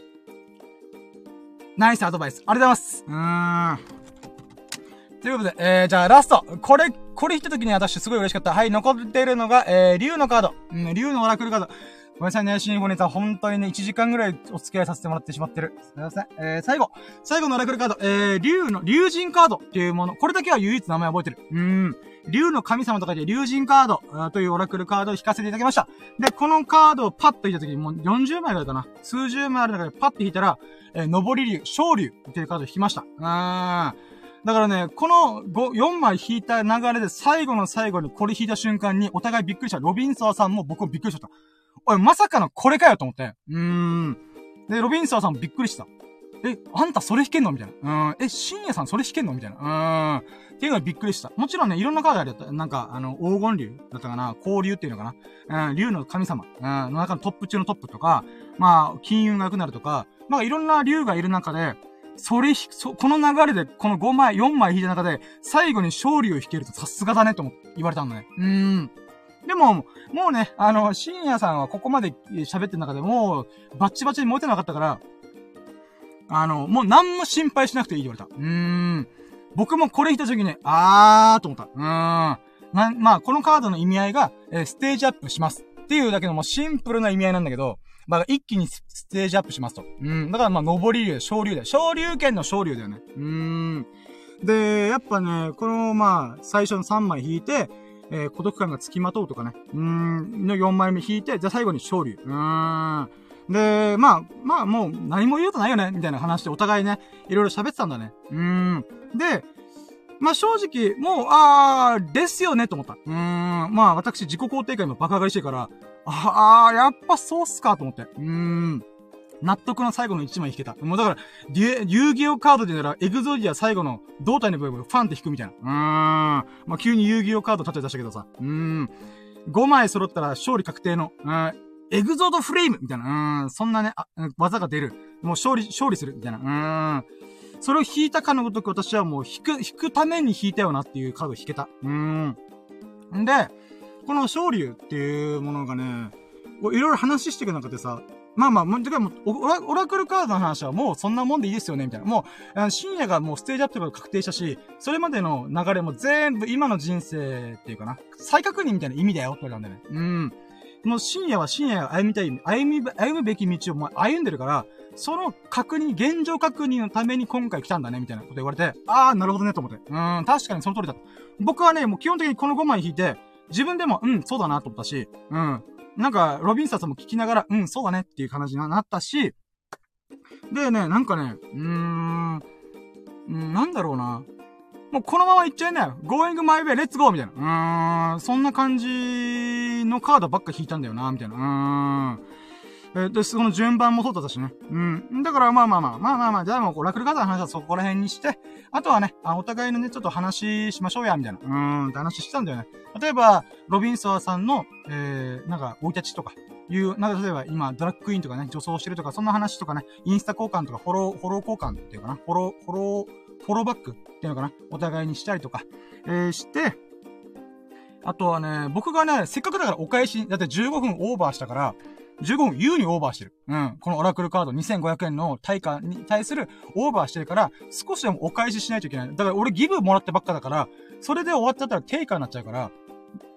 S1: ナイスアドバイス。ありがとうございます。うーん。ということで、えー、じゃあラスト。これ、これ引った時に私すごい嬉しかった。はい、残っているのが、えー、竜のカード。うん、竜のオラクルカード。ごめんなさいね、シンフォニーさん。本当にね、1時間ぐらいお付き合いさせてもらってしまってる。すみません。えー、最後。最後のオラクルカード。えー、竜の、竜神カードっていうもの。これだけは唯一名前覚えてる。うーん。竜の神様とかで竜神カードというオラクルカードを引かせていただきました。で、このカードをパッと引いた時にもう40枚ぐらいかな。数十枚ある中でパッと引いたら、えー、上り竜、昇竜っていうカードを引きました。うーん。だからね、この5、4枚引いた流れで最後の最後にこれ引いた瞬間にお互いびっくりした。ロビンソーさんも僕もびっくりしちゃった。おい、まさかのこれかよと思って。うーん。で、ロビンソーさんもびっくりした。え、あんたそれ弾けんのみたいな。うん。え、深夜さんそれ弾けんのみたいな。うん。っていうのはびっくりした。もちろんね、いろんなカードあるよ。なんか、あの、黄金竜だったかな。交流っていうのかな。うん、竜の神様。うん、の中のトップ中のトップとか、まあ、金運が良くなるとか、まあ、いろんな竜がいる中で、それそ、この流れで、この5枚、4枚引いた中で、最後に勝利を引けるとさすがだね、とも言われたんだね。うーん。でも、もうね、あの、深夜さんはここまで喋ってる中でもう、バッチバチに燃えてなかったから、あの、もう何も心配しなくていいって言われた。うーん。僕もこれ引いた時に、あーと思った。うーん。な、まあ、このカードの意味合いが、えー、ステージアップします。っていうだけのもうシンプルな意味合いなんだけど、まあ、一気にステージアップしますと。うん。だからまあ、上り竜、昇竜だよ。昇竜剣の昇竜だよね。うーん。で、やっぱね、このまあ、最初の3枚引いて、えー、孤独感が付きまとうとかね。うーん、の4枚目引いて、じゃあ最後に昇竜。うーん。で、まあ、まあもう何も言うことないよね、みたいな話でお互いね、いろいろ喋ってたんだね。うーん。で、まあ正直、もう、あー、ですよね、と思った。うーん。まあ私自己肯定感もバカ上がりしてから、ああ、やっぱそうっすかと思って。うーん。納得の最後の1枚引けた。もうだから、遊戯王カードでなら、エグゾディア最後の胴体の部分をファンって引くみたいな。うーん。まあ、急に遊戯王カード立て出したけどさ。うーん。5枚揃ったら勝利確定の、うん。エグゾードフレームみたいな。うん。そんなね、あ、技が出る。もう勝利、勝利するみたいな。うん。それを引いたかのごとく私はもう引く、引くために引いたよなっていうカード引けた。うーん。んで、この昇竜っていうものがね、いろいろ話していく中でさ、まあまあ、もう、てかもうオラ、オラクルカードの話はもうそんなもんでいいですよね、みたいな。もう、深夜がもうステージアップが確定したし、それまでの流れも全部今の人生っていうかな、再確認みたいな意味だよって言われたんだよね。うん。もう深夜は深夜が歩みたい、歩み、歩むべき道をもう歩んでるから、その確認、現状確認のために今回来たんだね、みたいなこと言われて、あー、なるほどね、と思って。うん、確かにその通りだと。僕はね、もう基本的にこの5枚引いて、自分でも、うん、そうだなと思ったし、うん。なんか、ロビンサスも聞きながら、うん、そうだねっていう感じになったし、でね、なんかね、うーん、んなんだろうな。もうこのまま行っちゃいなよ。going my way, let's go! みたいな。うーん、そんな感じのカードばっか引いたんだよな、みたいな。うーん。えで、その順番もそうだったしね。うん。だからまあまあまあ、まあまあまあ、じゃあもう、ラクルカードの話はそこら辺にして、あとはね、あお互いのね、ちょっと話しましょうや、みたいな。うーん、って話してたんだよね。例えば、ロビンソワさんの、えー、なんか、生い立ちとか、いう、なんか例えば今、ドラッグクイーンとかね、女装してるとか、そんな話とかね、インスタ交換とか、フォロー、フォロー交換っていうかな、フォロー、フォロー、フォローバックっていうのかな、お互いにしたりとか、えー、して、あとはね、僕がね、せっかくだからお返し、だって15分オーバーしたから、15分優にオーバーしてる。うん。このオラクルカード2500円の対価に対するオーバーしてるから、少しでもお返ししないといけない。だから俺ギブもらってばっかだから、それで終わっちゃったら定価になっちゃうから、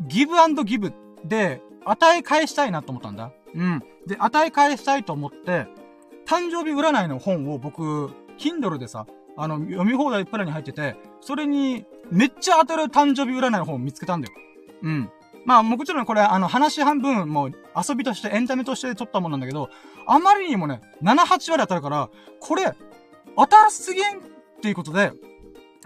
S1: ギブギブで、与え返したいなと思ったんだ。うん。で、与え返したいと思って、誕生日占いの本を僕、Kindle でさ、あの、読み放題プランに入ってて、それに、めっちゃ当たる誕生日占いの方を見つけたんだよ。うん。まあ、もちろんこれ、あの、話半分、もう、遊びとして、エンタメとして撮ったものなんだけど、あまりにもね、7、8割当たるから、これ、当たらすぎんっていうことで、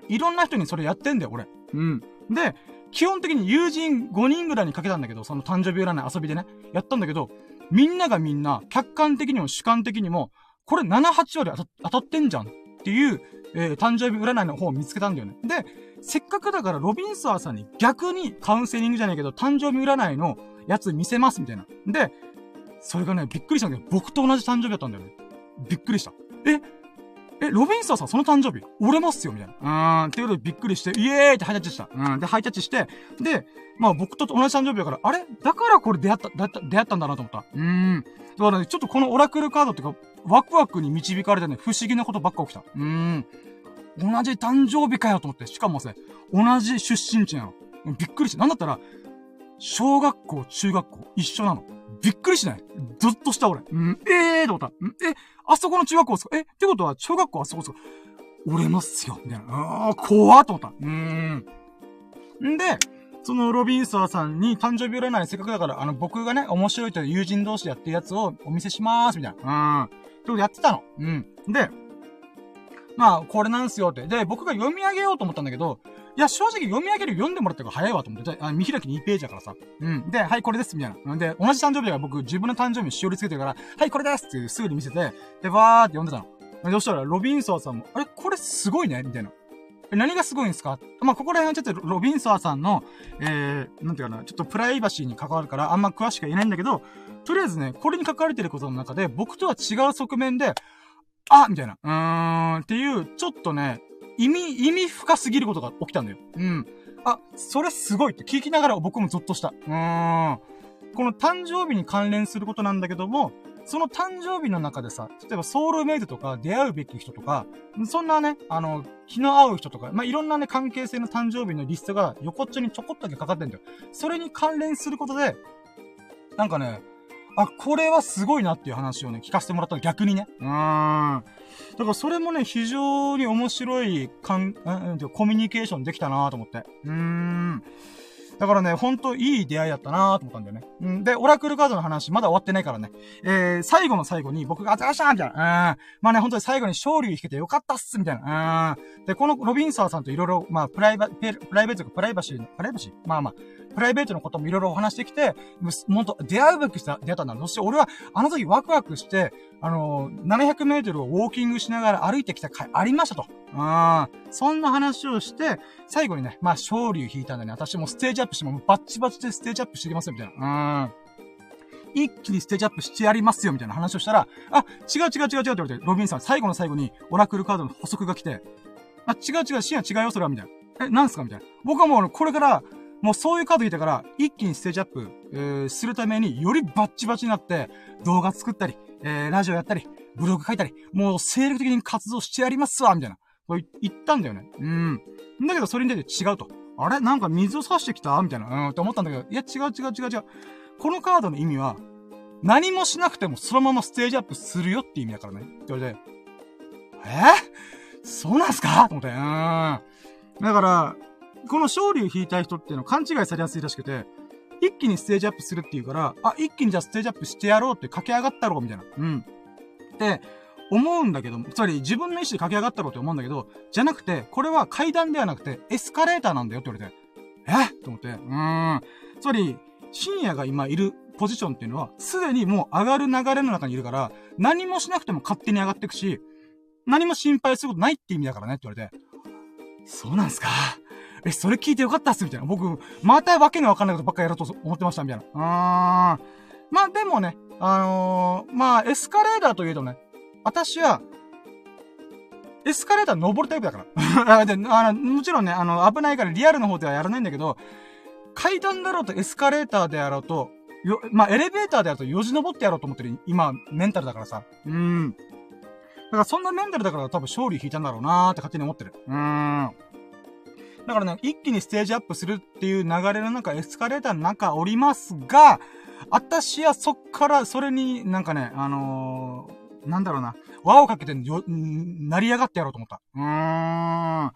S1: いろんな人にそれやってんだよ、俺。うん。で、基本的に友人5人ぐらいにかけたんだけど、その誕生日占い遊びでね、やったんだけど、みんながみんな、客観的にも主観的にも、これ7、8割当たってんじゃんっていう、えー、誕生日占いの方を見つけたんだよね。で、せっかくだからロビンサーさんに逆にカウンセリングじゃないけど、誕生日占いのやつ見せますみたいな。で、それがね、びっくりしたんだけど、僕と同じ誕生日だったんだよね。びっくりした。え？え、ロビンサーさんその誕生日？折れますよみたいな。うーん。っていうことでびっくりして、イエーイってハイタッチした。うん。で、ハイタッチして、で、まあ僕と同じ誕生日だから、あれ？だからこれ出会った、出会った、出会ったんだなと思った。うーん。だからね、ちょっとこのオラクルカードっていうか、ワクワクに導かれてね、不思議なことばっか起きた。うーん。同じ誕生日かよと思って。しかもさ、同じ出身地なの。びっくりして。なんだったら、小学校、中学校、一緒なの。びっくりしない？ずっとした俺。うん、ええーと思った。え、あそこの中学校ですか？え、ってことは、小学校あそこですか？折れますよ。みたいな。ああ、怖っと思った。うーん。んで、そのロビンサーさんに誕生日占いせっかくだから、あの、僕がね、面白いという友人同士でやってるやつをお見せしまーす、みたいな。うん。ってことやってたの。うん。で、まあ、これなんすよって。で、僕が読み上げようと思ったんだけど、いや、正直読み上げる読んでもらった方が早いわと思って、あ見開き2ページだからさ。うん。で、はい、これです、みたいな。で、同じ誕生日だから僕、自分の誕生日にしおりつけてるから、はい、これですってすぐに見せて、で、わーって読んでたの。そしたら、ロビンソーさんも、あれ、これすごいね？みたいな。何がすごいんですか？まあ、ここら辺はちょっとロビンソーさんの、えー、なんていうかな、ちょっとプライバシーに関わるから、あんま詳しくは言えないんだけど、とりあえずね、これに関われてることの中で、僕とは違う側面で、あみたいな。うーん、っていう、ちょっとね、意味、意味深すぎることが起きたんだよ。うん。あ、それすごいって聞きながら僕もゾッとした。うーん。この誕生日に関連することなんだけども、その誕生日の中でさ、例えばソウルメイトとか出会うべき人とか、そんなね、あの、気の合う人とか、まあ、いろんなね、関係性の誕生日のリストが横っちょにちょこっとだけかかってんだよ。それに関連することで、なんかね、あ、これはすごいなっていう話をね、聞かせてもらった逆にね。うーん。だからそれもね、非常に面白い、かん、うん、コミュニケーションできたなと思って。うーん。だからね、ほんといい出会いだったなと思ったんだよね。うん。で、オラクルカードの話、まだ終わってないからね。えー、最後の最後に僕が、あざらしたみたいな。うん。まあね、ほんとに最後に勝利引けてよかったっすみたいな。うん。で、このロビンサーさんといろいろ、まあ、プライバ、プライベートかプライバシーの、プライバシー？まあまあ、プライベートのこともいろいろお話してきて、もっと出会うべきした、出会ったんだ。そして俺は、あの時ワクワクして、あのー、700メートルをウォーキングしながら歩いてきた回ありましたと。うん。そんな話をして、最後にね、まあ、勝利を引いたんでね、私もステージアップしても、バッチバチでステージアップしてきますよ、みたいな。うん。一気にステージアップしてやりますよ、みたいな話をしたら、あ、違う違う違う違うって言われて、ロビンさん、最後の最後に、オラクルカードの補足が来て、あ、違う違う、シーンは違うよ、それは、みたいな。え、なんすかみたいな。僕はもう、これから、もうそういうカード引いたから、一気にステージアップ、えー、するために、よりバッチバチになって、動画作ったり、えー、ラジオやったり、ブログ書いたり、もう精力的に活動してやりますわみたいな。こう言ったんだよね。うん。だけど、それに出て違うと。あれ？なんか水を差してきた？みたいな。うん、って思ったんだけど、いや、違う違う違う違う。このカードの意味は、何もしなくてもそのままステージアップするよって意味だからね。って言われて、え？ー、そうなんすか？と思って、うん。だから、この勝利を引いた人っていうのは勘違いされやすいらしくて、一気にステージアップするっていうから、あ、一気にじゃあステージアップしてやろうって駆け上がったろうみたいな。うん。って思うんだけど、つまり自分の意思で駆け上がったろうって思うんだけど、じゃなくて、これは階段ではなくてエスカレーターなんだよって言われて、え？と思って、うーん。つまり、深夜が今いるポジションっていうのは、すでにもう上がる流れの中にいるから、何もしなくても勝手に上がっていくし、何も心配することないって意味だからねって言われて、そうなんすか？え、それ聞いてよかったっす？みたいな。僕、またわけのわかんないことばっかやろうと思ってましたみたいな。あーん。まあでもね、あのー、まあ、エスカレーターといえどね、私は、エスカレーター登るタイプだから。であのもちろんね、あの、危ないからリアルの方ではやらないんだけど、階段だろうとエスカレーターでやろうと、よ、まあ、エレベーターでやるとよじ登ってやろうと思ってる、今、メンタルだからさ。うん。だからそんなメンタルだから多分勝利引いたんだろうなーって勝手に思ってる。うーん。だからね、一気にステージアップするっていう流れの中、エスカレーターの中おりますが、私はそっからそれになんかね、あのー、なんだろうな、輪をかけてよ、成り上がってやろうと思った。うーん。なん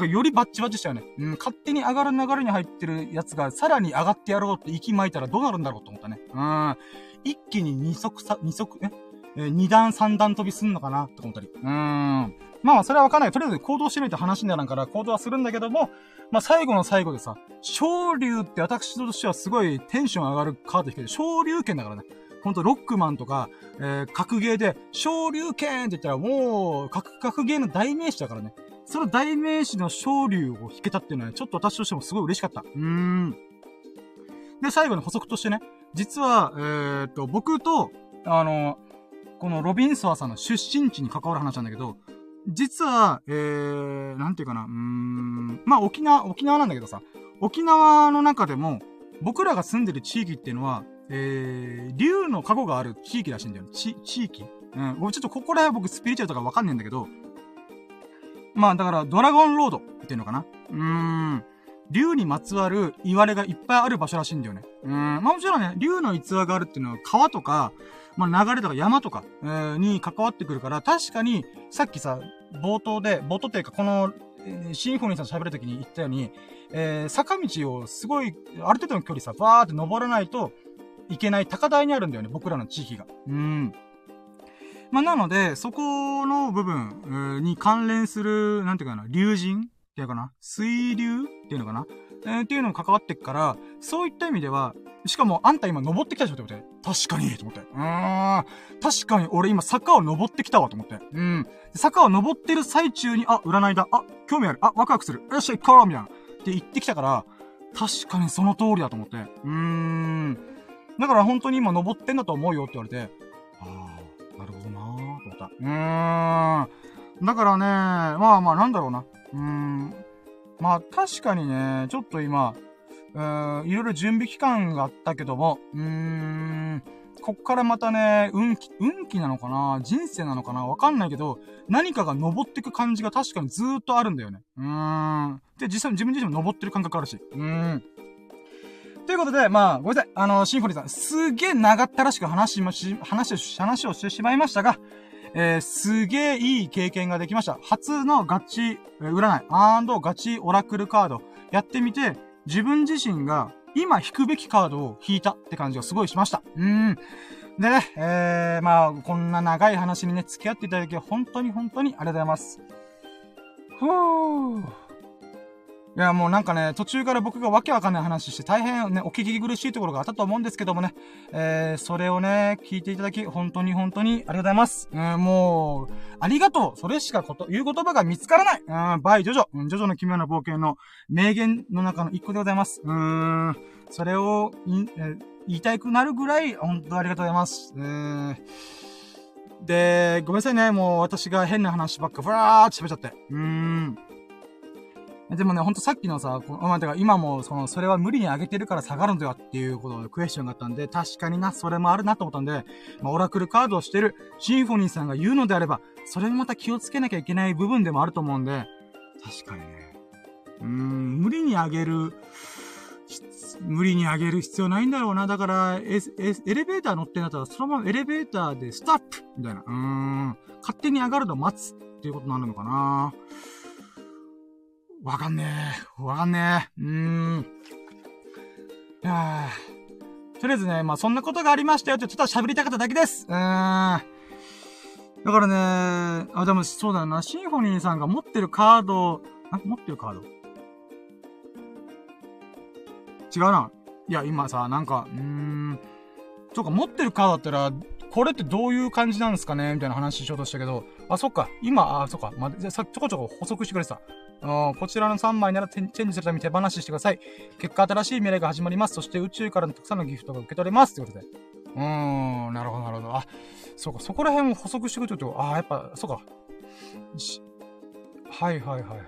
S1: かよりバッチバチしたよね。うん、勝手に上がる流れに入ってるやつが、さらに上がってやろうって息巻いたらどうなるんだろうと思ったね。うん。一気に二足さ、二足、え？え、二段三段飛びすんのかなって思ったり。うーん。まあ、それはわかんない。とりあえず行動してみて話にならんから行動はするんだけども、まあ、最後の最後でさ、昇竜って私としてはすごいテンション上がるカード引けて、昇竜拳だからね。ほんと、ロックマンとか、えー、格ゲーで、昇竜拳って言ったらもう、格、格ゲーの代名詞だからね。その代名詞の昇竜を引けたっていうのはね、ちょっと私としてもすごい嬉しかった。うーん。で、最後の補足としてね、実は、えー、っと、僕と、あの、このロビンソワさんの出身地に関わる話なんだけど、実は、えー、なんていうかな、うーん、まあ沖縄、沖縄なんだけどさ、沖縄の中でも、僕らが住んでる地域っていうのは、えー、竜の過去がある地域らしいんだよ。ち、地域？うん。僕ちょっとここら辺僕スピリチュアルとかわかんねえんだけど、まあだからドラゴンロードっていうのかなうーん。竜にまつわる言われがいっぱいある場所らしいんだよね。うん。まあもちろんね、竜の逸話があるっていうのは川とか、まあ流れとか山とか、えー、に関わってくるから、確かに、さっきさ、冒頭で、冒頭っていうかこの、シンフォニーさん喋るときに言ったように、えー、坂道をすごい、ある程度の距離さ、バーって登らないといけない高台にあるんだよね、僕らの地域が。うん。まあ、なので、そこの部分に関連する、なんていうかな、竜神っていうかな、水流っていうのかな、えー、っていうのも関わってくから、そういった意味では、しかも、あんた今登ってきたでしょって思って。確かにと思って。うーん。確かに俺今坂を登ってきたわと思って。うん。坂を登ってる最中に、あ、占いだ。あ、興味ある。あ、ワクワクする。よっしゃ、行こうみたいな。って言ってきたから、確かにその通りだと思って。うーん。だから本当に今登ってんだと思うよって言われて、ああ、なるほどなーと思った。うーん。だからね、まあまあなんだろうな。うーん。まあ確かにね、ちょっと今、うーん、いろいろ準備期間があったけども、うーん、こっからまたね、運気、運気なのかな？人生なのかな？わかんないけど、何かが登ってく感じが確かにずーっとあるんだよね。うーん。で、実際に自分自身も登ってる感覚あるし。うーん。ということで、まあ、ごめんなさい。あの、シンフォニーさん、すげえ長ったらしく話しまし、話を、話をしてしまいましたが、えー、すげえいい経験ができました。初のガチえ、占い、アンドガチオラクルカード、やってみて、自分自身が、今引くべきカードを引いたって感じがすごいしました。うん。でね、えー、まあ、こんな長い話にね、付き合っていただき、本当に本当にありがとうございます。ふぅーいや、もうなんかね、途中から僕がわけわかんない話して大変ね、お聞き苦しいところがあったと思うんですけどもね、えー、それをね、聞いていただき、本当に本当にありがとうございます。うん、もう、ありがとうそれしかこと、言う言葉が見つからないうん、バイジョジョ、ジョジョの奇妙な冒険の名言の中の一個でございます。うーん、それを、え言いたくなるぐらい、本当ありがとうございます。うー。で、ごめんなさいね、もう私が変な話ばっか、ふらーって喋っちゃって。うーん。でもね、ほんとさっきのさ、こまあ、てか今も、その、それは無理に上げてるから下がるんだよっていうことでクエスチョンがあったんで、確かにな、それもあるなと思ったんで、まあ、オラクルカードをしてるシンフォニーさんが言うのであれば、それもまた気をつけなきゃいけない部分でもあると思うんで、確かにね。うーん、無理に上げる、無理に上げる必要ないんだろうな。だから、エエレベーター乗ってんだったら、そのままエレベーターでストップみたいな。うーん。勝手に上がるのを待つっていうことになるのかな。わかんねえ。わかんねえ。うーん。いやとりあえずね、まあ、そんなことがありましたよってちょっと喋りたかっただけです。うーん。だからね、あ、でもそうだな。シンフォニーさんが持ってるカード、あ、持ってるカード？違うな。いや、今さ、なんか、うーん。そうか、持ってるカードだったら、これってどういう感じなんですかね？みたいな話しようとしたけど、あ、そっか、今、あ、そっか、ま、じゃさ、ちょこちょこ補足してくれてた。こちらの3枚ならチェンジするために手放ししてください。結果、新しい未来が始まります。そして宇宙からのたくさんのギフトが受け取れます。ということで。うーん、なるほど、なるほど。あ、そうか、そこら辺を補足してくると、あ、やっぱ、そうか。はいはいはいはい。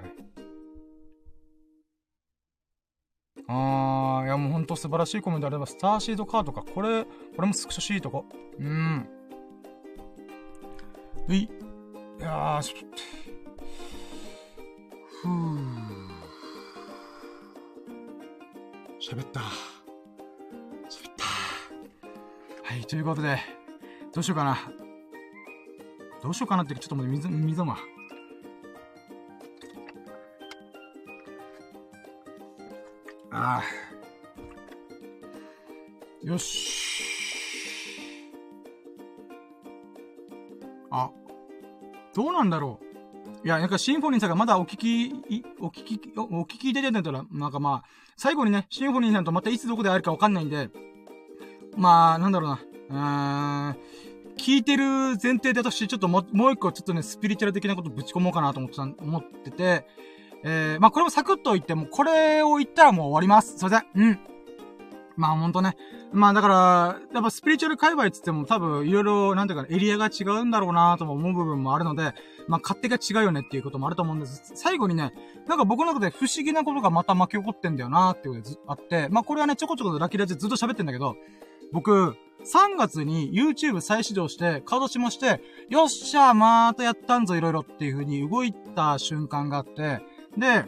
S1: あー、いやもうほんと素晴らしいコメントあれば、スターシードカードか。これ、これもスクショシートか。うん。うい。いやー、ちょっと。喋った。喋った。はい、ということで、どうしようかな。どうしようかなって、ちょっともう水、水ま。ああ。よし。あ、どうなんだろう。いや、なんかシンフォニーさんがまだお聞き、お聞き、お聞き出てたら、なんかまあ、最後にね、シンフォニーさんとまたいつどこで会えるかわかんないんで、まあ、なんだろうな。うーん、聞いてる前提で私、ちょっとも、もう一個ちょっとね、スピリチュアル的なことぶち込もうかなと思ってた、思ってて、えー、まあ、これもサクッと言っても、これを言ったらもう終わります。すいません。うん。まあほんとね。まあだから、やっぱスピリチュアル界隈って言っても多分いろいろ、なんていうか、エリアが違うんだろうなとも思う部分もあるので、まあ勝手が違うよねっていうこともあると思うんです。最後にね、なんか僕の中で不思議なことがまた巻き起こってんだよなっていうことがあって、まあこれはね、ちょこちょことラキラジずっと喋ってんだけど、僕、3月に YouTube 再始動して、稼働しまして、よっしゃまたやったんぞ、いろいろっていう風に動いた瞬間があって、で、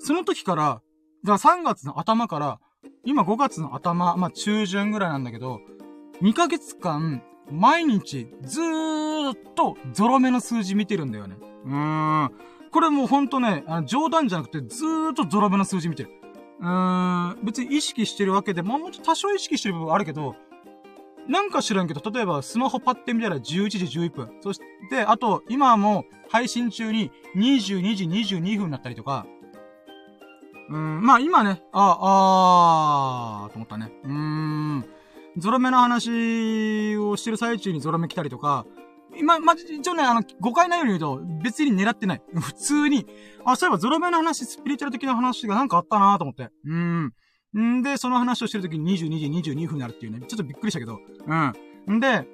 S1: その時から、だから3月の頭から、今5月の頭、まあ中旬ぐらいなんだけど、2ヶ月間、毎日、ずーっと、ゾロ目の数字見てるんだよね。うーん。これもうほんとね、あの冗談じゃなくて、ずーっとゾロ目の数字見てる。うーん。別に意識してるわけで、もう多少意識してる部分あるけど、なんか知らんけど、例えばスマホパッて見たら11時11分。そして、あと、今も配信中に22時22分になったりとか、うん、まあ今ね、あ、あー、と思ったね。うーん。ゾロ目の話をしてる最中にゾロ目来たりとか、今、まあ、一応ね、あの、誤解ないように言うと、別に狙ってない。普通に、あ、そういえばゾロ目の話、スピリチュアル的な話がなんかあったなと思って。うん。んで、その話をしてるときに22時22分になるっていうね、ちょっとびっくりしたけど。うん。んで、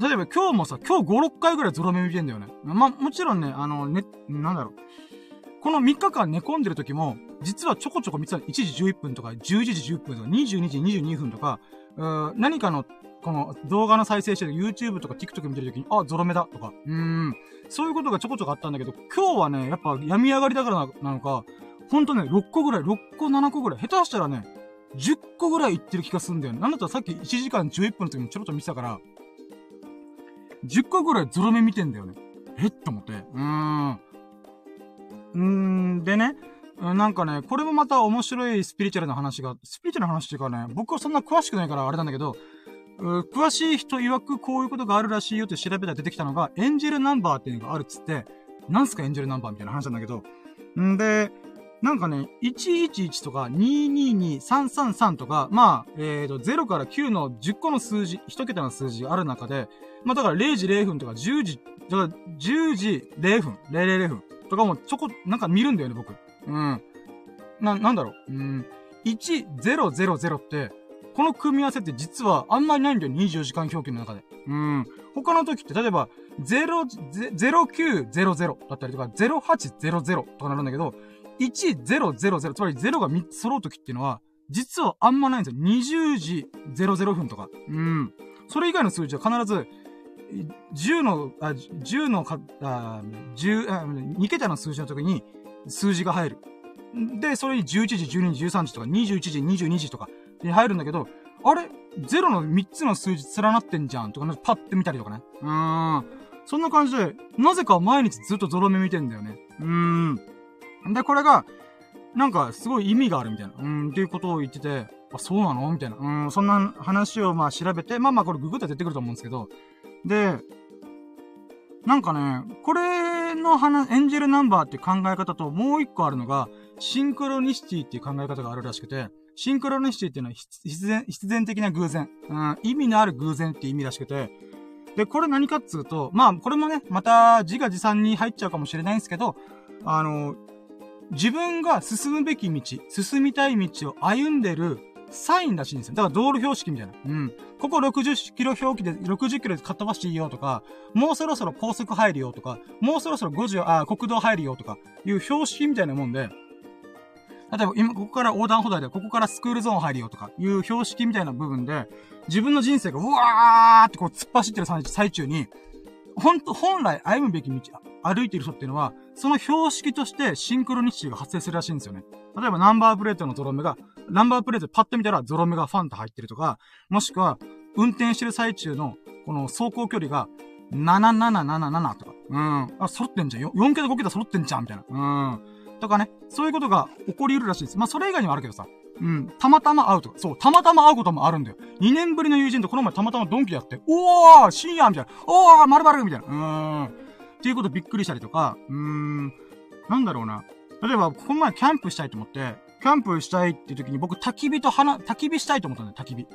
S1: 例えば今日もさ、今日5、6回ぐらいゾロ目見てんだよね。まあもちろんね、あの、ね、なんだろう。この3日間寝込んでる時も、実はちょこちょこ見てた1時11分とか、11時10分とか、22時22分とか、う何かの、この動画の再生してる YouTube とか TikTok 見てる時に、あ、ゾロ目だとか、うーん。そういうことがちょこちょこあったんだけど、今日はね、やっぱ病み上がりだからなのか、ほんとね、6個ぐらい、6個7個ぐらい、下手したらね、10個ぐらいいってる気がすんだよね。なんだったらさっき1時間11分の時もちょろっと見てたから、10個ぐらいゾロ目見てんだよね。えっ？と思って。うーん。んでね、なんかね、これもまた面白いスピリチュアルな話が、スピリチュアルな話っていうかね、僕はそんな詳しくないからあれなんだけど、詳しい人曰くこういうことがあるらしいよって調べたら出てきたのが、エンジェルナンバーっていうのがあるっつって、なんすかエンジェルナンバーみたいな話なんだけど、んで、なんかね、111とか222、333とか、まあ、えーと、0から9の10個の数字、1桁の数字がある中で、まあだから0時0分とか10時、だから10時0分、000分とかもちょこ、なんか見るんだよね、僕。うん。な、なんだろう。うん。1000って、この組み合わせって実はあんまりないんだよ、24時間表記の中で。うん。他の時って、例えば、0、0900だったりとか、0800とかなるんだけど、1000、つまり0が3つ揃う時っていうのは、実はあんまないんですよ。20時00分とか。うん。それ以外の数字は必ず、10の、あ、10のか、あ、10、あ、2桁の数字の時に数字が入る。で、それに11時、12時、13時とか、21時、22時とかに入るんだけど、あれ ?0 の3つの数字連なってんじゃんとか、パッて見たりとかね。うーん。そんな感じで、なぜか毎日ずっとゾロ目見てんだよね。うーん。で、これが、なんか、すごい意味があるみたいな。うん、っていうことを言ってて、あ、そうなの？みたいな。うん、そんな話をまあ調べて、まあまあこれググって出てくると思うんですけど、で、なんかね、これの話、エンジェルナンバーっていう考え方ともう一個あるのが、シンクロニシティっていう考え方があるらしくて、シンクロニシティっていうのは必然、必然的な偶然、うん、意味のある偶然っていう意味らしくて、で、これ何かっつうと、まあ、これもね、また自画自賛に入っちゃうかもしれないんですけど、あの、自分が進むべき道、進みたい道を歩んでるサインらしいんですよ。だから道路標識みたいな。うん。ここ60キロ表記で60キロでかっ飛ばしていいよとか、もうそろそろ高速入るよとか、もうそろそろ50、あ、国道入るよとか、いう標識みたいなもんで、例えば今、ここから横断歩道で、ここからスクールゾーン入るよとか、いう標識みたいな部分で、自分の人生がうわーってこう突っ走ってる最中に、ほんと、本来歩むべき道、歩いている人っていうのは、その標識としてシンクロニシティが発生するらしいんですよね。例えばナンバープレートのゾロ目が、ナンバープレートパッと見たらゾロ目がファンと入ってるとか、もしくは、運転してる最中の、この走行距離が、7777とか、うん、あ、揃ってんじゃん。4桁5桁揃ってんじゃん、みたいな。うん。とかね、そういうことが起こり得るらしいです。まあ、それ以外にもあるけどさ。うん。たまたま会うとか。そう、たまたま会うこともあるんだよ。2年ぶりの友人とこの前たまたまドンキやって、おー深夜みたいな。おーまるまるみたいな。うーん。っていうことびっくりしたりとか、うーん。なんだろうな。例えば、この前キャンプしたいと思って、キャンプしたいっていう時に僕焚き火と花、焚き火したいと思ったんだよ、焚き火。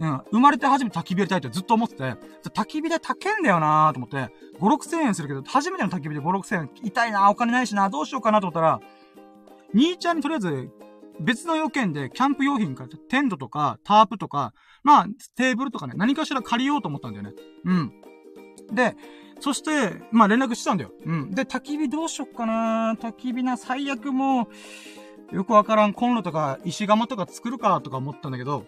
S1: うん。生まれて初めて焚き火やりたいってずっと思ってて、焚き火で焚けんだよなーと思って、5、6千円するけど、初めての焚き火で5、6千円、痛いなーお金ないしなーどうしようかなと思ったら、兄ちゃんにとりあえず、別の要件で、キャンプ用品から、テントとか、タープとか、まあ、テーブルとかね、何かしら借りようと思ったんだよね。うん。で、そして、まあ連絡してたんだよ。うん。で、焚き火どうしよっかな焚き火な、最悪もう、よくわからんコンロとか石窯とか作るかとか思ったんだけど、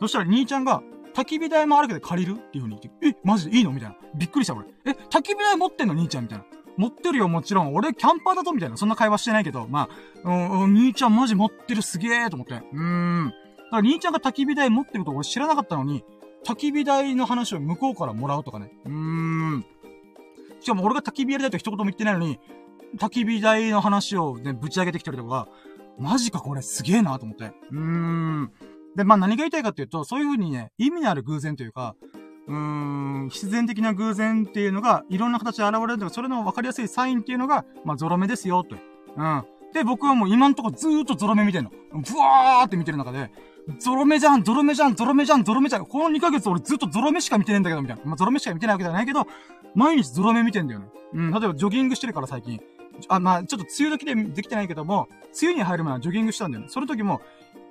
S1: そしたら兄ちゃんが、焚き火台もあるけど借りるっていう風に言って、え、マジでいいの？みたいな。びっくりした俺。え、焚き火台持ってんの？兄ちゃんみたいな。持ってるよ、もちろん。俺、キャンパーだとみたいな。そんな会話してないけど、まあ、うん、兄ちゃんマジ持ってるすげえと思って。うーん。だから兄ちゃんが焚き火台持ってると俺知らなかったのに、焚き火台の話を向こうからもらうとかね。うーん。しかも俺が焚き火やりたいと一言も言ってないのに、焚き火台の話をね、ぶち上げてきたりとか、マジかこれすげえなと思って。うーん。で、まあ何が言いたいかっていうと、そういう風にね、意味のある偶然というか、うーん、必然的な偶然っていうのが、いろんな形で現れるんだけど、それの分かりやすいサインっていうのが、まあゾロ目ですよ、と。うん。で、僕はもう今んとこずーっとゾロ目見てんの。ブワーって見てる中で、ゾロ目じゃん、ゾロ目じゃん、ゾロ目じゃん、ゾロ目じゃん。この2ヶ月俺ずっとゾロ目しか見てねえんだけど、みたいな。まあ、ゾロ目しか見てないわけじゃないけど、毎日ゾロ目見てんだよね。うん、例えばジョギングしてるから最近。あ、まあ、ちょっと梅雨時でできてないけども、梅雨に入る前はジョギングしたんだよね。その時も、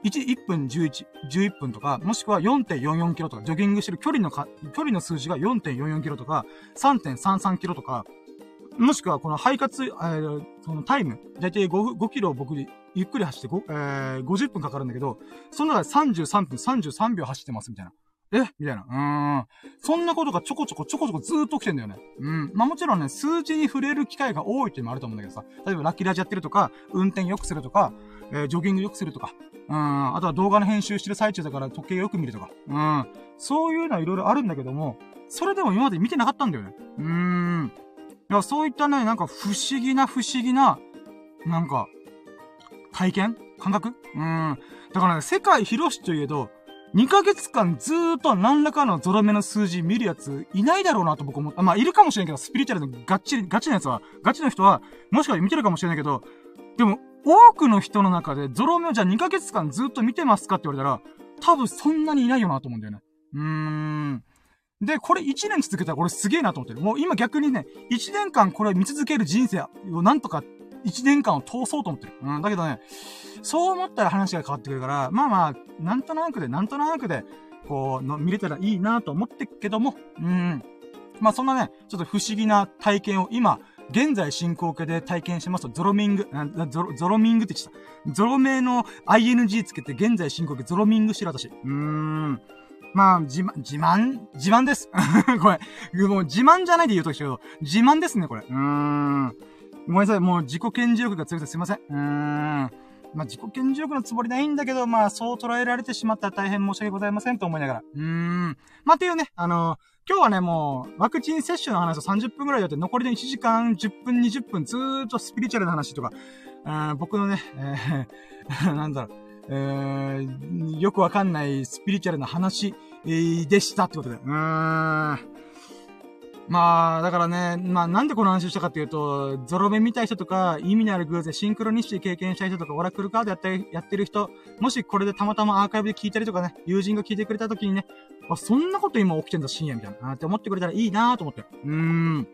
S1: 1、1分11、11分とか、もしくは4.44キロとか、ジョギングしてる距離のか、距離の数字が4.44キロとか、3.33キロとか、もしくはこの肺活、えー、そのタイム、だいたい 5, 5キロ僕ゆっくり走って5、えー、50分かかるんだけど、その中で33分33秒走ってますみたいな。え？みたいな。うーん。そんなことがちょこちょこちょこちょこずーっと起きてんだよね。うん。まあもちろんね、数字に触れる機会が多いっていうのもあると思うんだけどさ。例えばラッキーラジやってるとか、運転良くするとか、えー、ジョギング良くするとか、うん、あとは動画の編集してる最中だから時計よく見るとか、うん、そういうのはいろいろあるんだけども、それでも今まで見てなかったんだよね。うーん。いや、そういったね、なんか不思議な不思議な、なんか、体験？感覚？うん。だからね、世界広しといえど、2ヶ月間ずーっと何らかのゾロ目の数字見るやついないだろうなと僕思った。まあ、いるかもしれんけど、スピリチュアルのガチ、ガチなやつは、ガチの人は、もしかしたら見てるかもしれないけど、でも、多くの人の中でゾロ目をじゃあ2ヶ月間ずっと見てますかって言われたら、多分そんなにいないよなと思うんだよね。うーん。で、これ1年続けたらこれすげえなと思ってる。もう今逆にね、1年間これ見続ける人生をなんとか1年間を通そうと思ってる。うん、だけどね、そう思ったら話が変わってくるから、まあまあ、なんとなくで、なんとなくで、こう、の見れたらいいなと思ってっけども、うん。まあそんなね、ちょっと不思議な体験を今、現在進行形で体験しますと、ゾロミング、ゾロ、ゾロミングって言ってた。ゾロ名の ing つけて現在進行形ゾロミングしてる私。うーん。まあ、自慢、自慢？自慢です。これ。もう自慢じゃないで言うときけど、自慢ですね、これ。うーん。ごめんなさい。もう自己顕示欲が強くてすいません。うーん。まあ、自己顕示欲のつもりないんだけど、まあ、そう捉えられてしまったら大変申し訳ございませんと思いながら。うーん。まあ、っていうね、あのー今日はね、もう、ワクチン接種の話を30分くらいやって、残りで1時間、10分、20分、ずーっとスピリチュアルな話とか、僕のね、えー、なんだろう、えー、よくわかんないスピリチュアルな話、でしたってことで。うーん。まあ、だからね、まあなんでこの話をしたかっていうと、ゾロ目見たい人とか、意味のある偶然、シンクロニシティ経験した人とか、オラクルカードやったり、やってる人、もしこれでたまたまアーカイブで聞いたりとかね、友人が聞いてくれた時にね、あ、そんなこと今起きてんだ深夜みたいな、って思ってくれたらいいなと思って。うーん。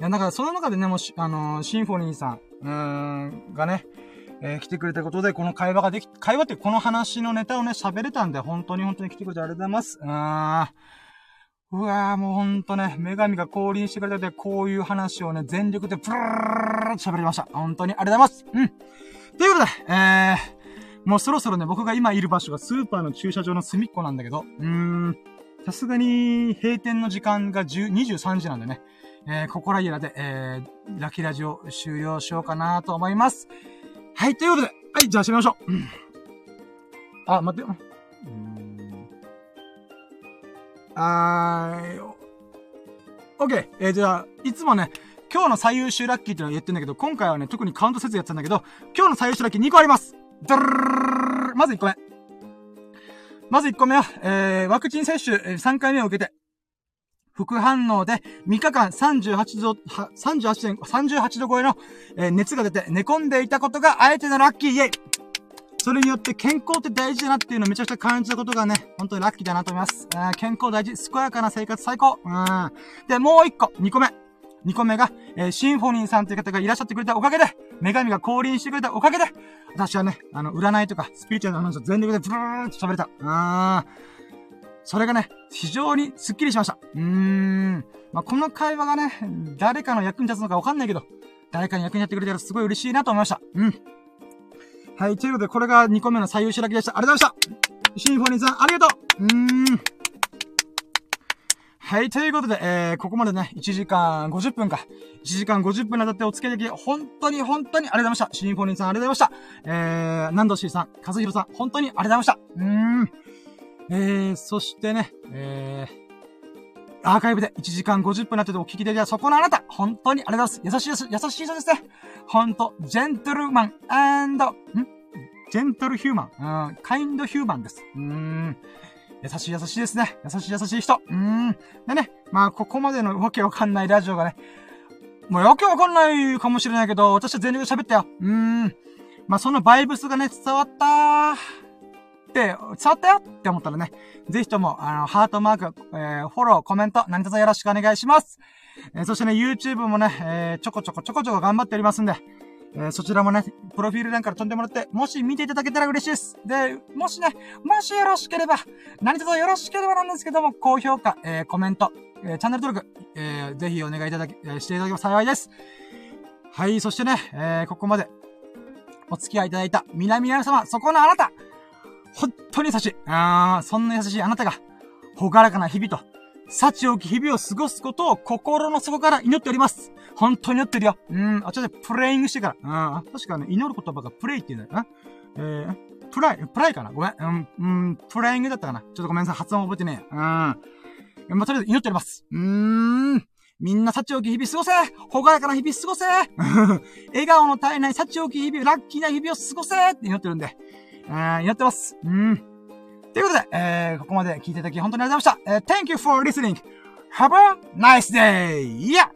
S1: いや、だからその中でね、もし、あのー、シンフォニーさん、うーん、がね、えー、来てくれたことで、この会話ができ、会話ってこの話のネタをね、喋れたんで、本当に本当に来てくれてありがとうございます。うーん。うわぁ、もうほんとね、女神が降臨してくれたで、こういう話をね、全力でプルルルルと喋りました。本当にありがとうございます。うん。ということで、えー、もうそろそろね、僕が今いる場所がスーパーの駐車場の隅っこなんだけど、うーん、さすがに閉店の時間が10 23時なんでね、えー、ここらいらで、えー、ラキラジオ終了しようかなと思います。はい、ということで、はい、じゃあ閉めましょう。うん、あ、待って。あー、OK。えー、じゃあ、いつもね、今日の最優秀ラッキーってのは言ってんだけど、今回はね、特にカウントせずやってたんだけど、今日の最優秀ラッキー2個ありますドルルまず1個目。まず1個目は、えー、ワクチン接種3回目を受けて、副反応で3日間38度、38度、38度超えの、え、熱が出て寝込んでいたことがあえてのラッキーイェイそれによって健康って大事だなっていうのをめちゃくちゃ感じたことがね、本当にラッキーだなと思います。健康大事、健やかな生活最高。うん。で、もう一個、二個目。二個目が、えー、シンフォニーさんという方がいらっしゃってくれたおかげで、女神が降臨してくれたおかげで、私はね、あの、占いとか、スピリチュアルな話を全力でブーンと喋れた。うん。それがね、非常にスッキリしました。うーん。まあ、この会話がね、誰かの役に立つのかわかんないけど、誰かに役に立ってくれたらすごい嬉しいなと思いました。うん。はい、ということで、これが2個目の最優秀だけでした。ありがとうございましたシンフォニーさん、ありがとううーん。はい、ということで、えー、ここまでね、1時間50分か。1時間50分にわたってお付き合いでき、本当に本当にありがとうございました。シンフォニーさんありがとうございました。えー、ナンドシーさん、カズヒロさん、本当にありがとうございました。うーん。えー、そしてね、えー、アーカイブで1時間50分になっててお聞きできたそこのあなた、本当にありがとうございます。優しいです。優しい人ですね。ほんと、ジェントルマン、ん？ジェントルヒューマン、うん、カインドヒューマンです。うーん。優しい優しいですね。優しい優しい人。うーん。でね、まあ、ここまでのわけわかんないラジオがね、もうわけわかんないかもしれないけど、私は全力で喋ったよ。うーん。まあ、そのバイブスがね、伝わったー。って、伝わったよって思ったらね、ぜひとも、あの、ハートマーク、えー、フォロー、コメント、何卒よろしくお願いします。えー、そしてね、YouTube もね、えー、ちょこちょこちょこちょこ頑張っておりますんで、えー、そちらもね、プロフィール欄から飛んでもらって、もし見ていただけたら嬉しいです。で、もしね、もしよろしければ、何卒よろしければなんですけども、高評価、えー、コメント、えー、チャンネル登録、えー、ぜひお願いいただき、えー、していただければ幸いです。はい、そしてね、えー、ここまで、お付き合いいただいた、南ア様、そこのあなた、本当に優しい。あー、そんな優しいあなたが、ほがらかな日々と、幸多き日々を過ごすことを心の底から祈っております。本当に祈ってるよ。うん、あ、ちょっとプレイングしてから。うん、確かね、祈る言葉がプレイって言うんだよな。えー、プライ、プライかな？ごめん。うん、うん、プレイングだったかな？ちょっとごめんなさい。発音覚えてねえ。うん。まあ、とりあえず祈っております。うーん。みんな幸多き日々過ごせほがらかな日々過ごせ笑顔の絶えない幸多き日々、ラッキーな日々を過ごせって祈ってるんで。うん、祈ってます。うん。ということで、えー、ここまで聞いていただき本当にありがとうございました。えー、Thank you for listening. Have a nice day! Yeah!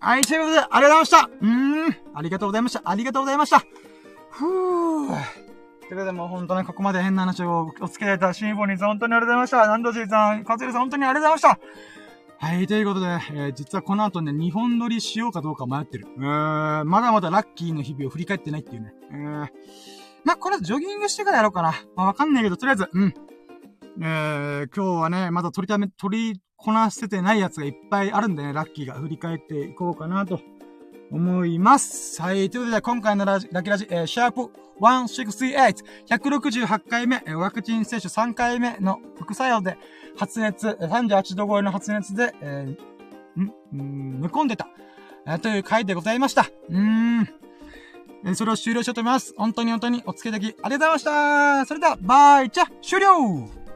S1: はい、ということで、ありがとうございましたうん、ありがとうございました。ありがとうございました。ふぅ。ということで、もう本当にここまで変な話をお付き合いいたシンフォニーさん、本当にありがとうございました。ナンドジーさん、カズルさん、本当にありがとうございました。はい、ということで、えー、実はこの後ね、日本撮りしようかどうか迷ってる。うーん、まだまだラッキーの日々を振り返ってないっていうね。うーん。まこれジョギングしてからやろうかな。まあ、わかんないけど、とりあえず、うん。えー、今日はね、まだ取りため、取りこなせてないやつがいっぱいあるんでね、ラッキーが振り返っていこうかなと思います。はい。ということで、今回のラジラキラジ、えー、シャープ168、168回目、え、ワクチン接種3回目の副作用で、発熱、38度超えの発熱で、えー、ん、ん、寝込んでた、えー、という回でございました。うーん。え、それを終了しようと思います。本当に本当にお付けいただきありがとうございました。それでは、バイチャ終了